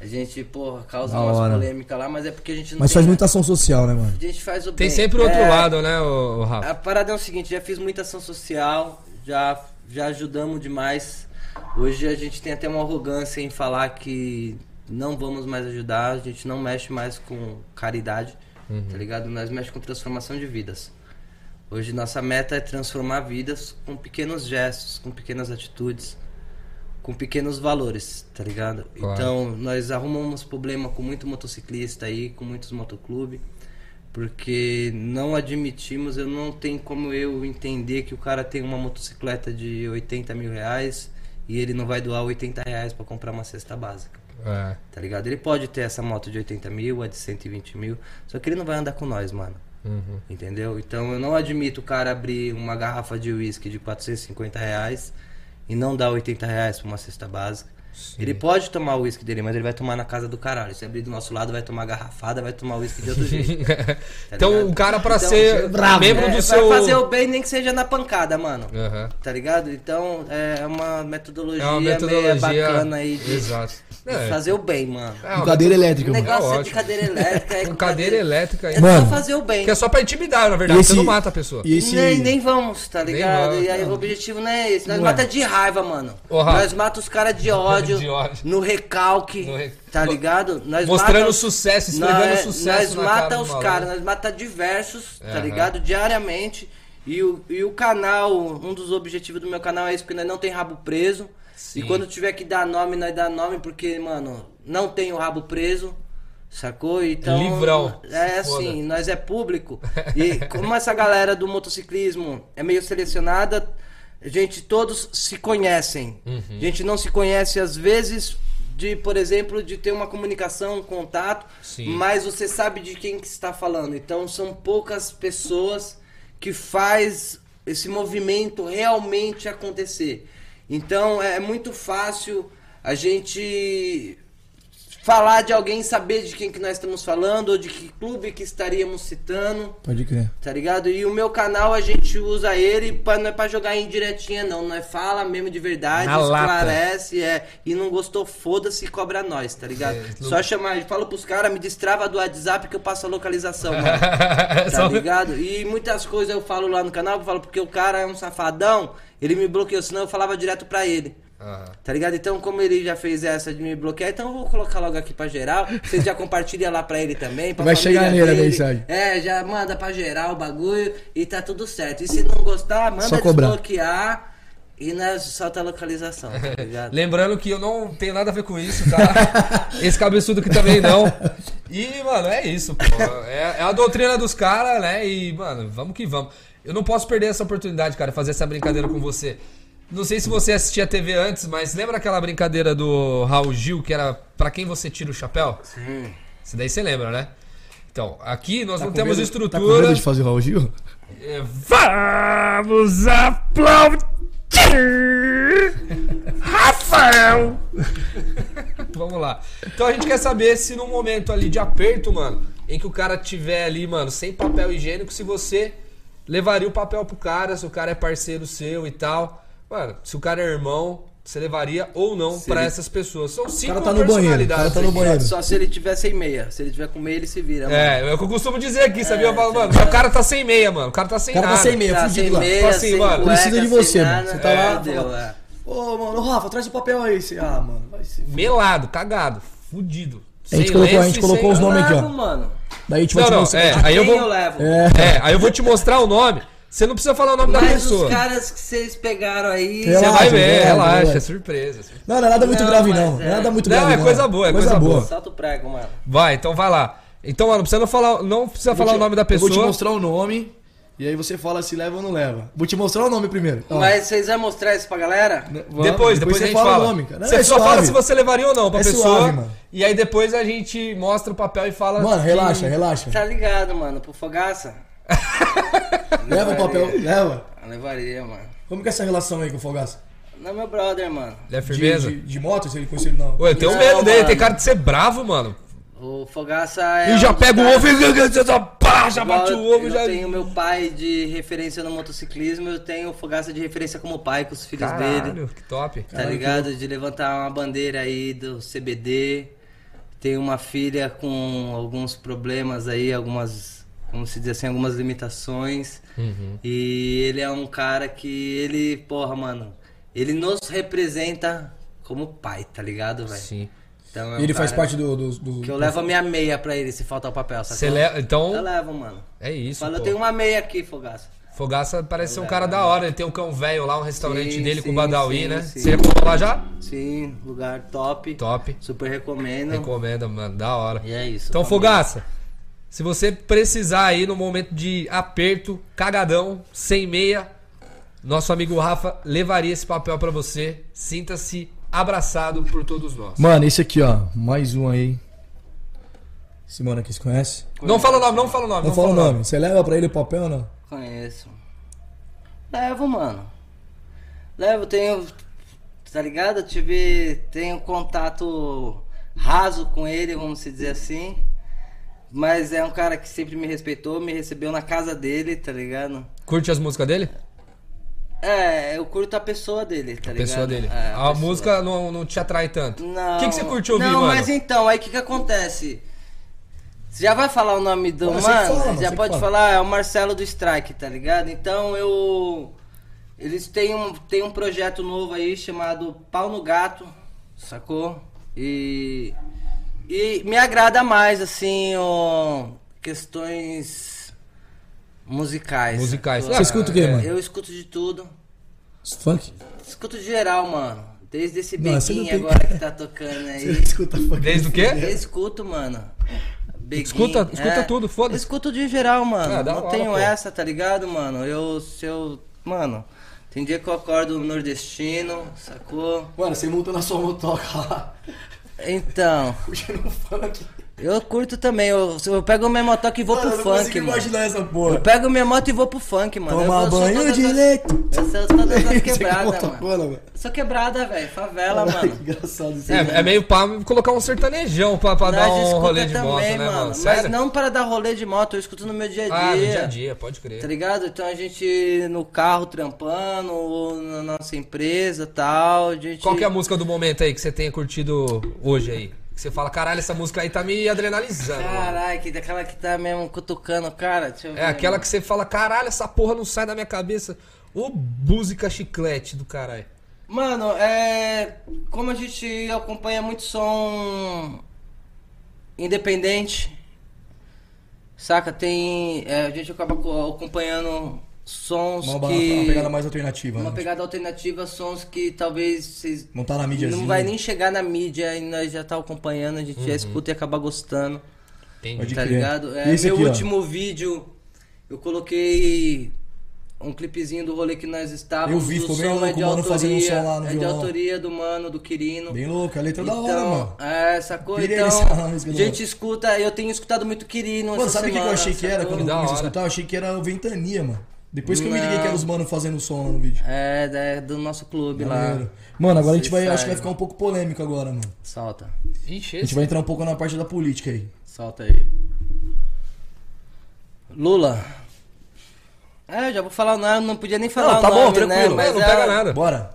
C: A gente, porra, causa
A: Da
C: umas
A: hora.
C: polêmicas lá, mas é porque a gente não
A: Mas
C: tem,
A: faz muita ação social, né, mano?
C: A gente faz o
B: Tem
C: bem.
B: sempre o outro
C: É,
B: lado, né, o, Rafa?
C: a parada é o seguinte, já fiz muita ação social, já, já ajudamos demais. Hoje a gente tem até uma arrogância em falar que não vamos mais ajudar, a gente não mexe mais com caridade, tá ligado? Nós mexemos com transformação de vidas. Hoje nossa meta é transformar vidas com pequenos gestos, com pequenas atitudes, com pequenos valores, tá ligado?
B: Claro.
C: Então nós arrumamos problema com muito motociclista aí, com muitos motoclubes porque não admitimos, eu não tenho como eu entender que o cara tem uma motocicleta de 80 mil reais e ele não vai doar 80 reais pra comprar uma cesta básica,
B: É.
C: tá ligado? Ele pode ter essa moto de 80 mil, a de 120 mil, só que ele não vai andar com nós, mano.
B: Uhum.
C: Entendeu? Então eu não admito o cara abrir uma garrafa de uísque de 450 reais e não dar 80 reais pra uma cesta básica. Ele pode tomar o uísque dele, mas ele vai tomar na casa do caralho. Se abrir do nosso lado, vai tomar garrafada, vai tomar uísque de outro jeito. Tá
B: então,
C: ligado?
B: o cara, pra
C: Então,
B: ser
A: bravo.
B: membro
C: É,
B: do
C: vai
B: seu.
C: fazer o bem nem que seja na pancada, mano.
B: Aham.
C: Tá ligado? Então é uma metodologia,
B: É uma metodologia.
C: meio bacana aí de,
B: Exato. É.
C: fazer o bem, mano.
B: É,
A: Com
B: uma
A: cadeira elétrica,
C: O
A: mano.
C: negócio
B: É
C: é de cadeira elétrica. É
B: Com cadeira elétrica.
C: É
A: Mano,
C: só fazer o bem.
B: Que é só pra intimidar, na verdade.
A: E
B: Você
A: esse-
B: não mata a pessoa.
A: E esse.
C: Nem, nem vamos, tá
B: Nem
C: ligado?
B: vamos,
C: e aí
B: não.
C: o objetivo não é esse. Nós
A: Não é.
C: mata de raiva, mano. Nós mata os caras de ódio,
B: De ódio.
C: no recalque,
B: No re-
C: tá ligado? Nós
B: Mostrando
C: mata-
B: sucesso, esfregando
C: nós,
B: sucesso
C: Nós
B: na
C: mata os caras, nós mata diversos, tá
B: Aham.
C: ligado? Diariamente. E o, e o canal, um dos objetivos do meu canal é isso, porque nós não tem rabo preso.
B: Sim.
C: E quando tiver que dar nome, nós dá nome, porque, mano, não tem o rabo preso. Sacou? Então.
B: Livrão.
C: É
B: Se foda.
C: assim, nós é público. E como essa galera do motociclismo é meio selecionada, gente todos se conhecem.
B: Uhum.
C: A gente não se conhece às vezes de, por exemplo, de ter uma comunicação, um contato,
B: Sim.
C: mas você sabe de quem que está falando. Então são poucas pessoas que faz esse movimento realmente acontecer. Então é muito fácil a gente falar de alguém, saber de quem que nós estamos falando, ou de que clube que estaríamos citando,
A: Pode crer.
C: tá ligado? E o meu canal a gente usa ele pra, não é pra jogar em diretinha, não. Nós fala mesmo de verdade,
B: Na lata.
C: esclarece, é. E não gostou, foda-se cobra nós, tá ligado?
B: É, não-
C: Só chamar, fala pros caras, me destrava do WhatsApp que eu passo a localização, mano. Tá ligado? E muitas coisas eu falo lá no canal, eu falo porque o cara é um safadão, ele me bloqueou, senão eu falava direto pra ele.
B: Aham.
C: Tá ligado? Então, como ele já fez essa de me bloquear, então eu vou colocar logo aqui pra geral. Vocês já compartilham lá pra ele também. Pra
A: Vai chegar nele a mensagem.
C: É, já manda pra geral o bagulho e tá tudo certo. E se não gostar, manda desbloquear e nós solta a localização, tá ligado?
B: Lembrando que eu não tenho nada a ver com isso, tá? Esse cabeçudo aqui também não. E, mano, é isso, pô. É, é a doutrina dos caras, né? E, mano, vamos que vamos. Eu não posso perder essa oportunidade, cara, fazer essa brincadeira com você. Não sei se você assistia a TV antes, mas lembra aquela brincadeira do Raul Gil, que era pra quem você tira o chapéu?
C: Sim.
B: Isso daí você lembra, né? Então, aqui nós
A: Tá
B: não
A: com
B: temos
A: medo-
B: estrutura.
A: Tá com medo de fazer o Raul Gil?
B: É, Vamos aplaudir Rafael! Vamos lá. Então a gente quer saber se num momento ali de aperto, mano, em que o cara tiver ali, mano, sem papel higiênico, se você levaria o papel pro cara, se o cara é parceiro seu e tal. Mano, se o cara é irmão, você levaria ou não pra
C: ele-
B: essas pessoas. São cinco
A: cara tá no banheiro, o cara
B: personalidades.
A: tá no banheiro.
C: Só se ele tiver sem meia. Se ele tiver com meia, ele se vira, mano.
B: É, é o que eu costumo dizer aqui, sabia? Eu falo, mano, o cara tá sem meia, mano. O cara tá sem
A: O cara tá
B: nada.
A: sem meia,
C: Tá
A: fudido
C: sem
A: lá.
C: meia,
B: assim,
C: sem
B: mano,
C: cueca,
A: precisa de você, mano.
C: nada.
A: Você tá
C: É,
A: lá,
C: deu,
A: fala-
C: é.
A: Ô, mano, Rafa, traz o papel aí. Você- Ah, mano, vai ser.
B: Melado, cagado, fudido.
A: A gente
B: Sem
A: colocou- a gente colocou os nomes
B: nada.
A: aqui, ó.
C: Mano.
A: Daí a gente vai
B: Não,
A: te mostrar.
B: é, aí eu
C: levo?
A: É.
B: É, aí eu vou te mostrar o nome. Você não precisa falar o nome da
C: Mas
B: pessoa.
C: os caras que vocês pegaram aí.
B: Você
A: Relaxa,
B: vai ver,
A: relaxa,
B: relaxa,
A: relaxa.
B: é surpresa.
A: Não, não é nada muito
C: Não,
A: grave,
C: mas
A: não.
C: é-
A: É nada muito
B: Não,
A: grave.
B: é coisa boa, é coisa
A: coisa
B: boa.
A: boa.
C: Solta o prego, mano.
B: Vai, então vai lá. Então, mano, precisa não falar, não precisa
A: vou
B: falar
A: te-
B: o nome da
A: Eu vou te
B: pessoa.
A: mostrar o nome. E aí você fala se leva ou não leva. Vou te mostrar o nome primeiro. Ó,
C: Mas vocês vão mostrar isso pra galera?
A: vamos,
B: Depois, depois, a
A: você
B: gente
A: fala
B: fala.
A: o nome, cara. Não,
B: Você
A: é
B: só
A: suave.
B: fala se você levaria ou não pra
A: É
B: pessoa.
A: suave, mano.
B: E aí depois a gente mostra o papel e fala.
A: Mano,
B: que-
A: relaxa, relaxa.
C: Tá ligado, mano? Pro Fogaça?
A: Leva o papel, leva.
C: Eu levaria, mano.
A: Como que é essa relação aí com o Fogaça?
C: Não é meu brother, mano.
B: É
A: De,
B: firmeza?
A: de, de moto, se ele conheceu ele não.
B: Ô, eu tenho
C: Não,
B: medo dele,
C: mano.
B: tem cara de ser bravo, mano.
C: O Fogaça é.
B: E já
C: um
B: pega o ovo e pá, já bate o
C: eu-
B: ovo
C: eu
B: já.
C: tenho meu pai de referência no motociclismo, eu tenho o Fogaça de referência como pai com os filhos dele.
B: Caralho, que top.
C: Tá ligado? De levantar uma bandeira aí do CBD. Tem uma filha com alguns problemas aí, algumas, como se diz assim, algumas limitações.
B: Uhum.
C: E ele é um cara que ele, porra, mano, ele nos representa como pai, tá ligado, velho?
B: Sim.
C: Então é
A: E ele
C: um
A: faz parte do. do, do-
C: Que eu levo a minha meia pra ele se faltar o papel?
B: Você leva.
C: Eu
B: Então,
C: levo, mano.
B: é isso.
C: Fala, eu tenho uma meia aqui, Fogaça.
B: Fogaça parece ser um cara da hora. Ele tem um cão velho lá, um restaurante
C: Sim,
B: dele com o
C: sim,
B: Badawi,
C: sim,
B: né?
C: sim.
B: Você colou lá já?
C: Sim, lugar top.
B: Top.
C: Super recomendo.
B: Recomenda, mano. Da hora.
C: E é isso.
B: Então,
C: família.
B: Fogaça, se você precisar aí no momento de aperto, cagadão, sem meia, nosso amigo Rafa levaria esse papel pra você. Sinta-se abraçado por todos nós.
A: Mano, esse aqui, ó. Mais um aí. Esse mano aqui, você conhece?
B: Não fala o nome, não fala o nome.
A: Não fala o nome. Você leva pra ele o papel ou não?
C: Conheço. Levo, mano. Levo, tenho. Tá ligado? Eu tive. Tenho contato raso com ele, vamos se dizer assim. Mas é um cara que sempre me respeitou, me recebeu na casa dele, tá ligado?
B: Curte as músicas dele?
C: É, eu curto a pessoa dele, tá
B: A
C: ligado?
B: pessoa dele.
C: É,
B: a
C: pessoa.
B: música não, não te atrai tanto.
C: Não.
B: O que, que você curte ouvir,
C: Não,
B: mano?
C: mas então, aí o que que acontece? Você já vai falar o nome do mano?
A: fala,
C: já pode
A: fala.
C: falar, é o Marcelo do Strike, tá ligado? Então eu. Eles têm um, têm um projeto novo aí chamado Pau no Gato, sacou? E. E me agrada mais, assim, ó, questões musicais.
B: Musicais.
C: sacou?
B: Você
A: escuta o quê, mano?
C: Eu escuto de tudo.
A: Funk?
C: Escuto de geral, mano. Desde esse bequinho
A: tem-
C: agora que tá tocando aí.
A: Você escuta funk?
B: Desde o quê?
C: Eu escuto, mano. Beguinho,
B: Escuta- escuta tudo, foda-se.
C: Escuto de geral, mano.
B: Ah,
C: não
B: hora,
C: tenho
B: pô.
C: essa, tá ligado, mano? Eu, se eu. Mano, tem dia que eu acordo nordestino, sacou?
A: Mano, você monta na sua motoca lá.
C: Então,
A: Puxando funk.
C: Eu curto também. Eu, eu pego minha motoca e vou
A: Mano,
C: pro
A: eu não
C: funk, mano.
A: imaginar essa
C: Eu
A: porra.
C: pego minha moto e vou pro funk, mano.
A: Tomar
C: eu, eu
A: banho de
C: as-
A: leite.
C: Eu sou todas as
A: Você
C: quebradas,
A: que
C: mano.
A: mano. mano.
C: Sou quebrada, velho. Favela,
A: Caralho,
C: mano.
A: que engraçado isso aí.
B: É, é meio pá colocar um sertanejão pra, pra dar
C: Nós
B: um rolê de
C: também,
B: moto, né, mano?
C: Mas
B: Sério?
C: não para dar rolê de moto, eu escuto no meu dia a dia.
B: Ah, no dia a dia, pode crer.
C: Tá ligado? Então a gente no carro trampando, ou na nossa empresa tal. A gente...
B: Qual que é a música do momento aí que você tenha curtido hoje aí? Que você fala, caralho, essa música aí tá me adrenalizando. mano."
C: Caralho, que daquela que tá mesmo cutucando, cara. Deixa eu ver.
B: É aquela que você fala, caralho, essa porra não sai da minha cabeça. Ô música chiclete do caralho.
C: Mano, é. Como a gente acompanha muito som independente, saca? Tem. é, a gente acaba co- acompanhando sons
A: Uma,
C: que.
A: uma pegada mais alternativa.
C: Uma
A: né?
C: pegada alternativa, sons que talvez vocês.
A: Não tá na mídia
C: Não vai nem chegar na mídia e nós já tá acompanhando, a gente já escuta e acaba gostando.
B: Entendi.
C: Tá ligado? É,
A: esse
C: meu
A: aqui, ó?
C: último vídeo, eu coloquei um clipezinho do rolê que nós estávamos.
A: Eu vi,
C: o
A: ficou bem
C: som
A: louco,
C: é de
A: o mano fazendo um
C: autoria,
A: som lá no
C: É de
A: violão.
C: autoria do mano, do Quirino.
A: Bem louco, a letra
C: então,
A: da hora, mano.
C: É, sacou?
A: Pirei
C: Então,
A: música
C: a gente escuta, eu tenho escutado muito Quirino
A: Mano,
C: essa
A: sabe o que eu achei que era
C: sacou?
A: quando eu comecei a escutar? Eu achei que era o Ventania, mano. Depois que eu me
C: Não.
A: liguei que era os manos fazendo som lá no vídeo.
C: É, da- do nosso clube lá.
A: Mano, agora a gente vai. Acho que vai ficar um pouco polêmico agora, mano.
C: Solta,
B: Ixi,
A: A gente vai entrar um pouco na parte da política aí.
C: solta aí. Lula. É, já vou falar o nome, não podia nem falar
B: Não,
C: o
B: tá
C: nome,
B: bom, tranquilo.
C: né?
B: não
C: é-
B: pega nada.
A: Bora.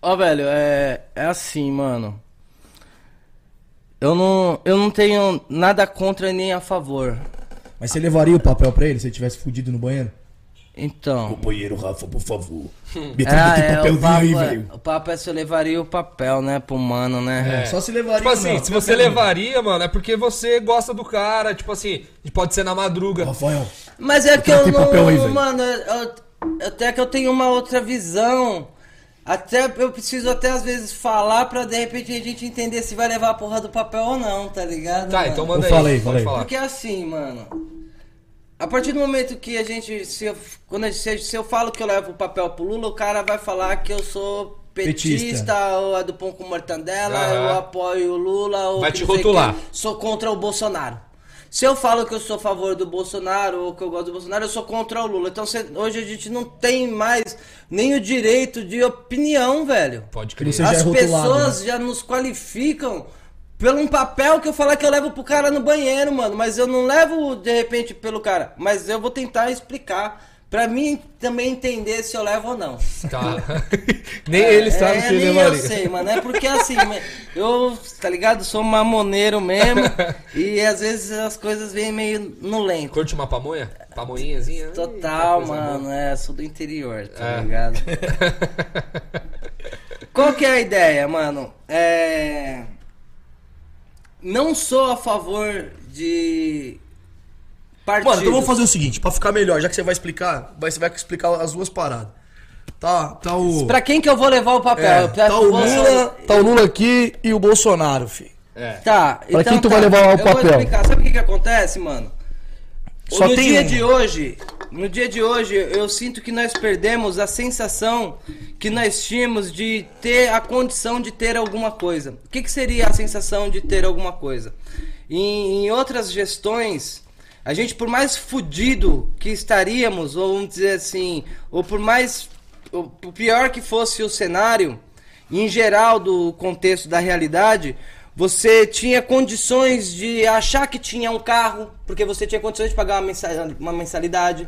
C: Ó, velho, é, é assim, mano. Eu não, eu não tenho nada contra nem a favor.
A: Mas você levaria o papel pra ele se ele tivesse fudido no banheiro?
C: Então.
A: Companheiro Rafa, por favor. Me traz
C: Ah,
A: aqui
C: é, o
A: papelzinho
C: papo,
A: aí,
C: é,
A: velho.
C: o papo é se eu levaria o papel, né, pro mano, né?
B: É.
A: Só se levaria.
B: Tipo assim,
A: não.
B: se você levaria, mano, é porque você gosta do cara. Tipo assim, pode ser na madruga.
A: Rafael,
C: Mas é que eu não.
A: papel aí, velho.
C: mano, eu- até que eu tenho uma outra visão. Até eu preciso até às vezes falar pra de repente a gente entender se vai levar a porra do papel ou não, tá ligado?
B: Tá,
C: mano?
B: então manda aí.
A: Fala aí,
B: pode
A: fala aí.
B: falar.
C: Porque assim, mano. A partir do momento que a gente. Se eu, quando a gente- se eu falo que eu levo o papel pro Lula, o cara vai falar que eu sou petista,
A: Petista.
C: ou é do pão com mortandela,
B: Aham.
C: eu apoio o Lula, ou
B: Vai te rotular.
C: sou contra o Bolsonaro. Se eu falo que eu sou a favor do Bolsonaro ou que eu gosto do Bolsonaro, eu sou contra o Lula. Então cê- hoje a gente não tem mais nem o direito de opinião, velho.
B: Pode crer.
A: Você já é
C: As
A: rotulado,
C: pessoas já nos qualificam pelo um papel que eu falar que eu levo pro cara no banheiro, mano. Mas eu não levo de repente pelo cara. Mas eu vou tentar explicar. Pra mim também entender se eu levo ou não.
B: Tá. nem ele sabe
C: é,
B: se ele levaria.
C: eu sei, mano. É porque assim, eu, tá ligado? Sou mamoneiro mesmo. e às vezes as coisas vêm meio no lento.
B: Curte uma pamonha? Pamonhinhazinha?
C: Total,
B: Eita, coisa
C: mano. É, sou do interior, tá
B: É.
C: ligado? Qual que é a ideia, mano? É. Não sou a favor de. Partidos.
A: Mano, então vamos fazer o seguinte, pra ficar melhor, já que você vai explicar, você vai explicar as duas paradas. Tá, tá o.
C: Pra quem que eu vou levar o papel?
A: É, tá o Lula,
C: Bolsonaro-
A: tá o Lula aqui e o Bolsonaro, filho.
B: É.
C: Tá,
A: Pra quem tu vai levar o
C: eu Vou
A: papel?
C: explicar. Sabe o que que acontece, mano?
A: Só
C: no
A: tem
C: dia
A: um.
C: de hoje, no dia de hoje, eu sinto que nós perdemos a sensação que nós tínhamos de ter a condição de ter alguma coisa. O que, que seria a sensação de ter alguma coisa? Em, em outras gestões, a gente, por mais fudido que estaríamos, ou vamos dizer assim, ou por mais. ou por pior que fosse o cenário, em geral do contexto da realidade, você tinha condições de achar que tinha um carro, porque você tinha condições de pagar uma mensa- uma mensalidade.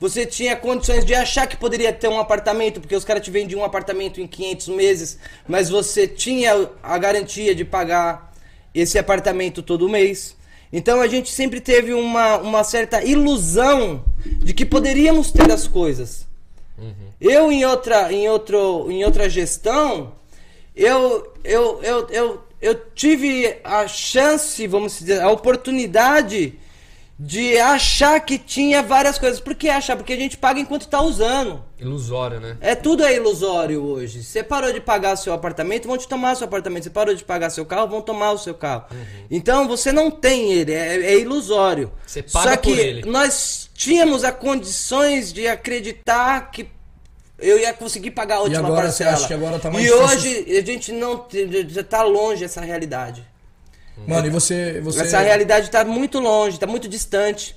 C: Você tinha condições de achar que poderia ter um apartamento, porque os caras te vendiam um apartamento em 500 meses, mas você tinha a garantia de pagar esse apartamento todo mês. Então a gente sempre teve uma, uma certa ilusão de que poderíamos ter as coisas. Eu em outra, em outro, em outra gestão, eu, eu, eu, eu, eu tive a chance, vamos dizer, a oportunidade de achar que tinha várias coisas. Por que achar? Porque a gente paga enquanto está usando.
B: Ilusório, né?
C: É tudo é ilusório hoje. Você parou de pagar seu apartamento, vão te tomar seu apartamento. Você parou de pagar seu carro, vão tomar o seu carro. Então você não tem ele, é, é ilusório.
B: Você paga
C: Só que
B: por ele.
C: nós tínhamos as condições de acreditar que eu ia conseguir pagar a última
A: agora você
C: parcela.
A: acha que agora tá mais
C: e
A: difícil?
C: hoje a gente não já tá longe essa realidade.
A: Mano, e você. você...
C: Essa realidade está muito longe, está muito distante.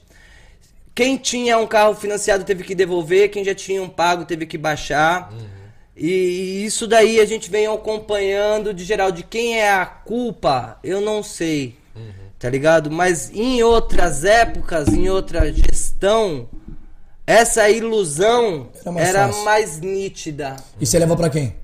C: Quem tinha um carro financiado teve que devolver, quem já tinha um pago teve que baixar. E isso daí a gente vem acompanhando de geral. De quem é a culpa, eu não sei. Tá ligado? Mas em outras épocas, em outra gestão, essa ilusão
A: Era mais
C: era mais nítida.
A: E você leva pra quem?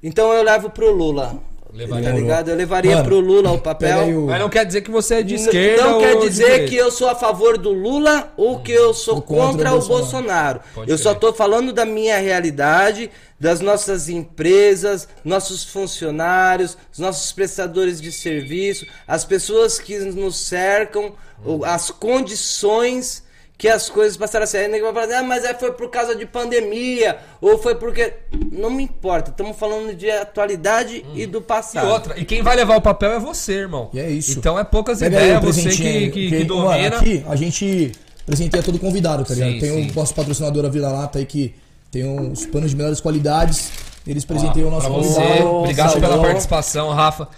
C: Então eu levo pro Lula.
B: Levaria.
C: Tá ligado? Eu levaria
A: Mano,
C: pro Lula o papel.
A: o.
B: Mas não quer dizer que você é de esquerda
C: não quer dizer que eu sou a favor do Lula ou que eu sou
A: Ou contra
C: contra,
A: o Bolsonaro.
C: Bolsonaro. Eu só
B: crer.
C: tô falando da minha realidade, das nossas empresas, nossos funcionários, os nossos prestadores de serviço, as pessoas que nos cercam, o- as condições que as coisas passaram a ser. Aí ninguém vai falar, ah, mas é, foi por causa de pandemia, ou foi porque. Não me importa, estamos falando de atualidade e do
B: E
C: passado.
B: outra, e quem vai levar o papel é você, irmão.
A: E é isso.
B: Então é poucas
A: Pega aí
B: ideias, você
A: aí,
B: que, que, que
A: mano,
B: domina.
A: aqui a gente presenteia todo convidado, tá
B: Sim,
A: ligado? Tem
B: sim.
A: o nosso patrocinador, a Vila Lata, aí que tem uns panos de melhores qualidades. Eles presenteiam o nosso
B: você,
A: convidado.
B: obrigado pela participação, Rafa.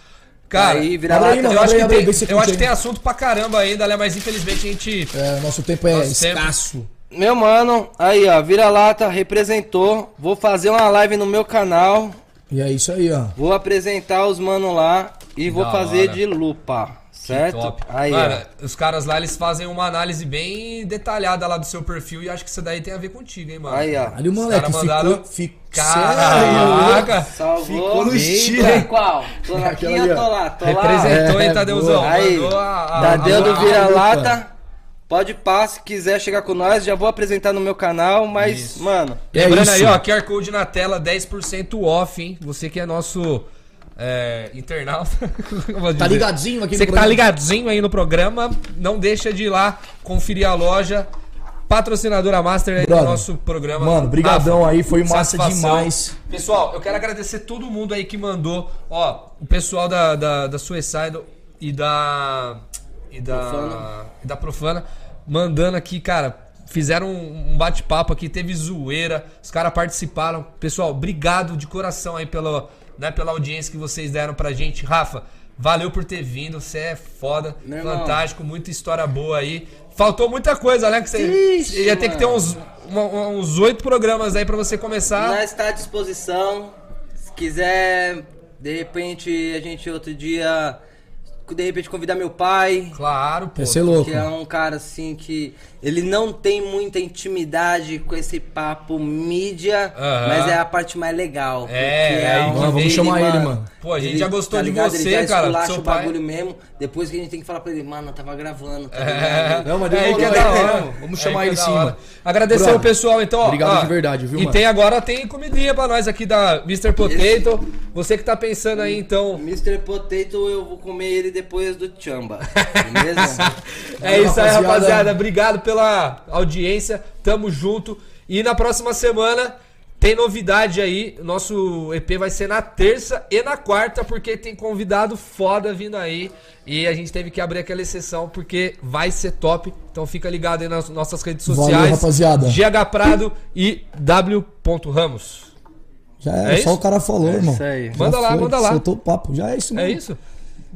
B: Cara,
C: Aí, vira
A: aí,
C: lata.
A: mano.
B: eu acho, que,
A: aí,
B: tem,
A: vê se
B: eu acho que tem assunto pra caramba ainda, né? Mas infelizmente a gente.
A: É, nosso tempo é
B: Nosso tempo.
A: escasso.
C: Meu mano, aí ó, vira-lata, representou. Vou fazer uma live no meu canal.
A: E é isso aí, ó.
C: Vou apresentar os mano lá e vou fazer
B: hora.
C: de lupa. Certo?
B: Top.
C: Aí,
B: Mano,
C: ó.
B: os caras lá, eles fazem uma análise bem detalhada lá do seu perfil e acho que isso daí tem a ver contigo, hein, mano.
C: Aí, ó.
A: Ali o moleque
B: caras mandaram-
A: ficou. ficou
B: Caraca!
C: Salvou.
A: Ficou no estilo.
C: em qual? Tô aqui ou tô lá? Tô lá.
B: Representou,
A: É,
B: hein, Tadeuzão?
C: Aí,
B: Mandou a, a,
C: Tadeu do vira-lata. Pode pá, se quiser chegar com nós, já vou apresentar no meu canal, mas, mano,
A: É
B: Lembrando aí,
A: isso.
B: ó, QR Code na tela, 10% off, hein? Você que é nosso é, internauta.
A: Tá ligadinho aqui
B: Você
A: no
B: que tá ligadinho aí no programa, não deixa de ir lá conferir a loja. Patrocinadora Master aí do
A: Brother,
B: nosso programa.
A: Mano, brigadão aí, foi massa
B: satisfação.
A: demais.
B: Pessoal, eu quero agradecer todo mundo aí que mandou. Ó, o pessoal da, da, da Suicide e da. E da.
C: Profana.
B: E da Profana mandando aqui, cara. Fizeram um um bate-papo aqui, teve zoeira, os caras participaram. Pessoal, obrigado de coração aí pela, né, pela audiência que vocês deram pra gente. Rafa, valeu por ter vindo, você é foda,
C: Meu irmão.
B: fantástico, muita história boa aí. Faltou muita coisa, né? Que você
C: Ixi,
B: ia ter que ter uns uns oito programas aí pra você começar.
C: nós está à disposição. Se quiser, de repente, a gente outro dia, de repente, convidar meu pai.
B: Claro, pô.
A: Ser louco.
C: Que é um cara assim que ele não tem muita intimidade com esse papo mídia, mas é a parte mais legal.
B: É, aí,
C: onde
B: mano,
A: vamos chamar ele, mano.
B: Pô, a gente já gostou de
C: ligado?
B: você,
C: ele já
B: cara, seu
C: o
B: pai.
C: bagulho mesmo. Depois que a gente tem que falar pra ele, mano, eu tava gravando, tá
B: É,
C: ligado?
A: Não, mas
B: é que é da
A: né?
B: hora.
A: Vamos
B: É
A: chamar
B: aí
A: ele
B: é
A: sim, mano.
B: Agradecer o pessoal, então, ó.
A: obrigado
B: ó,
A: de verdade, viu,
B: E
A: mano?
B: tem agora, tem comidinha pra nós aqui da Mr. Potato. Você que tá pensando aí, então...
C: Mr. Potato, eu vou comer ele depois do chamba. Beleza?
B: É isso aí,
A: rapaziada.
B: Obrigado pela audiência. Tamo junto. E na próxima semana tem novidade aí. Nosso EP vai ser na terça e na quarta, porque tem convidado foda vindo aí. E a gente teve que abrir aquela exceção porque vai ser top. Então fica ligado aí nas nossas redes
A: Valeu,
B: sociais.
A: rapaziada.
B: GH Prado e W. Ramos.
A: Já é,
B: É
A: só
B: isso?
A: o cara falou,
C: É
A: irmão.
C: isso aí.
A: Já
B: Manda lá,
A: foi,
B: manda lá.
A: Soltou o papo. Já é isso,
B: É
A: mano.
B: isso?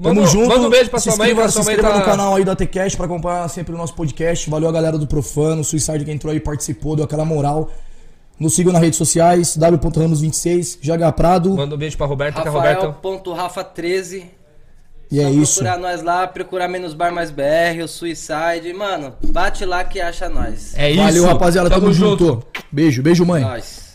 A: Tamo
B: Manda,
A: junto.
B: manda um beijo pra
A: se
B: sua mãe,
A: inscreva,
B: pra
A: se
B: sua mãe
A: inscreva
B: tá...
A: no canal aí da TCast pra acompanhar sempre o nosso podcast. Valeu a galera do Profano, Suicide que entrou aí, participou, deu aquela moral. Nos sigam nas redes sociais, w.ramos26, GH Prado.
B: Manda um beijo pra Roberta, que Roberta...
C: Rafael.rafa13.
A: e é isso.
C: procurar nós lá, procurar Menos Bar Mais BR, o Suicide. Mano, bate lá que acha nós.
B: É isso.
A: Valeu, rapaziada. Tamo, junto. Beijo, beijo, mãe.
C: Nós.